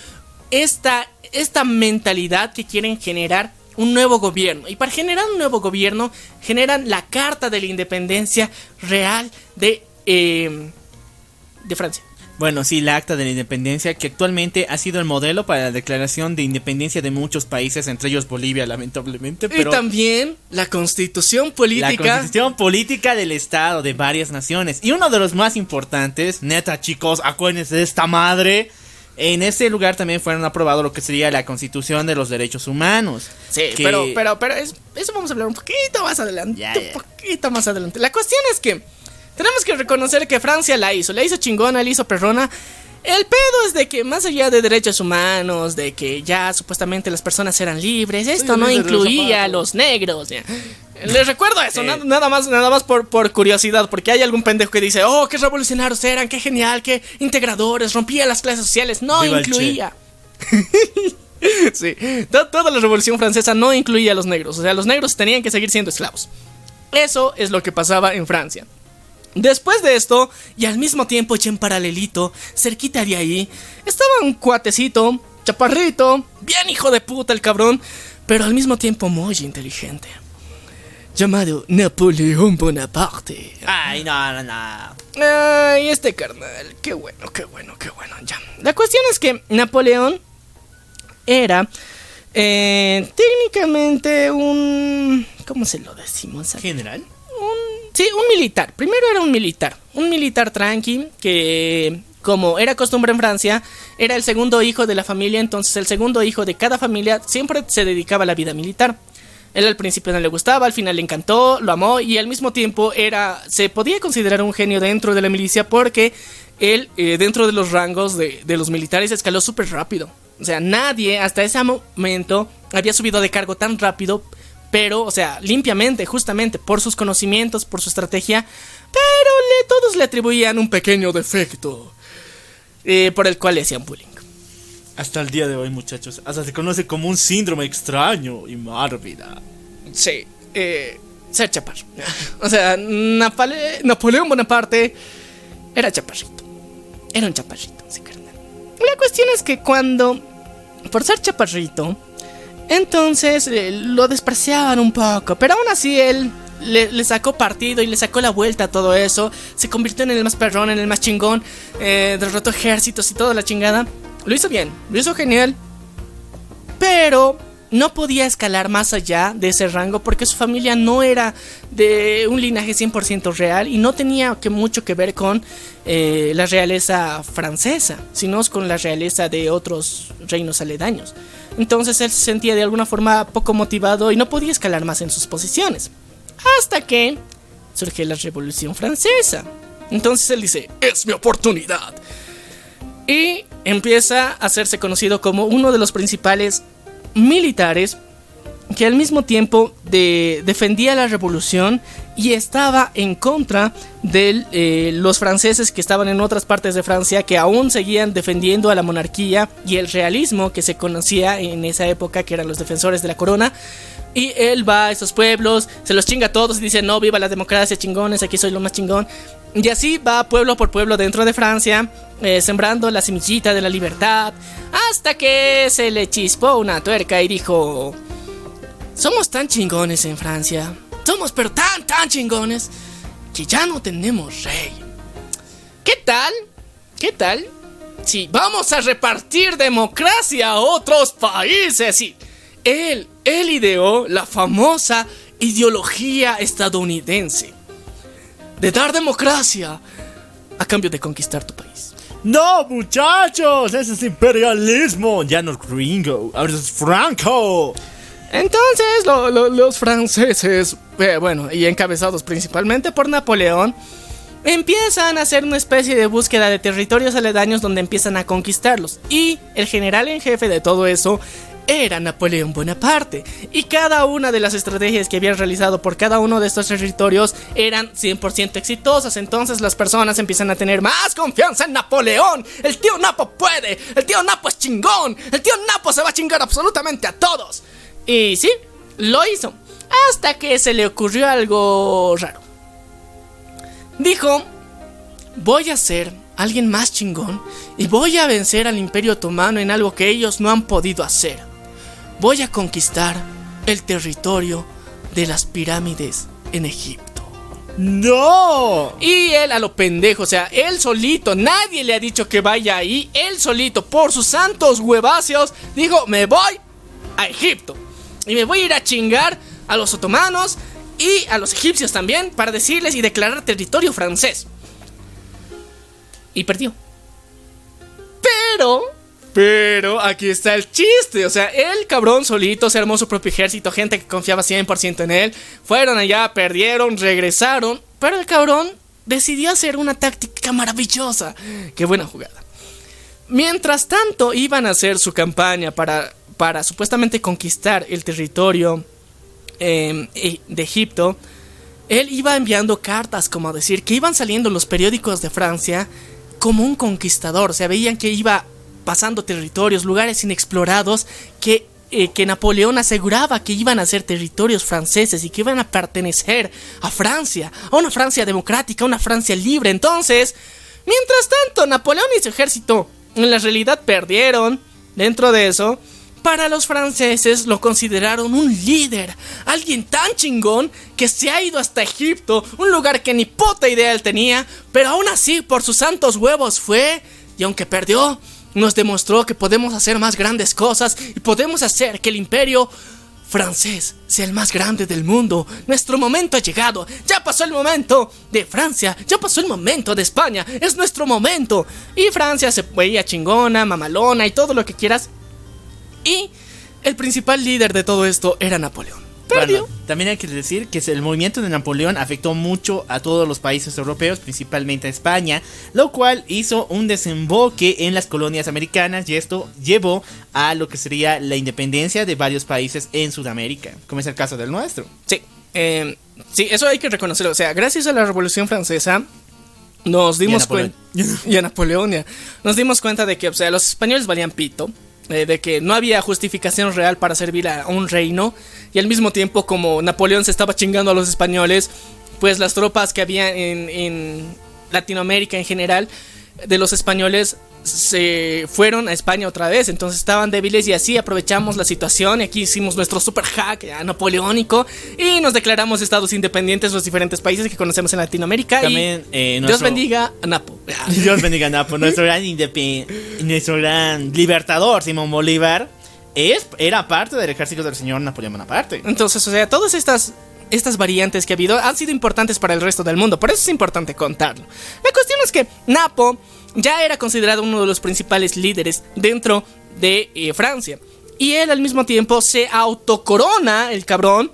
esta, esta mentalidad que quieren generar un nuevo gobierno. Y para generar un nuevo gobierno generan la Carta de la Independencia Real de, eh, de Francia. Bueno, sí, la Acta de la Independencia, que actualmente ha sido el modelo para la declaración de independencia de muchos países, entre ellos Bolivia, lamentablemente. Pero y también la Constitución Política. La Constitución Política del Estado de varias naciones. Y uno de los más importantes, neta chicos, acuérdense de esta madre. En ese lugar también fueron aprobados lo que sería la Constitución de los Derechos Humanos. Sí, pero, pero, pero eso vamos a hablar un poquito más adelante. Un poquito más adelante. La cuestión es que tenemos que reconocer que Francia la hizo, la hizo chingona, la hizo perrona. El pedo es de que más allá de derechos humanos, de que ya supuestamente las personas eran libres, esto no incluía a los negros. Les recuerdo eso, nada, más, nada más por, por, curiosidad, porque hay algún pendejo que dice, oh, qué revolucionarios eran, qué genial, qué integradores, rompía las clases sociales, no incluía. (laughs) sí, toda la revolución francesa no incluía a los negros, o sea, los negros tenían que seguir siendo esclavos. Eso es lo que pasaba en Francia. Después de esto, y al mismo tiempo y en paralelito, cerquita de ahí, estaba un cuatecito, chaparrito, bien hijo de puta el cabrón, pero al mismo tiempo muy inteligente. Llamado Napoleón Bonaparte. Ay, no, no, no. Ay, este carnal, qué bueno, qué bueno, qué bueno, ya. La cuestión es que Napoleón era eh, técnicamente un... ¿Cómo se lo decimos? ¿General? Sí, un militar. Primero era un militar. Un militar tranqui que, como era costumbre en Francia, era el segundo hijo de la familia. Entonces, el segundo hijo de cada familia siempre se dedicaba a la vida militar. Él al principio no le gustaba, al final le encantó, lo amó y al mismo tiempo era. se podía considerar un genio dentro de la milicia porque él, eh, dentro de los rangos de, de los militares, escaló súper rápido. O sea, nadie hasta ese momento había subido de cargo tan rápido pero, o sea, limpiamente, justamente por sus conocimientos, por su estrategia, pero le, todos le atribuían un pequeño defecto eh, por el cual le hacían bullying. Hasta el día de hoy, muchachos, hasta se conoce como un síndrome extraño y mórbida. Sí, eh, ser chaparro. o sea, Napoleón Bonaparte era chaparrito. Era un chaparrito, sí, carnal. La cuestión es que cuando, por ser chaparrito, entonces eh, lo despreciaban un poco, pero aún así él le, sacó partido y le sacó la vuelta a todo eso. Se convirtió en el más perrón, en el más chingón, eh, derrotó ejércitos y toda la chingada. Lo hizo bien, lo hizo genial, pero no podía escalar más allá de ese rango porque su familia no era de un linaje 100% real y no tenía que mucho que ver con eh, la realeza francesa, sino con la realeza de otros reinos aledaños. Entonces él se sentía de alguna forma poco motivado y no podía escalar más en sus posiciones. Hasta que surge la Revolución Francesa. Entonces él dice, es mi oportunidad. Y empieza a hacerse conocido como uno de los principales militares que al mismo tiempo de, defendía la revolución y estaba en contra de eh, los franceses que estaban en otras partes de Francia que aún seguían defendiendo a la monarquía y el realismo que se conocía en esa época que eran los defensores de la corona. Y él va a esos pueblos, se los chinga a todos y dice, no, viva la democracia, chingones, aquí soy lo más chingón. Y así va pueblo por pueblo dentro de Francia, eh, sembrando la semillita de la libertad, hasta que se le chispó una tuerca y dijo, somos tan chingones en Francia somos pero tan, tan chingones que ya no tenemos rey. ¿Qué tal? ¿Qué tal? Si vamos a repartir democracia a otros países y él, él ideó la famosa ideología estadounidense de dar democracia a cambio de conquistar tu país. No, muchachos, ese es imperialismo, ya no es gringo, ahora es Franco. Entonces los franceses, eh, bueno, y encabezados principalmente por Napoleón, empiezan a hacer una especie de búsqueda de territorios aledaños donde empiezan a conquistarlos. Y el general en jefe de todo eso era Napoleón Bonaparte. Y cada una de las estrategias que habían realizado por cada uno de estos territorios eran 100% exitosas. Entonces las personas empiezan a tener más confianza en Napoleón. El tío Napo puede. El tío Napo es chingón. El tío Napo se va a chingar absolutamente a todos. Y sí, lo hizo. Hasta que se le ocurrió algo raro. Dijo, voy a ser alguien más chingón y voy a vencer al imperio otomano en algo que ellos no han podido hacer. Voy a conquistar el territorio de las pirámides en Egipto. ¡No! Y él a lo pendejo, o sea, él solito, nadie le ha dicho que vaya ahí, él solito, por sus santos hueváceos, dijo, me voy a Egipto. Y me voy a ir a chingar a los otomanos y a los egipcios también para decirles y declarar territorio francés. Y perdió. Pero, pero aquí está el chiste. O sea, el cabrón solito se armó su propio ejército, gente que confiaba 100% en él. Fueron allá, perdieron, regresaron. Pero el cabrón decidió hacer una táctica maravillosa. Qué buena jugada. Mientras tanto, iban a hacer su campaña para para supuestamente conquistar el territorio em, e, de Egipto, él iba enviando cartas como a decir que iban saliendo los periódicos de Francia como un conquistador, o sea, veían que iba pasando territorios, lugares inexplorados que, eh, que Napoleón aseguraba que iban a ser territorios franceses y que iban a pertenecer a Francia, a una Francia democrática, a una Francia libre. Entonces, mientras tanto, Napoleón y su ejército en la realidad perdieron. Dentro de eso, para los franceses lo consideraron un líder, alguien tan chingón que se ha ido hasta Egipto, un lugar que ni puta idea él tenía, pero aún así por sus santos huevos fue, y aunque perdió, nos demostró que podemos hacer más grandes cosas y podemos hacer que el imperio francés sea el más grande del mundo. Nuestro momento ha llegado. Ya pasó el momento de Francia. Ya pasó el momento de España. Es nuestro momento. Y Francia se veía chingona, mamalona y todo lo que quieras. Y el principal líder de todo esto era Napoleón. También hay que decir que el movimiento de Napoleón afectó mucho a todos los países europeos, principalmente a España, lo cual hizo un desemboque en las colonias americanas y esto llevó a lo que sería la independencia de varios países en Sudamérica, como es el caso del nuestro. Sí, eh, sí, eso hay que reconocerlo. O sea, gracias a la Revolución Francesa, nos dimos cuenta. y a Napoleón, (laughs) Nos dimos cuenta de que, o sea, los españoles valían pito. Eh, de que no había justificación real para servir a un reino y al mismo tiempo como Napoleón se estaba chingando a los españoles, pues las tropas que había en, en Latinoamérica en general de los españoles se fueron a España otra vez, entonces estaban débiles y así aprovechamos la situación y aquí hicimos nuestro super hack napoleónico y nos declaramos estados independientes los diferentes países que conocemos en Latinoamérica. También, eh, Dios bendiga a Napo. (laughs) Dios bendiga a Napo, nuestro gran, nuestro gran libertador Simón Bolívar es, era parte del ejército del señor Napoleón Bonaparte. Entonces, o sea, todas estas estas variantes que ha habido han sido importantes para el resto del mundo, por eso es importante contarlo. La cuestión es que Napo ya era considerado uno de los principales líderes dentro de eh, Francia. Y él al mismo tiempo se autocorona, el cabrón,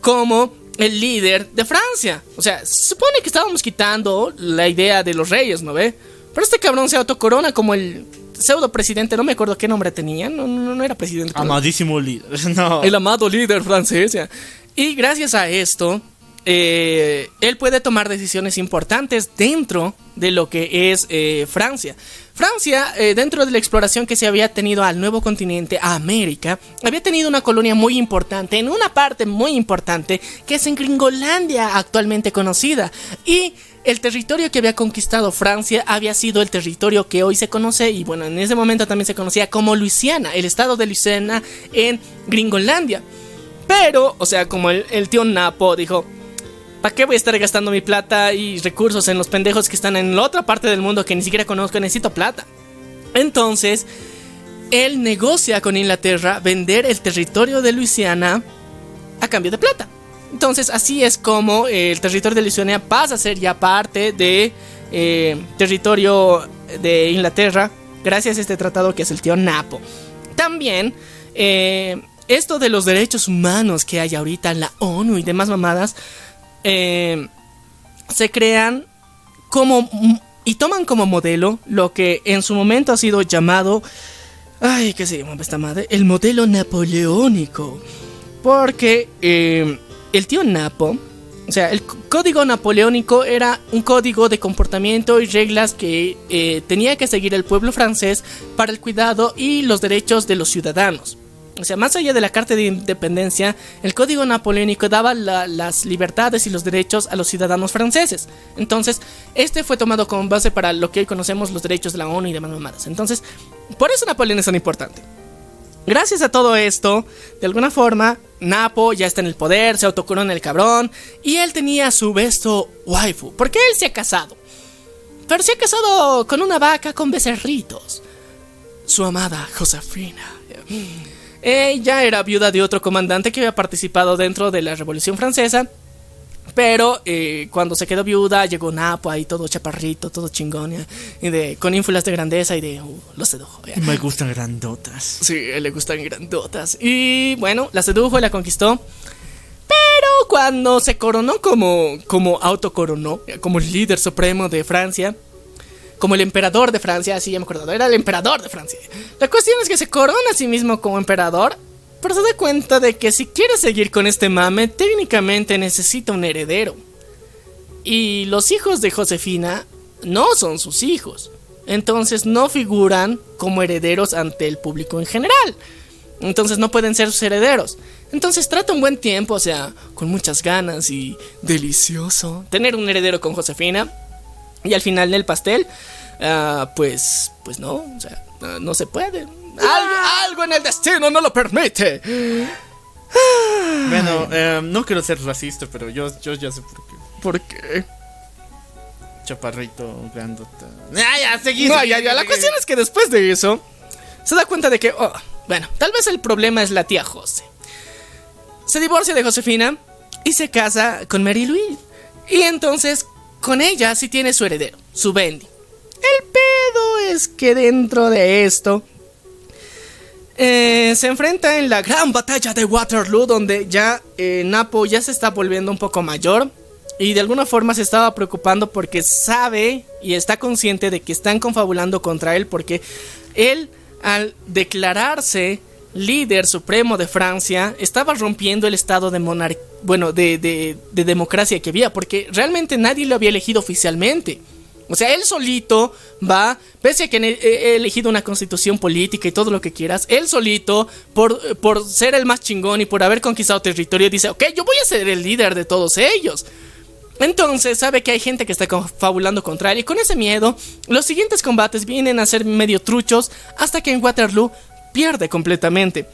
como el líder de Francia. O sea, se supone que estábamos quitando la idea de los reyes, ¿no ve? Pero este cabrón se autocorona como el pseudo presidente, no me acuerdo qué nombre tenía, no, no, era presidente. Amadísimo líder, (laughs) no. El amado líder francés. Y gracias a esto, eh, él puede tomar decisiones importantes dentro de lo que es eh, Francia. Francia, eh, dentro de la exploración que se había tenido al nuevo continente, a América, había tenido una colonia muy importante, en una parte muy importante, que es en Gringolandia, actualmente conocida. Y el territorio que había conquistado Francia había sido el territorio que hoy se conoce, y bueno, en ese momento también se conocía como Luisiana, el estado de Luisiana en Gringolandia. Pero, o sea, como el, tío Napo dijo, ¿Para qué voy a estar gastando mi plata y recursos en los pendejos que están en la otra parte del mundo que ni siquiera conozco? Necesito plata. Entonces, él negocia con Inglaterra vender el territorio de Luisiana a cambio de plata. Entonces, así es como el territorio de Luisiana pasa a ser ya parte de eh, territorio de Inglaterra gracias a este tratado que es el tío Napo. También, eh, esto de los derechos humanos que hay ahorita en la ONU y demás mamadas eh, se crean como y toman como modelo lo que en su momento ha sido llamado ay qué se llama esta madre el modelo napoleónico porque eh, el tío Napo o sea, el código napoleónico era un código de comportamiento y reglas que eh, tenía que seguir el pueblo francés para el cuidado y los derechos de los ciudadanos. O sea, más allá de la Carta de Independencia, el Código Napoleónico daba las libertades y los derechos a los ciudadanos franceses. Entonces, este fue tomado como base para lo que hoy conocemos los derechos de la ONU y demás mamadas. Entonces, por eso Napoleón es tan importante. Gracias a todo esto, de alguna forma, Napo ya está en el poder, se autocorona el cabrón, y él tenía su besto waifu, porque él se ha casado. Pero se ha casado con una vaca con becerritos. Su amada Josefina. Ella era viuda de otro comandante que había participado dentro de la Revolución Francesa. Pero eh, cuando se quedó viuda, llegó Napo ahí todo chaparrito, todo chingón, y de, con ínfulas de grandeza y de uh, lo sedujo. Me gustan grandotas. Sí, le gustan grandotas. Y bueno, la sedujo y la conquistó. Pero cuando se coronó como, como autocoronó, como líder supremo de Francia, como el emperador de Francia, así ya me acuerdo, era el emperador de Francia. La cuestión es que se corona a sí mismo como emperador, pero se da cuenta de que si quiere seguir con este mame, técnicamente necesita un heredero. Y los hijos de Josefina no son sus hijos, entonces no figuran como herederos ante el público en general. Entonces no pueden ser sus herederos. Entonces trata un buen tiempo, o sea, con muchas ganas y delicioso, tener un heredero con Josefina. Y al final del pastel, ah, pues, pues no, o sea, no, se puede. Algo, en el destino no lo permite. Bueno, eh, no quiero ser racista, pero yo, yo ya sé por qué. ¿Por qué? Chaparrito, grandota. Ya, ya, seguí. No, ya, ya. La cuestión es que después de eso, se da cuenta de que, oh, bueno, tal vez el problema es la tía José. Se divorcia de Josefina y se casa con Mary Louise. Y entonces con ella sí tiene su heredero, su Bendy. El pedo es que dentro de esto eh, se enfrenta en la gran batalla de Waterloo, donde ya eh, Napo ya se está volviendo un poco mayor y de alguna forma se estaba preocupando porque sabe y está consciente de que están confabulando contra él porque él al declararse líder supremo de Francia, estaba rompiendo el estado de monarquía, bueno, de, de, democracia que había, porque realmente nadie lo había elegido oficialmente. O sea, él solito va, pese a que he elegido una constitución política y todo lo que quieras, él solito, por, por ser el más chingón y por haber conquistado territorio, dice, ok, yo voy a ser el líder de todos ellos. Entonces sabe que hay gente que está confabulando contra él y con ese miedo, los siguientes combates vienen a ser medio truchos hasta que en Waterloo pierde completamente.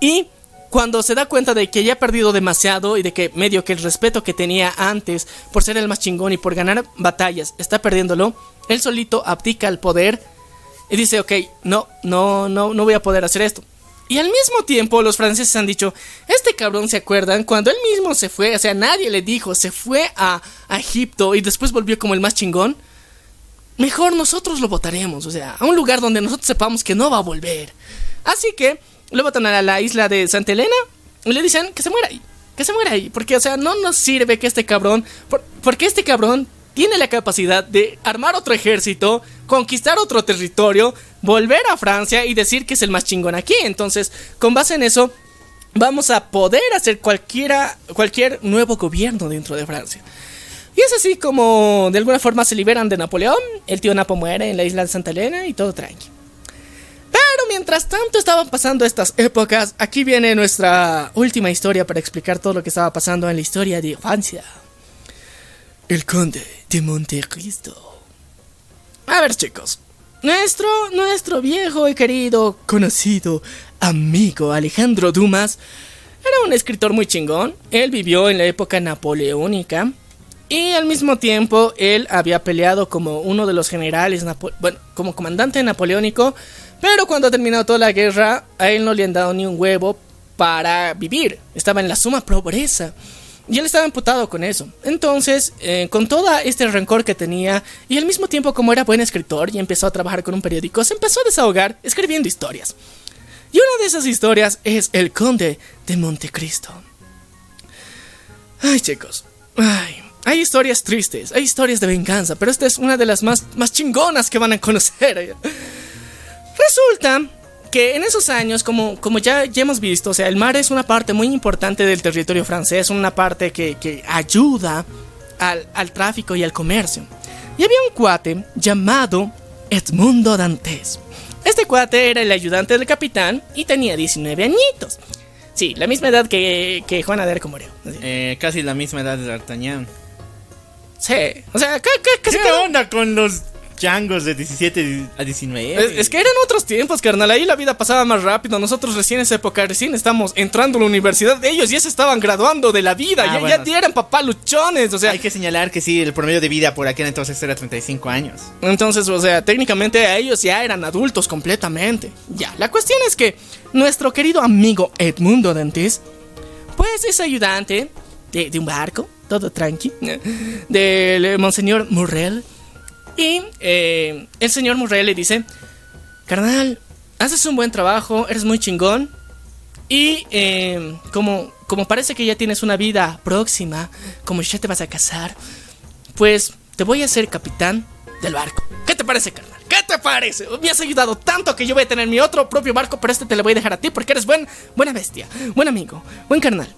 Y cuando se da cuenta de que ya ha perdido demasiado y de que medio que el respeto que tenía antes por ser el más chingón y por ganar batallas está perdiéndolo, él solito abdica el poder y dice, ok, no, no, no, no voy a poder hacer esto. Y al mismo tiempo los franceses han dicho, este cabrón se acuerdan cuando él mismo se fue, o sea, nadie le dijo, se fue a, a Egipto y después volvió como el más chingón mejor nosotros lo votaremos, o sea, a un lugar donde nosotros sepamos que no va a volver. Así que lo votan a la isla de Santa Elena y le dicen que se muera ahí, que se muera ahí, porque, o sea, no nos sirve que este cabrón, porque este cabrón tiene la capacidad de armar otro ejército, conquistar otro territorio, volver a Francia y decir que es el más chingón aquí. Entonces, con base en eso, vamos a poder hacer cualquiera, cualquier nuevo gobierno dentro de Francia. Y es así como de alguna forma se liberan de Napoleón, el tío Napo muere en la isla de Santa Elena y todo tranqui. Pero mientras tanto estaban pasando estas épocas, aquí viene nuestra última historia para explicar todo lo que estaba pasando en la historia de Francia. El conde de Montecristo. A ver chicos, nuestro, nuestro viejo y querido, conocido, amigo Alejandro Dumas era un escritor muy chingón. Él vivió en la época napoleónica y al mismo tiempo, él había peleado como uno de los generales, bueno, como comandante napoleónico, pero cuando ha terminado toda la guerra, a él no le han dado ni un huevo para vivir. Estaba en la suma pobreza. Y él estaba emputado con eso. Entonces, eh, con todo este rencor que tenía, y al mismo tiempo como era buen escritor y empezó a trabajar con un periódico, se empezó a desahogar escribiendo historias. Y una de esas historias es El Conde de Montecristo. Ay, chicos. Ay, hay historias tristes, hay historias de venganza, pero esta es una de las más, más chingonas que van a conocer. (laughs) Resulta que en esos años, como, como ya, ya hemos visto, o sea, el mar es una parte muy importante del territorio francés, una parte que, que ayuda al, al, tráfico y al comercio. Y había un cuate llamado Edmundo Dantes. Este cuate era el ayudante del capitán y tenía 19 añitos. Sí, la misma edad que, que Juan Aderco murió. Eh, casi la misma edad de D'Artagnan. Sí, o sea, ¿qué, qué, qué, onda con los changos de 17 a 19? Es, que eran otros tiempos, carnal. Ahí la vida pasaba más rápido. Nosotros recién en esa época, recién estamos entrando a la universidad. Ellos ya se estaban graduando de la vida. Ah, ya, ya eran papá luchones. O sea, hay que señalar que sí, el promedio de vida por aquel entonces era 35 años. Entonces, o sea, técnicamente ellos ya eran adultos completamente. Ya, la cuestión es que nuestro querido amigo Edmundo Dantes, pues es ayudante de, de un barco todo tranqui, del eh, Monseñor Murrell. Y eh, el señor Murrell le dice, carnal, haces un buen trabajo, eres muy chingón. Y eh, como, como parece que ya tienes una vida próxima, como ya te vas a casar, pues te voy a ser capitán del barco. ¿Qué te parece, carnal? ¿Qué te parece? Me has ayudado tanto que yo voy a tener mi otro propio barco, pero este te lo voy a dejar a ti porque eres buen, buena bestia, buen amigo, buen carnal.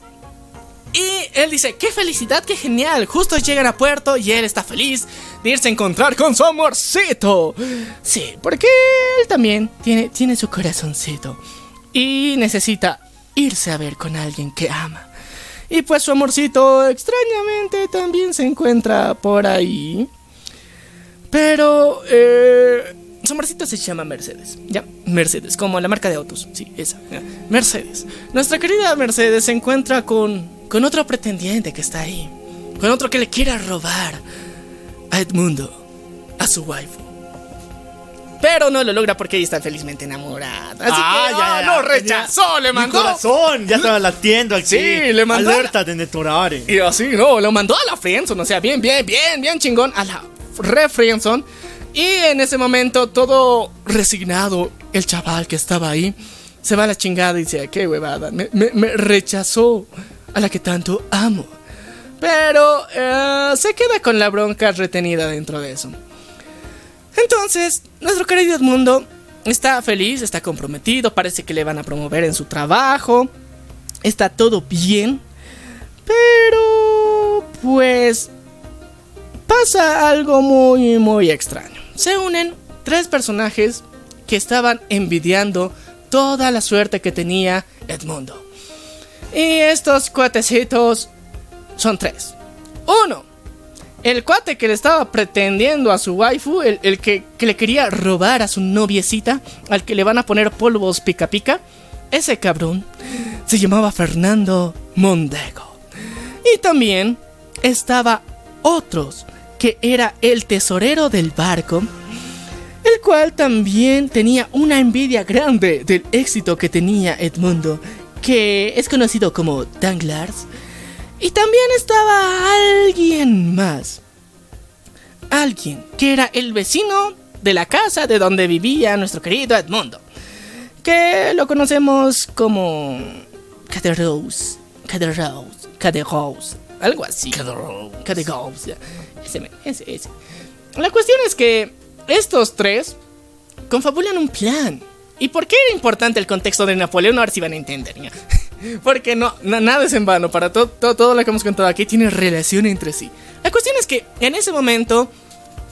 Y él dice, qué felicidad, qué genial. Justo llegan a puerto y él está feliz de irse a encontrar con su amorcito. Sí, porque él también tiene, tiene su corazoncito. Y necesita irse a ver con alguien que ama. Y pues su amorcito extrañamente también se encuentra por ahí. Pero... Eh, su amorcito se llama Mercedes. Ya, Mercedes, como la marca de autos. Sí, esa. Mercedes. Nuestra querida Mercedes se encuentra con con otro pretendiente que está ahí, con otro que le quiera robar a Edmundo, a su waifu. Pero no lo logra porque ella está felizmente enamorada. Así ah, que ya, lo rechazó, le mandó. Mi corazón, ya estaba latiendo aquí. Sí, le mandó. Alerta de Netorare. Y así, no, lo mandó a la Friendson. O sea, bien, bien, bien, bien chingón. A la re. Y en ese momento, todo resignado, el chaval que estaba ahí se va a la chingada y dice: ¿Qué huevada? me, me rechazó a la que tanto amo. Pero eh, se queda con la bronca retenida dentro de eso. Entonces, nuestro querido Edmundo está feliz, está comprometido, parece que le van a promover en su trabajo, está todo bien, pero pues pasa algo muy, muy extraño. Se unen tres personajes que estaban envidiando toda la suerte que tenía Edmundo. Y estos cuatecitos son tres. Uno, el cuate que le estaba pretendiendo a su waifu, el, que, le quería robar a su noviecita, al que le van a poner polvos pica pica. Ese cabrón se llamaba Fernando Mondego. Y también estaba otros, que era el tesorero del barco, el cual también tenía una envidia grande del éxito que tenía Edmundo que es conocido como Danglars. Y también estaba alguien más. Alguien que era el vecino de la casa de donde vivía nuestro querido Edmundo. Que lo conocemos como Caderose. Caderose. Caderose. Algo así. Caderose. Ese, ese, ese. La cuestión es que estos tres confabulan un plan ¿Y por qué era importante el contexto de Napoleón? A ver si van a entender. (laughs) Porque no, nada es en vano. Para todo, todo, todo lo que hemos contado aquí tiene relación entre sí. La cuestión es que en ese momento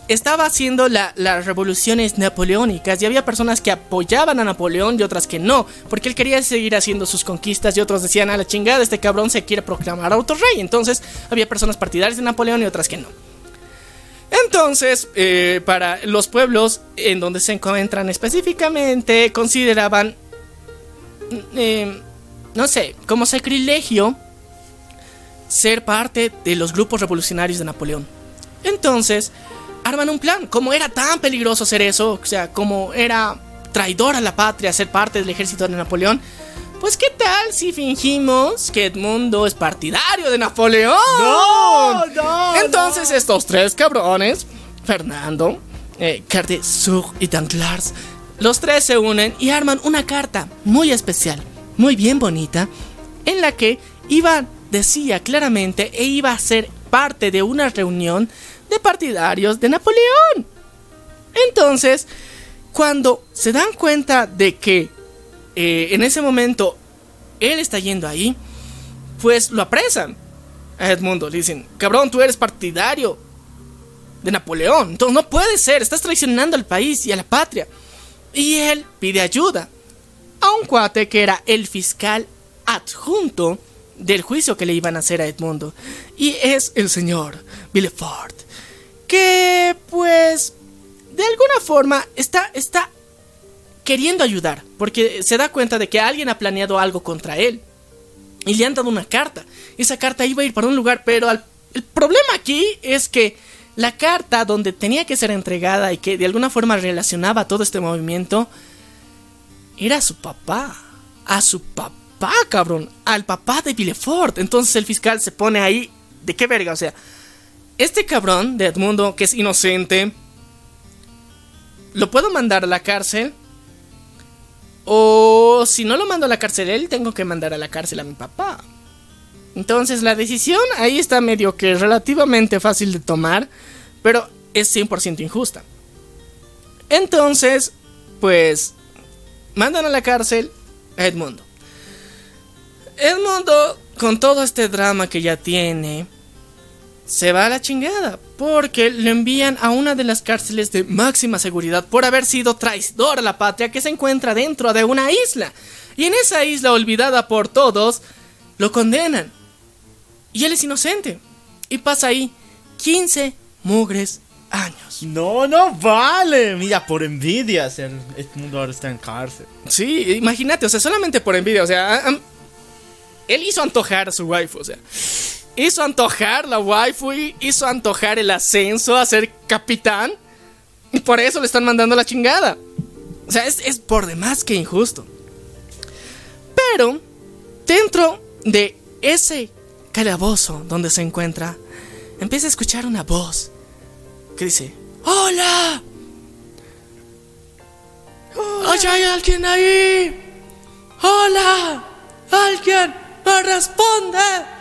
estaba haciendo las revoluciones napoleónicas y había personas que apoyaban a Napoleón y otras que no, porque él quería seguir haciendo sus conquistas y otros decían a la chingada, este cabrón se quiere proclamar autorrey. Entonces había personas partidarias de Napoleón y otras que no. Entonces, eh, para los pueblos en donde se encuentran específicamente, consideraban, eh, no sé, como sacrilegio ser parte de los grupos revolucionarios de Napoleón. Entonces, arman un plan. Como era tan peligroso hacer eso, o sea, como era traidor a la patria ser parte del ejército de Napoleón, pues qué tal si fingimos que Edmundo es partidario de Napoleón. No, no. Entonces estos tres cabrones, Fernando, eh, y Danglars, los tres se unen y arman una carta muy especial, muy bien bonita, en la que iba, decía claramente, e iba a ser parte de una reunión de partidarios de Napoleón. Entonces, cuando se dan cuenta de que eh, en ese momento él está yendo ahí, pues lo apresan a Edmundo. Le dicen, cabrón, tú eres partidario de Napoleón. Entonces no puede ser, estás traicionando al país y a la patria. Y él pide ayuda a un cuate que era el fiscal adjunto del juicio que le iban a hacer a Edmundo. Y es el señor Villefort que pues de alguna forma está, está queriendo ayudar, porque se da cuenta de que alguien ha planeado algo contra él. Y le han dado una carta. Esa carta iba a ir para un lugar, pero el problema aquí es que la carta donde tenía que ser entregada y que de alguna forma relacionaba todo este movimiento era a su papá. A su papá, cabrón. Al papá de Villefort. Entonces el fiscal se pone ahí. ¿De qué verga? O sea, este cabrón de Edmundo, que es inocente, ¿lo puedo mandar a la cárcel? O si no lo mando a la cárcel él, tengo que mandar a la cárcel a mi papá. Entonces la decisión ahí está medio que relativamente fácil de tomar, pero es 100% injusta. Entonces, pues, mandan a la cárcel a Edmundo. Edmundo, con todo este drama que ya tiene, se va a la chingada, porque le envían a una de las cárceles de máxima seguridad por haber sido traidor a la patria que se encuentra dentro de una isla. Y en esa isla olvidada por todos, lo condenan. Y él es inocente. Y pasa ahí 15 mugres años. No, no vale. Mira, por envidia, el, mundo ahora está en cárcel. Sí, imagínate, o sea, solamente por envidia, o sea, él hizo antojar a su wife, o sea hizo antojar la waifu, hizo antojar el ascenso a ser capitán. Y por eso le están mandando la chingada. O sea, es, es por demás que injusto. Pero, dentro de ese calabozo donde se encuentra, empieza a escuchar una voz que dice, ¡Hola! ¡Hola! ¿Hay alguien ahí? ¡Hola! ¡Alguien me responde!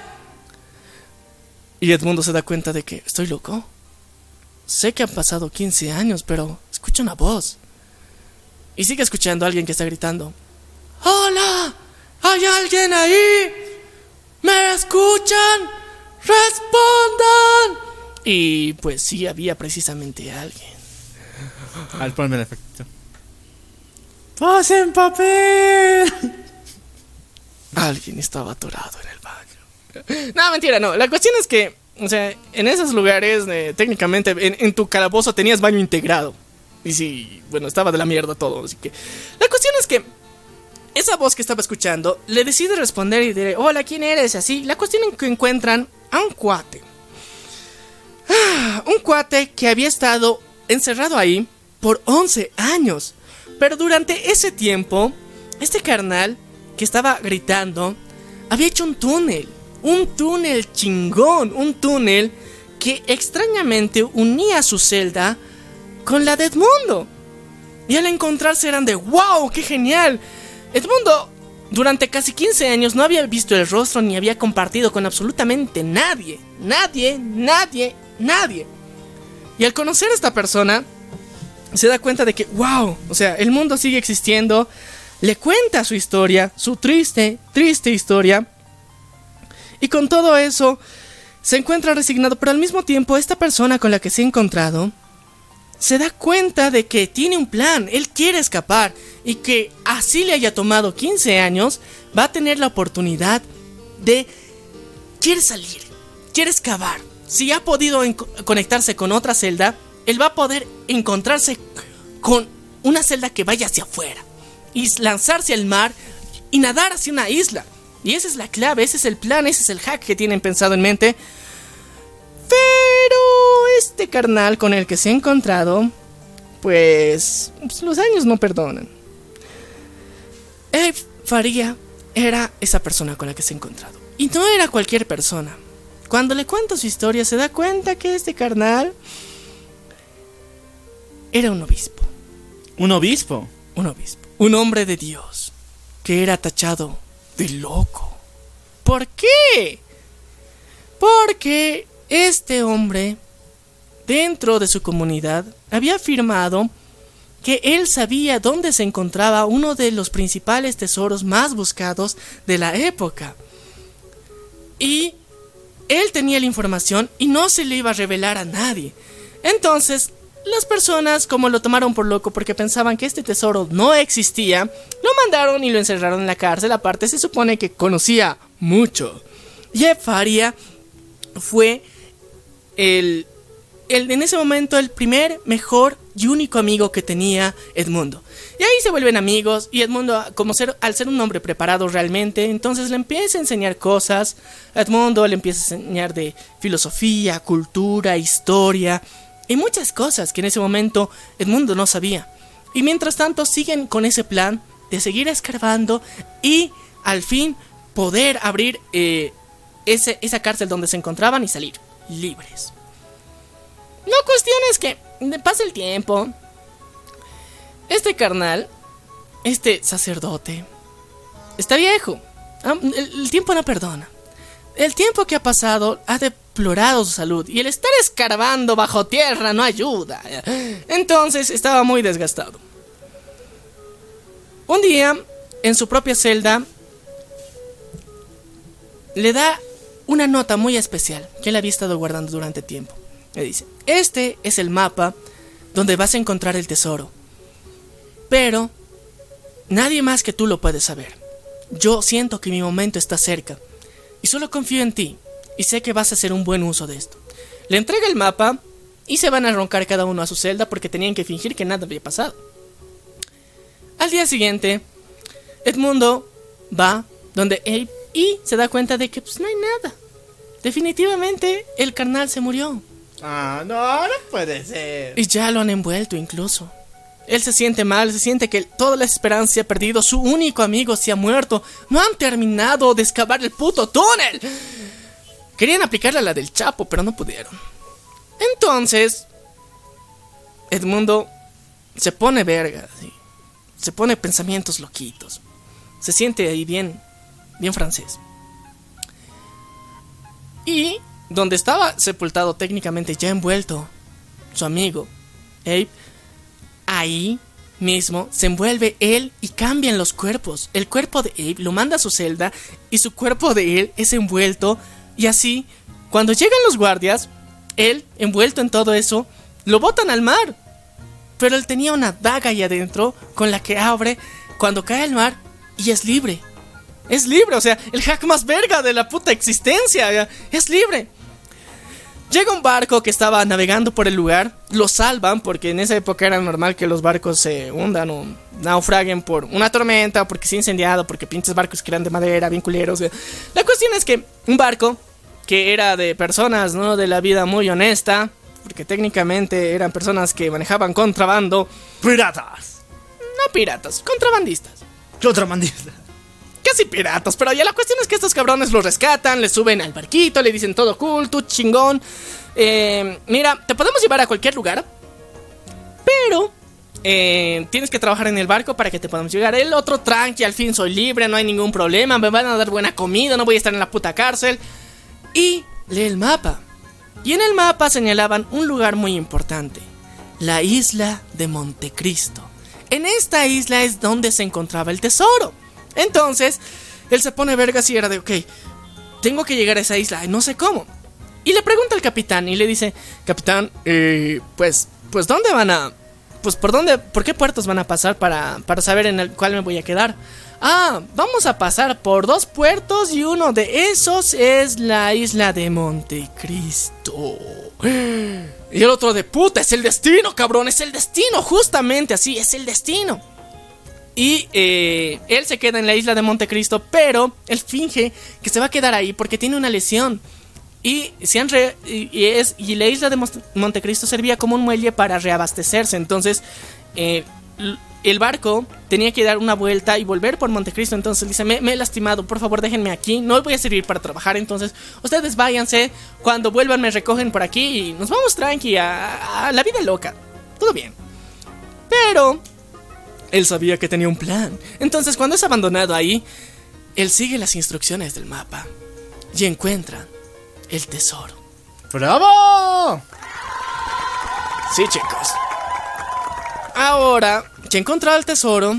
Y Edmundo se da cuenta de que estoy loco. Sé que han pasado 15 años, pero escucho una voz. Y sigue escuchando a alguien que está gritando. ¡Hola! ¿Hay alguien ahí? ¿Me escuchan? ¡Respondan! Y pues sí, había precisamente alguien. Al el efecto. ¡Pasen papel! Alguien estaba atorado en el (laughs) no, mentira, no. La cuestión es que, o sea, en esos lugares, eh, técnicamente, en, tu calabozo tenías baño integrado. Y sí, bueno, estaba de la mierda todo. Así que, la cuestión es que esa voz que estaba escuchando le decide responder y diré, hola, ¿quién eres? Así, la cuestión es que encuentran a un cuate. Ah, un cuate que había estado encerrado ahí por 11 años. Pero durante ese tiempo, este carnal que estaba gritando había hecho un túnel un túnel chingón, un túnel que extrañamente unía su celda con la de Edmundo. Y al encontrarse eran de wow, qué genial. Edmundo durante casi 15 años no había visto el rostro ni había compartido con absolutamente nadie, nadie, nadie, nadie. Y al conocer a esta persona, se da cuenta de que, wow, o sea, el mundo sigue existiendo, le cuenta su historia, su triste, triste historia. Y con todo eso, se encuentra resignado, pero al mismo tiempo esta persona con la que se ha encontrado se da cuenta de que tiene un plan, él quiere escapar y que así le haya tomado 15 años, va a tener la oportunidad de... quiere salir, quiere excavar. Si ha podido conectarse con otra celda, él va a poder encontrarse con una celda que vaya hacia afuera y lanzarse al mar y nadar hacia una isla. Y esa es la clave, ese es el plan, ese es el hack que tienen pensado en mente. Pero este carnal con el que se ha encontrado, pues, pues los años no perdonan. Eve Faría era esa persona con la que se ha encontrado. Y no era cualquier persona. Cuando le cuento su historia se da cuenta que este carnal era un obispo. ¿Un obispo? Un obispo. Un hombre de Dios que era tachado de loco. ¿Por qué? Porque este hombre, dentro de su comunidad, había afirmado que él sabía dónde se encontraba uno de los principales tesoros más buscados de la época. Y él tenía la información y no se le iba a revelar a nadie. Entonces, las personas, como lo tomaron por loco porque pensaban que este tesoro no existía, lo mandaron y lo encerraron en la cárcel. Aparte, se supone que conocía mucho. Jeff Faria fue el, el, en ese momento el primer, mejor y único amigo que tenía Edmundo. Y ahí se vuelven amigos y Edmundo, como ser, al ser un hombre preparado realmente, entonces le empieza a enseñar cosas. Edmundo le empieza a enseñar de filosofía, cultura, historia y muchas cosas que en ese momento Edmundo no sabía. Y mientras tanto siguen con ese plan de seguir escarbando y al fin poder abrir eh, ese, esa cárcel donde se encontraban y salir libres. No cuestiones que pasa el tiempo. Este carnal, este sacerdote, está viejo. Ah, el, tiempo no perdona. El tiempo que ha pasado ha deplorado su salud y el estar escarbando bajo tierra no ayuda. Entonces estaba muy desgastado. Un día, en su propia celda, le da una nota muy especial que él había estado guardando durante tiempo. Le dice, este es el mapa donde vas a encontrar el tesoro. Pero nadie más que tú lo puede saber. Yo siento que mi momento está cerca y solo confío en ti y sé que vas a hacer un buen uso de esto. Le entrega el mapa y se van a roncar cada uno a su celda porque tenían que fingir que nada había pasado. Al día siguiente, Edmundo va donde Abe y se da cuenta de que pues no hay nada. Definitivamente el carnal se murió. Ah, no, no puede ser. Y ya lo han envuelto incluso. Él se siente mal, se siente que toda la esperanza se ha perdido, su único amigo se ha muerto. No han terminado de excavar el puto túnel. Querían aplicarle a la del Chapo, pero no pudieron. Entonces, Edmundo se pone verga, se pone pensamientos loquitos. Se siente ahí bien bien francés. Y donde estaba sepultado técnicamente ya envuelto su amigo Abe, ahí mismo se envuelve él y cambian los cuerpos. El cuerpo de Abe lo manda a su celda y su cuerpo de él es envuelto y así, cuando llegan los guardias, él, envuelto en todo eso, lo botan al mar. Pero él tenía una daga ahí adentro con la que abre cuando cae al mar y es libre. Es libre, o sea, el hack más verga de la puta existencia. Es libre. Llega un barco que estaba navegando por el lugar, lo salvan porque en esa época era normal que los barcos se hundan o naufraguen por una tormenta, porque se ha incendiado, porque pinches barcos que eran de madera, bien culeros. La cuestión es que un barco que era de personas, ¿no? De la vida muy honesta, porque técnicamente eran personas que manejaban contrabando. Piratas. No piratas, contrabandistas. Contrabandistas casi piratas, pero ya la cuestión es que estos cabrones los rescatan, le suben al barquito, le dicen todo cool, tú chingón. Eh, mira, te podemos llevar a cualquier lugar, pero eh, tienes que trabajar en el barco para que te podamos llegar. El otro tranqui, al fin soy libre, no hay ningún problema, me van a dar buena comida, no voy a estar en la puta cárcel. Y lee el mapa. Y en el mapa señalaban un lugar muy importante, la isla de Montecristo. en esta isla es donde se encontraba el tesoro. Entonces, él se pone vergas y era de, ok, tengo que llegar a esa isla, no sé cómo. Y le pregunta al capitán y le dice, capitán, eh, pues, pues, ¿dónde van a...? Pues, ¿por dónde, por qué puertos van a pasar para, para saber en el cual me voy a quedar? Ah, vamos a pasar por dos puertos y uno de esos es la isla de Montecristo. (gasps) Y el otro de puta, es el destino, cabrón, es el destino, justamente así, es el destino. Y eh, él se queda en la isla de Montecristo, pero él finge que se va a quedar ahí porque tiene una lesión. Y, se han y, es, y la isla de Montecristo servía como un muelle para reabastecerse. Entonces, eh, el barco tenía que dar una vuelta y volver por Montecristo. Entonces dice, me, he lastimado, por favor déjenme aquí. No voy a servir para trabajar. Entonces ustedes váyanse. Cuando vuelvan me recogen por aquí y nos vamos tranqui a la vida loca. Todo bien. Pero él sabía que tenía un plan. Entonces cuando es abandonado ahí, él sigue las instrucciones del mapa y encuentra el tesoro. ¡Bravo! Sí, chicos. Ahora que encontrado el tesoro,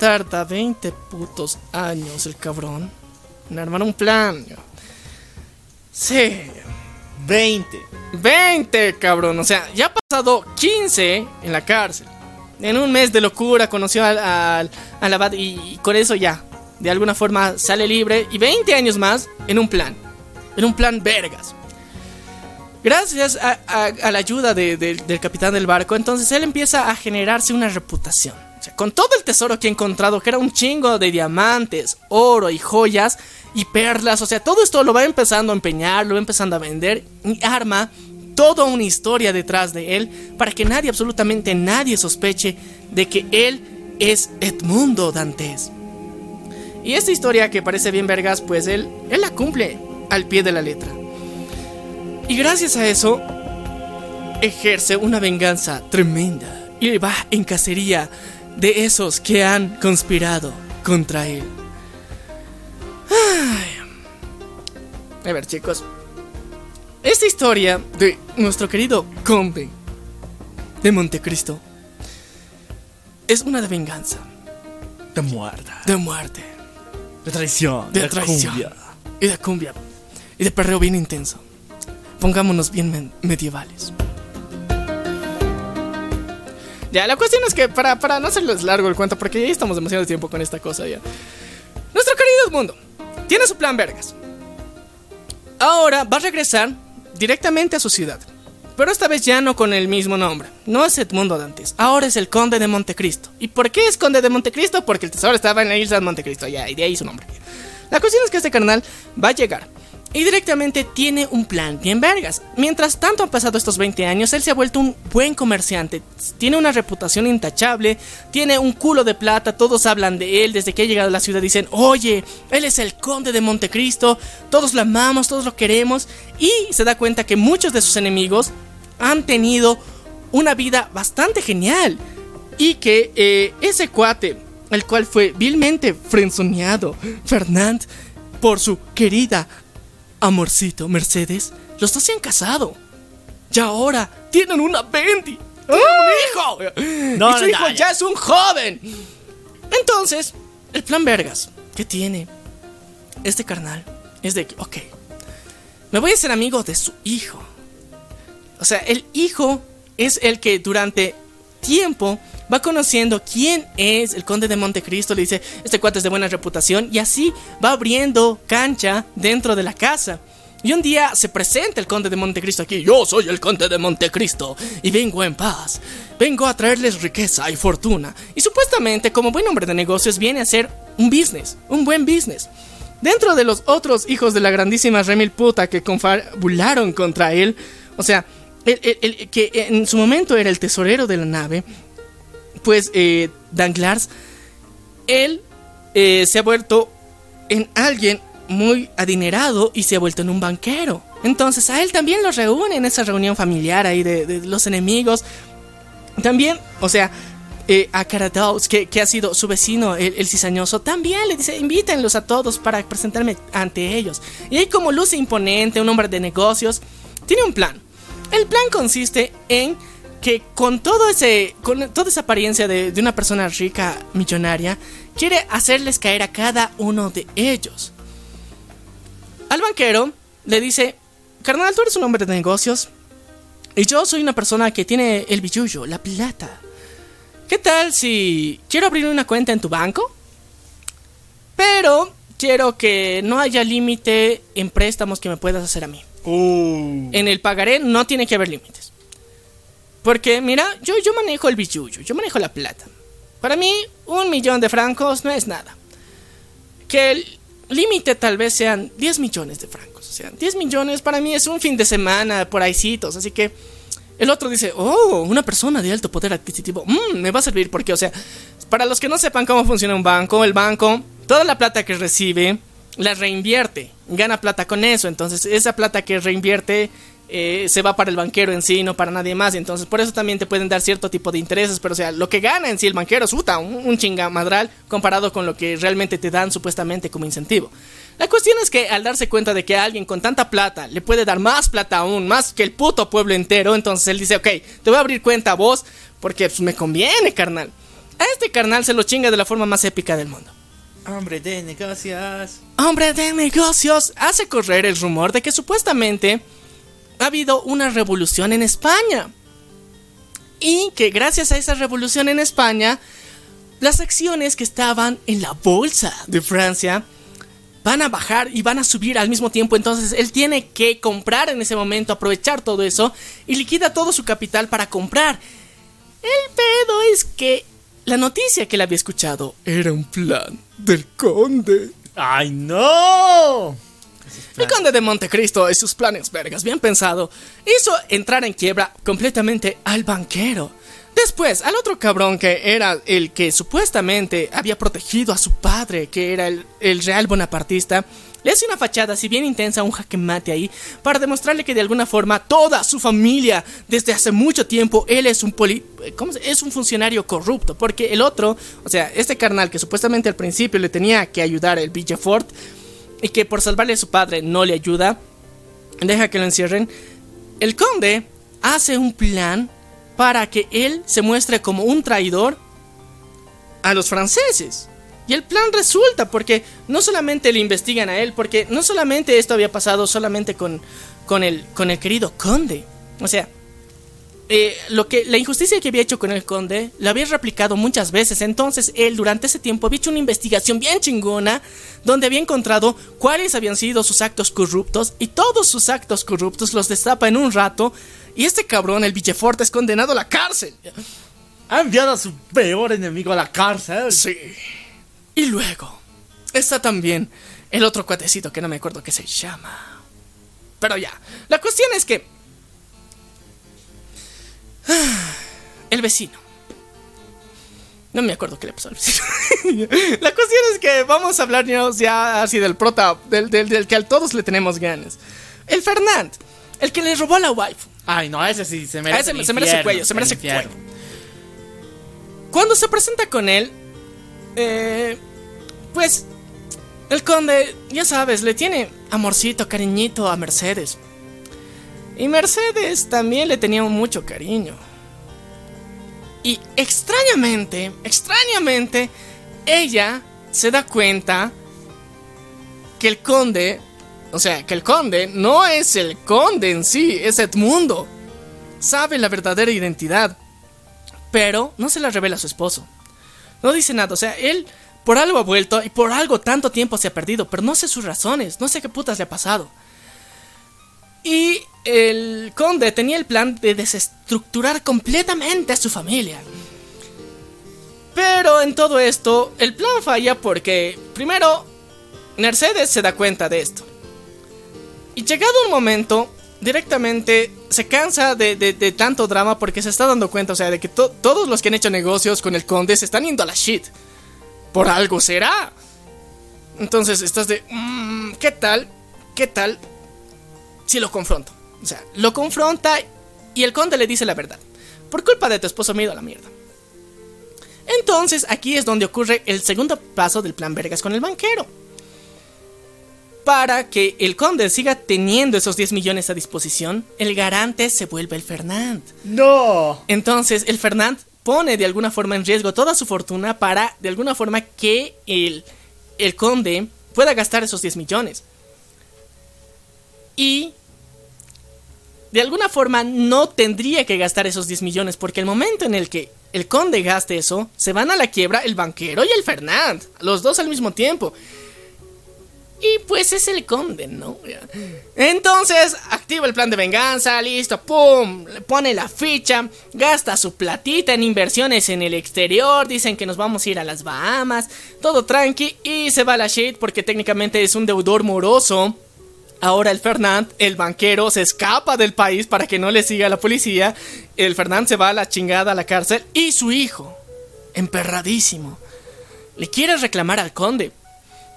tarda 20 putos años el cabrón en armar un plan. Sí. 20. 20, cabrón. O sea, ya ha pasado 15 en la cárcel. En un mes de locura conoció al, al, abad y con eso ya, de alguna forma sale libre. Y 20 años más en un plan. En un plan vergas gracias a, la ayuda del capitán del barco, entonces él empieza a generarse una reputación. O sea, con todo el tesoro que ha encontrado, que era un chingo de diamantes, oro y joyas y perlas, o sea, todo esto lo va empezando a empeñar, lo va empezando a vender y arma toda una historia detrás de él para que nadie, absolutamente nadie sospeche de que él es Edmundo Dantes. Y esta historia que parece bien vergas, pues él, él la cumple al pie de la letra. Y gracias a eso, ejerce una venganza tremenda y va en cacería de esos que han conspirado contra él. A ver, chicos. Esta historia de nuestro querido conde de Montecristo es una de venganza. De muerte. De muerte. De traición. De, traición. Y de cumbia. Y de perreo bien intenso. Pongámonos bien medievales. Ya, la cuestión es que para, para no hacerles largo el cuento, porque ya estamos demasiado tiempo con esta cosa ya. Nuestro querido Edmundo tiene su plan vergas. Ahora va a regresar directamente a su ciudad. Pero esta vez ya no con el mismo nombre. No es Edmundo Dantes. Ahora es el Conde de Montecristo. ¿Y por qué es Conde de Montecristo? Porque el tesoro estaba en la isla de Montecristo. Ya, y de ahí su nombre. La cuestión es que este carnal va a llegar y directamente tiene un plan bien vergas. Mientras tanto han pasado estos 20 años, él se ha vuelto un buen comerciante. Tiene una reputación intachable, tiene un culo de plata, todos hablan de él desde que ha llegado a la ciudad. Dicen, oye, él es el conde de Montecristo, todos lo amamos, todos lo queremos. Y se da cuenta que muchos de sus enemigos han tenido una vida bastante genial. Y que eh, ese cuate, el cual fue vilmente frenzoneado, Fernand, por su querida Amorcito, Mercedes, los dos se han casado. Y ahora tienen una Bendy. ¡Un hijo! No, y su hijo ya es un joven. Entonces, el plan Vergas que tiene este carnal es de que, ok, me voy a ser amigo de su hijo. O sea, el hijo es el que durante tiempo va conociendo quién es el conde de Montecristo, le dice, este cuate es de buena reputación, y así va abriendo cancha dentro de la casa. Y un día se presenta el conde de Montecristo aquí. Yo soy el conde de Montecristo y vengo en paz. Vengo a traerles riqueza y fortuna. Y supuestamente, como buen hombre de negocios, viene a hacer un business, un buen business. Dentro de los otros hijos de la grandísima Remil puta que confabularon contra él, o sea, que en su momento era el tesorero de la nave, pues eh, Danglars, él eh, se ha vuelto en alguien muy adinerado y se ha vuelto en un banquero. Entonces a él también lo reúne en esa reunión familiar ahí de, los enemigos. También, o sea, eh, a Carados, que, ha sido su vecino, el, el, cizañoso, también le dice, invítenlos a todos para presentarme ante ellos. Y ahí como luce imponente, un hombre de negocios, tiene un plan. El plan consiste en que con todo ese con toda esa apariencia de, de, una persona rica millonaria quiere hacerles caer a cada uno de ellos al banquero le dice carnal tú eres un hombre de negocios y yo soy una persona que tiene el billullo la plata qué tal si quiero abrir una cuenta en tu banco pero quiero que no haya límite en préstamos que me puedas hacer a mí Uh. en el pagaré no tiene que haber límites. Porque, mira, yo, yo manejo el billuyo, yo manejo la plata. Para mí, un millón de francos no es nada. Que el límite tal vez sean 10 millones de francos. O sea, 10 millones para mí es un fin de semana por ahícitos. Así que el otro dice, oh, una persona de alto poder adquisitivo. Mm, me va a servir porque, o sea, para los que no sepan cómo funciona un banco, el banco, toda la plata que recibe la reinvierte, gana plata con eso, entonces esa plata que reinvierte eh, se va para el banquero en sí, no para nadie más, entonces por eso también te pueden dar cierto tipo de intereses, pero o sea, lo que gana en sí el banquero es puta, un, un chingamadral comparado con lo que realmente te dan supuestamente como incentivo. La cuestión es que al darse cuenta de que alguien con tanta plata le puede dar más plata aún, más que el puto pueblo entero, entonces él dice, ok, te voy a abrir cuenta a vos porque pues, me conviene, carnal. A este carnal se lo chinga de la forma más épica del mundo. Hombre de negocios. Hombre de negocios hace correr el rumor de que supuestamente ha habido una revolución en España. Y que gracias a esa revolución en España, las acciones que estaban en la bolsa de Francia van a bajar y van a subir al mismo tiempo. Entonces él tiene que comprar en ese momento, aprovechar todo eso y liquida todo su capital para comprar. El pedo es que la noticia que él había escuchado era un plan del conde. ¡Ay, no! El conde de Montecristo y sus planes vergas bien pensado hizo entrar en quiebra completamente al banquero. Después, al otro cabrón que era el que supuestamente había protegido a su padre, que era el, el real bonapartista, le hace una fachada así bien intensa, un jaque mate ahí, para demostrarle que de alguna forma toda su familia, desde hace mucho tiempo, él es un poli es un funcionario corrupto. Porque el otro, o sea, este carnal que supuestamente al principio le tenía que ayudar el Villefort, y que por salvarle a su padre no le ayuda, deja que lo encierren. El conde hace un plan para que él se muestre como un traidor a los franceses. Y el plan resulta porque no solamente le investigan a él, porque no solamente esto había pasado solamente con, con, el, con el querido conde. O sea, eh, lo que, la injusticia que había hecho con el conde la había replicado muchas veces. Entonces él durante ese tiempo había hecho una investigación bien chingona donde había encontrado cuáles habían sido sus actos corruptos y todos sus actos corruptos los destapa en un rato. Y este cabrón, el Villefort, es condenado a la cárcel. Ha enviado a su peor enemigo a la cárcel. Sí. Y luego está también el otro cuatecito que no me acuerdo qué se llama. Pero ya, la cuestión es que (sighs) el vecino. No me acuerdo qué le pasó al vecino. (laughs) la cuestión es que vamos a hablarnos ya así del prota, del, del, del, que a todos le tenemos ganas. El Fernand, el que le robó a la wife. Ay, no, ese sí se merece. Ese se merece cuello, se merece cuello. Cuando se presenta con él, eh, pues el conde, ya sabes, le tiene amorcito, cariñito a Mercedes. Y Mercedes también le tenía mucho cariño. Y extrañamente, extrañamente, ella se da cuenta que el conde, o sea, que el conde no es el conde en sí, es Edmundo. Sabe la verdadera identidad, pero no se la revela a su esposo. No dice nada, o sea, él por algo ha vuelto y por algo tanto tiempo se ha perdido, pero no sé sus razones, no sé qué putas le ha pasado. Y el conde tenía el plan de desestructurar completamente a su familia. Pero en todo esto, el plan falla porque, primero, Mercedes se da cuenta de esto. Y llegado un momento, directamente se cansa de, de, tanto drama porque se está dando cuenta, o sea, de que to todos los que han hecho negocios con el conde se están yendo a la shit. Por algo será. Entonces estás de... Mmm, ¿Qué tal? ¿Qué tal? Si lo confronto. O sea, lo confronta y el conde le dice la verdad. Por culpa de tu esposo me he ido a la mierda. Entonces aquí es donde ocurre el segundo paso del plan Vergas con el banquero. para que el conde siga teniendo esos 10 millones a disposición, el garante se vuelve el Fernand. No. Entonces, el Fernand pone de alguna forma en riesgo toda su fortuna para, de alguna forma, que el, el conde pueda gastar esos 10 millones. Y de alguna forma no tendría que gastar esos 10 millones, porque el momento en el que el conde gaste eso, se van a la quiebra el banquero y el Fernand, los dos al mismo tiempo. Y pues es el conde, ¿no? Entonces activa el plan de venganza, listo, ¡pum! Le pone la ficha, gasta su platita en inversiones en el exterior, dicen que nos vamos a ir a las Bahamas, todo tranqui y se va a la shit porque técnicamente es un deudor moroso. Ahora el Fernand, el banquero, se escapa del país para que no le siga la policía. El Fernand se va a la chingada a la cárcel y su hijo, emperradísimo, le quiere reclamar al conde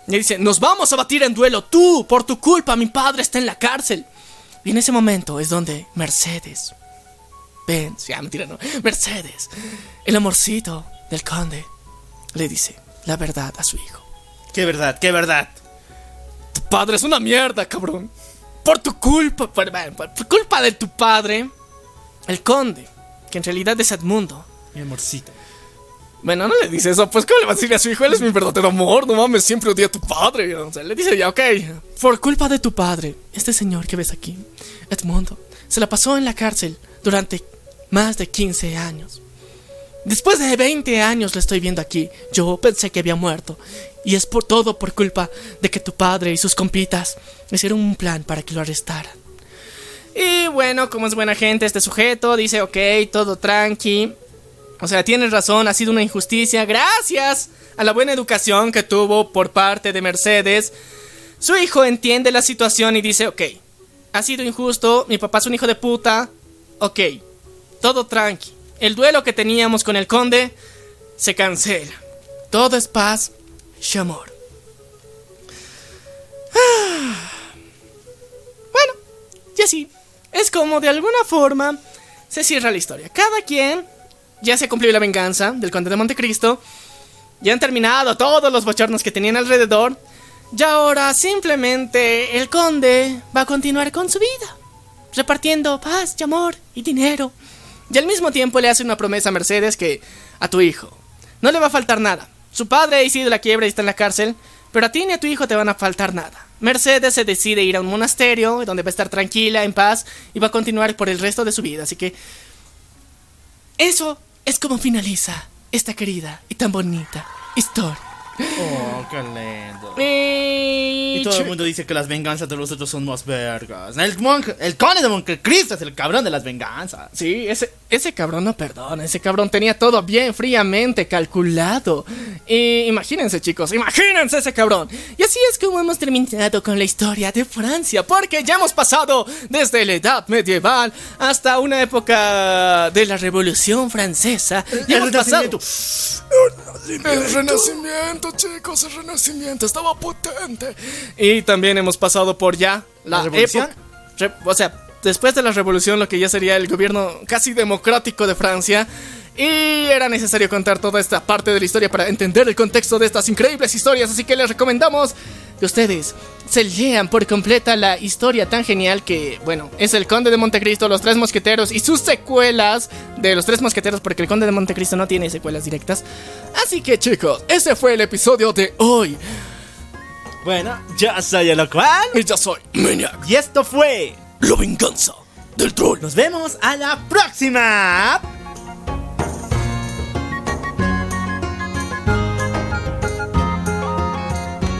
y dice, nos vamos a batir en duelo, tú, por tu culpa, mi padre está en la cárcel. Y en ese momento es donde Mercedes, ven, ya mentira, no, Mercedes, el amorcito del conde, le dice la verdad a su hijo. ¿Qué verdad? ¿Qué verdad? Padre es una mierda, cabrón. Por tu culpa, por, por culpa de tu padre, el conde, que en realidad es Edmundo. Mi amorcito. Bueno, no le dice eso, pues ¿cómo le va a decir a su hijo? Él es mi verdadero amor, no mames, siempre odia a tu padre. O sea, le dice ya, ok. Por culpa de tu padre, este señor que ves aquí, Edmundo, se la pasó en la cárcel durante más de 15 años. Después de 20 años lo estoy viendo aquí. Yo pensé que había muerto. Y es por todo por culpa de que tu padre y sus compitas hicieron un plan para que lo arrestaran. Y bueno, como es buena gente este sujeto, dice, ok, todo tranqui. O sea, tienes razón, ha sido una injusticia. Gracias a la buena educación que tuvo por parte de Mercedes. Su hijo entiende la situación y dice, ok, ha sido injusto, mi papá es un hijo de puta. Ok, todo tranqui. El duelo que teníamos con el conde se cancela. Todo es paz y amor. Bueno, y así, es como de alguna forma se cierra la historia. Cada quien ya se cumplió la venganza del conde de Montecristo. Ya han terminado todos los bochornos que tenían alrededor. Y ahora simplemente el conde va a continuar con su vida. Repartiendo paz y amor y dinero. Y al mismo tiempo le hace una promesa a Mercedes que a tu hijo no le va a faltar nada. Su padre ha sido la quiebra y está en la cárcel. Pero a ti ni a tu hijo te van a faltar nada. Mercedes se decide ir a un monasterio donde va a estar tranquila, en paz y va a continuar por el resto de su vida. Así que eso es como finaliza esta querida y tan bonita historia. Oh, qué lindo. Y, Y todo el mundo dice que las venganzas de los otros son más vergas. El, monje, el conde de Montecristo es el cabrón de las venganzas. Sí, ese, ese cabrón no perdona. Ese cabrón tenía todo bien fríamente calculado. Y imagínense, chicos, imagínense ese cabrón. Y así es como hemos terminado con la historia de Francia. Porque ya hemos pasado desde la edad medieval hasta una época de la Revolución Francesa. Y hemos pasado. El renacimiento, chicos, el renacimiento estaba potente. Y también hemos pasado por ya la, ¿La revolución? época. Re- o sea, después de la revolución, lo que ya sería el gobierno casi democrático de Francia. Y era necesario contar toda esta parte de la historia para entender el contexto de estas increíbles historias. Así que les recomendamos que ustedes se lean por completa la historia tan genial que, bueno, es el Conde de Montecristo, los Tres Mosqueteros y sus secuelas de los Tres Mosqueteros, porque el Conde de Montecristo no tiene secuelas directas. Así que, chicos, ese fue el episodio de hoy. Bueno, yo soy el cual. Y yo soy Maniac, Y esto fue. la venganza del troll. Nos vemos a la próxima.